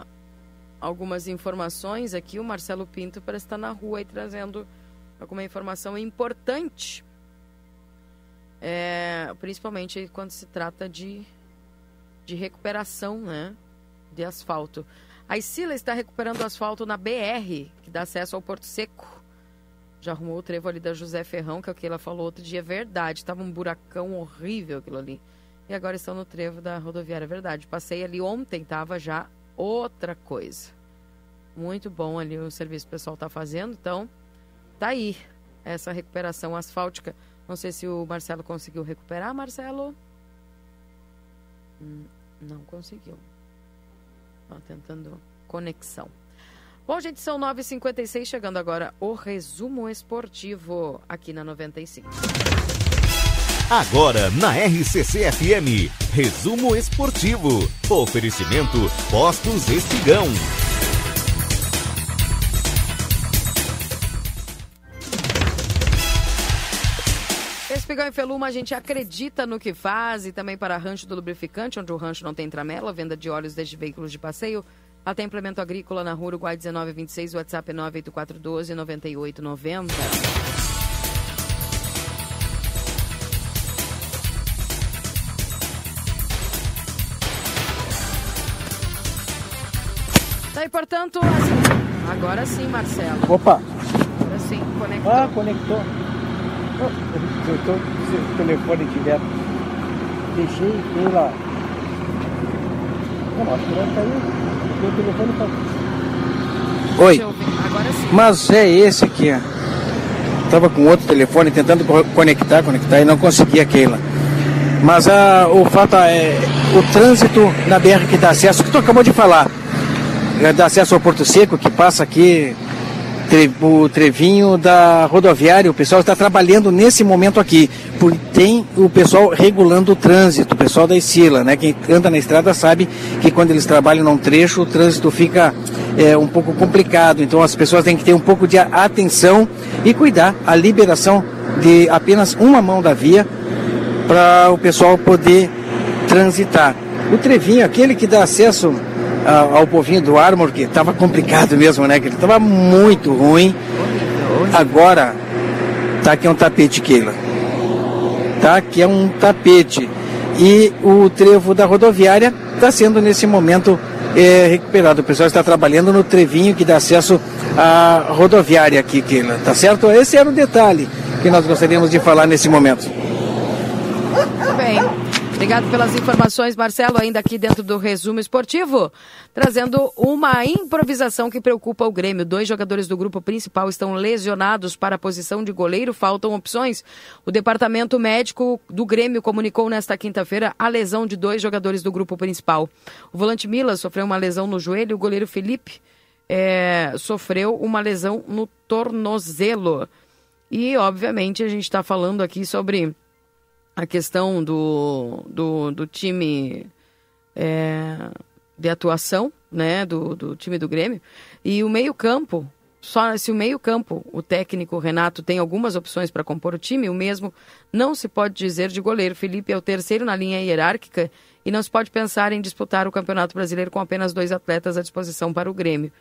algumas informações aqui. O Marcelo Pinto parece estar na rua aí trazendo alguma informação importante. É, principalmente quando se trata de, de recuperação né, de asfalto. A Isila está recuperando asfalto na BR, que dá acesso ao Porto Seco. Já arrumou o trevo ali da José Ferrão, que é o que ela falou outro dia. É verdade, estava um buracão horrível aquilo ali e agora estão no trevo da rodoviária. É verdade, passei ali ontem, tava já outra coisa. Muito bom ali o serviço que o pessoal está fazendo, então tá aí essa recuperação asfáltica. Não sei se o Marcelo conseguiu recuperar, Marcelo. Hum, não conseguiu. Tá tentando conexão. Bom, gente, são 9h56, chegando agora o resumo esportivo aqui na 95. Agora na RCC FM, resumo esportivo. Oferecimento Postos Espigão. Espigão e Feluma, a gente acredita no que faz e também para Rancho do Lubrificante, onde o rancho não tem tramela, venda de óleos desde veículos de passeio até implemento agrícola na rua Uruguai 1926, WhatsApp 98412 9890. Aí, portanto, assim, agora sim, Marcelo. Opa! Agora sim, conectou. Ah, conectou. Oh, eu tô com o telefone direto. Deixei pela. Não, acho que vai cair. O telefone tá. Oi. Agora sim. Mas é esse aqui, ó. Tava com outro telefone tentando conectar, conectar e não conseguia, Keila. Mas a, o fato é o trânsito na BR que dá acesso, que tu acabou de falar dá acesso ao Porto Seco, que passa aqui o trevinho da rodoviária, o pessoal está trabalhando nesse momento aqui, porque tem o pessoal regulando o trânsito, o pessoal da Escila, né? Quem anda na estrada sabe que quando eles trabalham num trecho, o trânsito fica é, um pouco complicado, então as pessoas têm que ter um pouco de atenção e cuidar a liberação de apenas uma mão da via para o pessoal poder transitar. O trevinho, aquele que dá acesso ao povinho do Armor, que estava complicado mesmo, né? Que ele estava muito ruim. Agora, tá aqui um tapete, Keila. Tá aqui é um tapete. E o trevo da rodoviária está sendo nesse momento é, recuperado. O pessoal está trabalhando no trevinho que dá acesso à rodoviária aqui, Keila. Tá certo? Esse era o detalhe que nós gostaríamos de falar nesse momento. Obrigado pelas informações, Marcelo, ainda aqui dentro do resumo esportivo, trazendo uma improvisação que preocupa o Grêmio. Dois jogadores do grupo principal estão lesionados para a posição de goleiro, faltam opções. O departamento médico do Grêmio comunicou nesta quinta-feira a lesão de dois jogadores do grupo principal. O volante Mila sofreu uma lesão no joelho, o goleiro Felipe é, sofreu uma lesão no tornozelo. E, obviamente, a gente está falando aqui sobre a questão do, do, do time é, de atuação, né, do, do time do Grêmio, e o meio-campo, só se o meio-campo, o técnico Renato tem algumas opções para compor o time, o mesmo não se pode dizer de goleiro. Felipe é o terceiro na linha hierárquica e não se pode pensar em disputar o Campeonato Brasileiro com apenas dois atletas à disposição para o Grêmio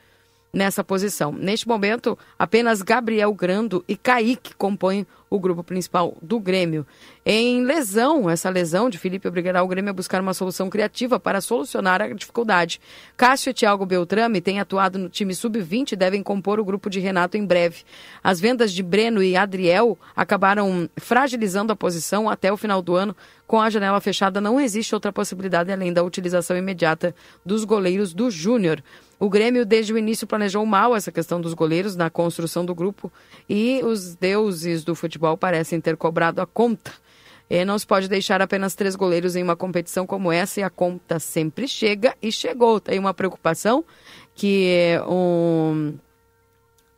nessa posição. Neste momento, apenas Gabriel Grando e Kaique compõem o grupo principal do Grêmio. Em lesão, essa lesão de Felipe obrigará o Grêmio a buscar uma solução criativa para solucionar a dificuldade. Cássio e Thiago Beltrame têm atuado no time sub-20 e devem compor o grupo de Renato em breve. As vendas de Breno e Adriel acabaram fragilizando a posição até o final do ano. Com a janela fechada, não existe outra possibilidade além da utilização imediata dos goleiros do Júnior. O Grêmio, desde o início, planejou mal essa questão dos goleiros na construção do grupo e os deuses do futebol parecem ter cobrado a conta. E não se pode deixar apenas três goleiros em uma competição como essa e a conta sempre chega e chegou. Tem uma preocupação que um,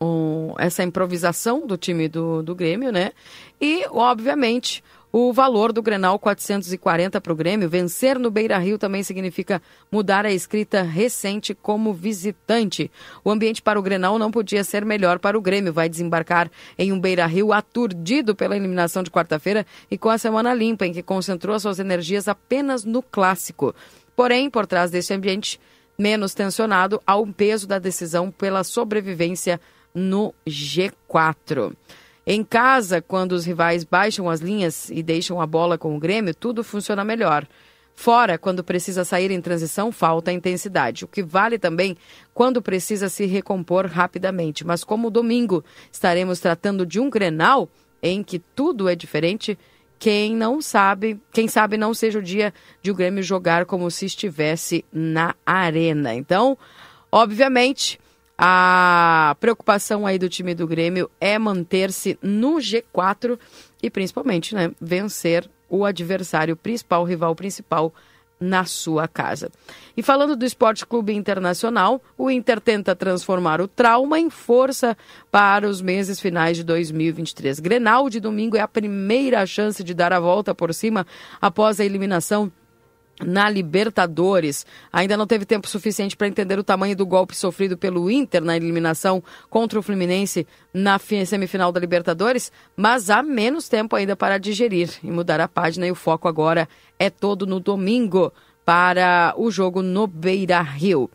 um, essa improvisação do time do, do Grêmio, né? E, obviamente, o valor do Grenal 440 para o Grêmio, vencer no Beira Rio também significa mudar a escrita recente como visitante. O ambiente para o Grenal não podia ser melhor para o Grêmio. Vai desembarcar em um Beira Rio aturdido pela eliminação de quarta-feira e com a semana limpa, em que concentrou suas energias apenas no clássico. Porém, por trás desse ambiente menos tensionado, há um peso da decisão pela sobrevivência no G4. Em casa, quando os rivais baixam as linhas e deixam a bola com o Grêmio, tudo funciona melhor. Fora, quando precisa sair em transição, falta intensidade. O que vale também quando precisa se recompor rapidamente. Mas como domingo estaremos tratando de um Grenal em que tudo é diferente, quem não sabe, quem sabe não seja o dia de o Grêmio jogar como se estivesse na arena. Então, obviamente, a preocupação aí do time do Grêmio é manter-se no G4 e principalmente, né, vencer o adversário principal, o rival principal na sua casa. E falando do Esporte Clube Internacional, o Inter tenta transformar o trauma em força para os meses finais de 2023. Grenal de domingo é a primeira chance de dar a volta por cima após a eliminação na Libertadores. Ainda não teve tempo suficiente para entender o tamanho do golpe sofrido pelo Inter na eliminação contra o Fluminense na semifinal da Libertadores, mas há menos tempo ainda para digerir e mudar a página e o foco agora é todo no domingo para o jogo no Beira Rio.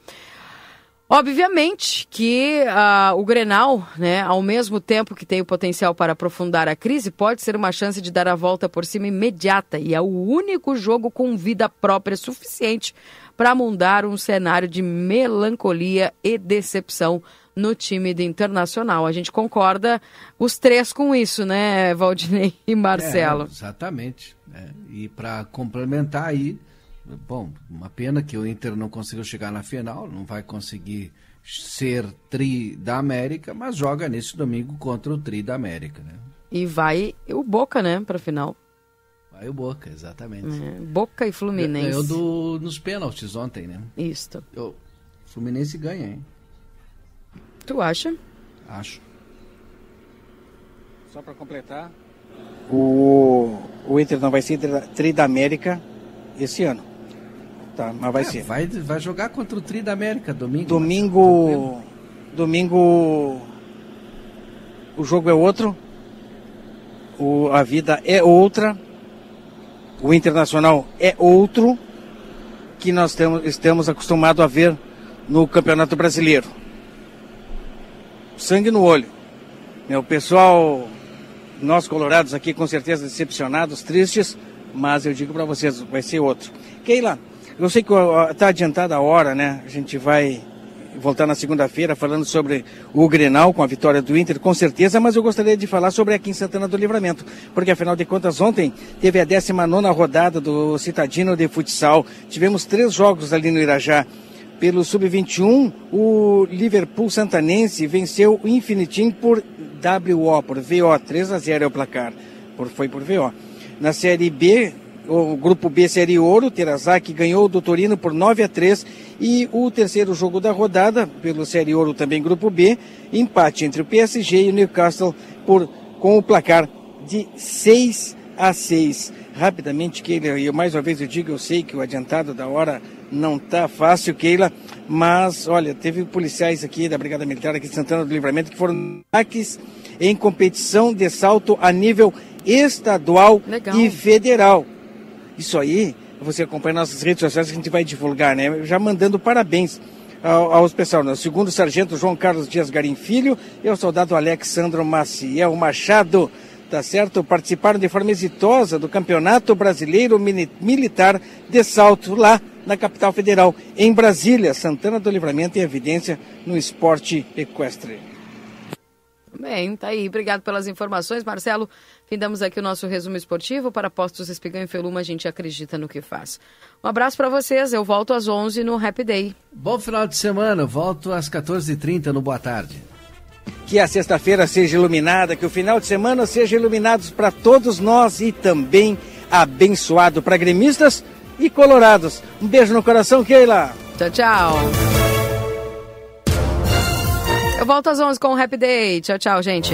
Obviamente que uh, o Grenal, né, ao mesmo tempo que tem o potencial para aprofundar a crise, pode ser uma chance de dar a volta por cima imediata e é o único jogo com vida própria suficiente para mudar um cenário de melancolia e decepção no time do Internacional. A gente concorda os três com isso, né, Valdinei e Marcelo? É, exatamente. Né? E para complementar aí, Bom, uma pena que o Inter não conseguiu chegar na final, não vai conseguir ser tri da América, mas joga nesse domingo contra o tri da América, né? E vai o Boca, né, para final. Vai o Boca, exatamente. É, Boca e Fluminense. Ganhou do, nos pênaltis ontem, né? Isso. O Fluminense ganha, hein? Tu acha? Acho. Só para completar, o, o Inter não vai ser tri da América esse ano. Tá, mas vai é, ser. Vai, vai jogar contra o Tri da América domingo. Domingo. Domingo. O jogo é outro. O, a vida é outra. O internacional é outro que nós temos, estamos acostumados a ver no Campeonato Brasileiro. Sangue no olho. O pessoal, nós colorados aqui com certeza decepcionados, tristes, mas eu digo para vocês, vai ser outro. Keila, eu sei que está adiantada a hora, né? A gente vai voltar na segunda-feira falando sobre o Grenal com a vitória do Inter, com certeza, mas eu gostaria de falar sobre aqui em Santana do Livramento, porque afinal de contas ontem teve a 19 rodada do Citadino de Futsal. Tivemos três jogos ali no Irajá. Pelo Sub-21, o Liverpool Santanense venceu o Infinitim por WO, por VO, 3 a 0 é o placar, por, foi por VO. Na Série B, o grupo B Série Ouro, Terazaki ganhou do Torino por 9 a 3 e o terceiro jogo da rodada, pelo Série Ouro também grupo B, empate entre o PSG e o Newcastle por, com o placar de 6 a 6. Rapidamente, Keila, e mais uma vez eu digo, eu sei que o adiantado da hora não tá fácil, Keila, mas olha, teve policiais aqui da Brigada Militar aqui de Santana do Livramento que foram ataques em competição de salto a nível estadual Legal. e federal. Isso aí você acompanha nossas redes sociais a gente vai divulgar, né? Já mandando parabéns ao, aos pessoal, né? Segundo sargento João Carlos Dias Garim Filho e o soldado Alexandro Maciel Machado, tá certo? Participaram de forma exitosa do Campeonato Brasileiro Militar de Salto lá na capital federal, em Brasília, Santana do Livramento em evidência no esporte equestre. Bem, tá aí. Obrigado pelas informações, Marcelo. Findamos aqui o nosso resumo esportivo. Para Postos Espigão e Feluma, a gente acredita no que faz. Um abraço para vocês. Eu volto às 11 no Happy Day. Bom final de semana. volto às 14h30 no Boa Tarde. Que a sexta-feira seja iluminada, que o final de semana seja iluminado para todos nós e também abençoado para gremistas e colorados. Um beijo no coração, Keila. Tchau, tchau. Eu volto às 11 com o Happy Day. Tchau, tchau, gente.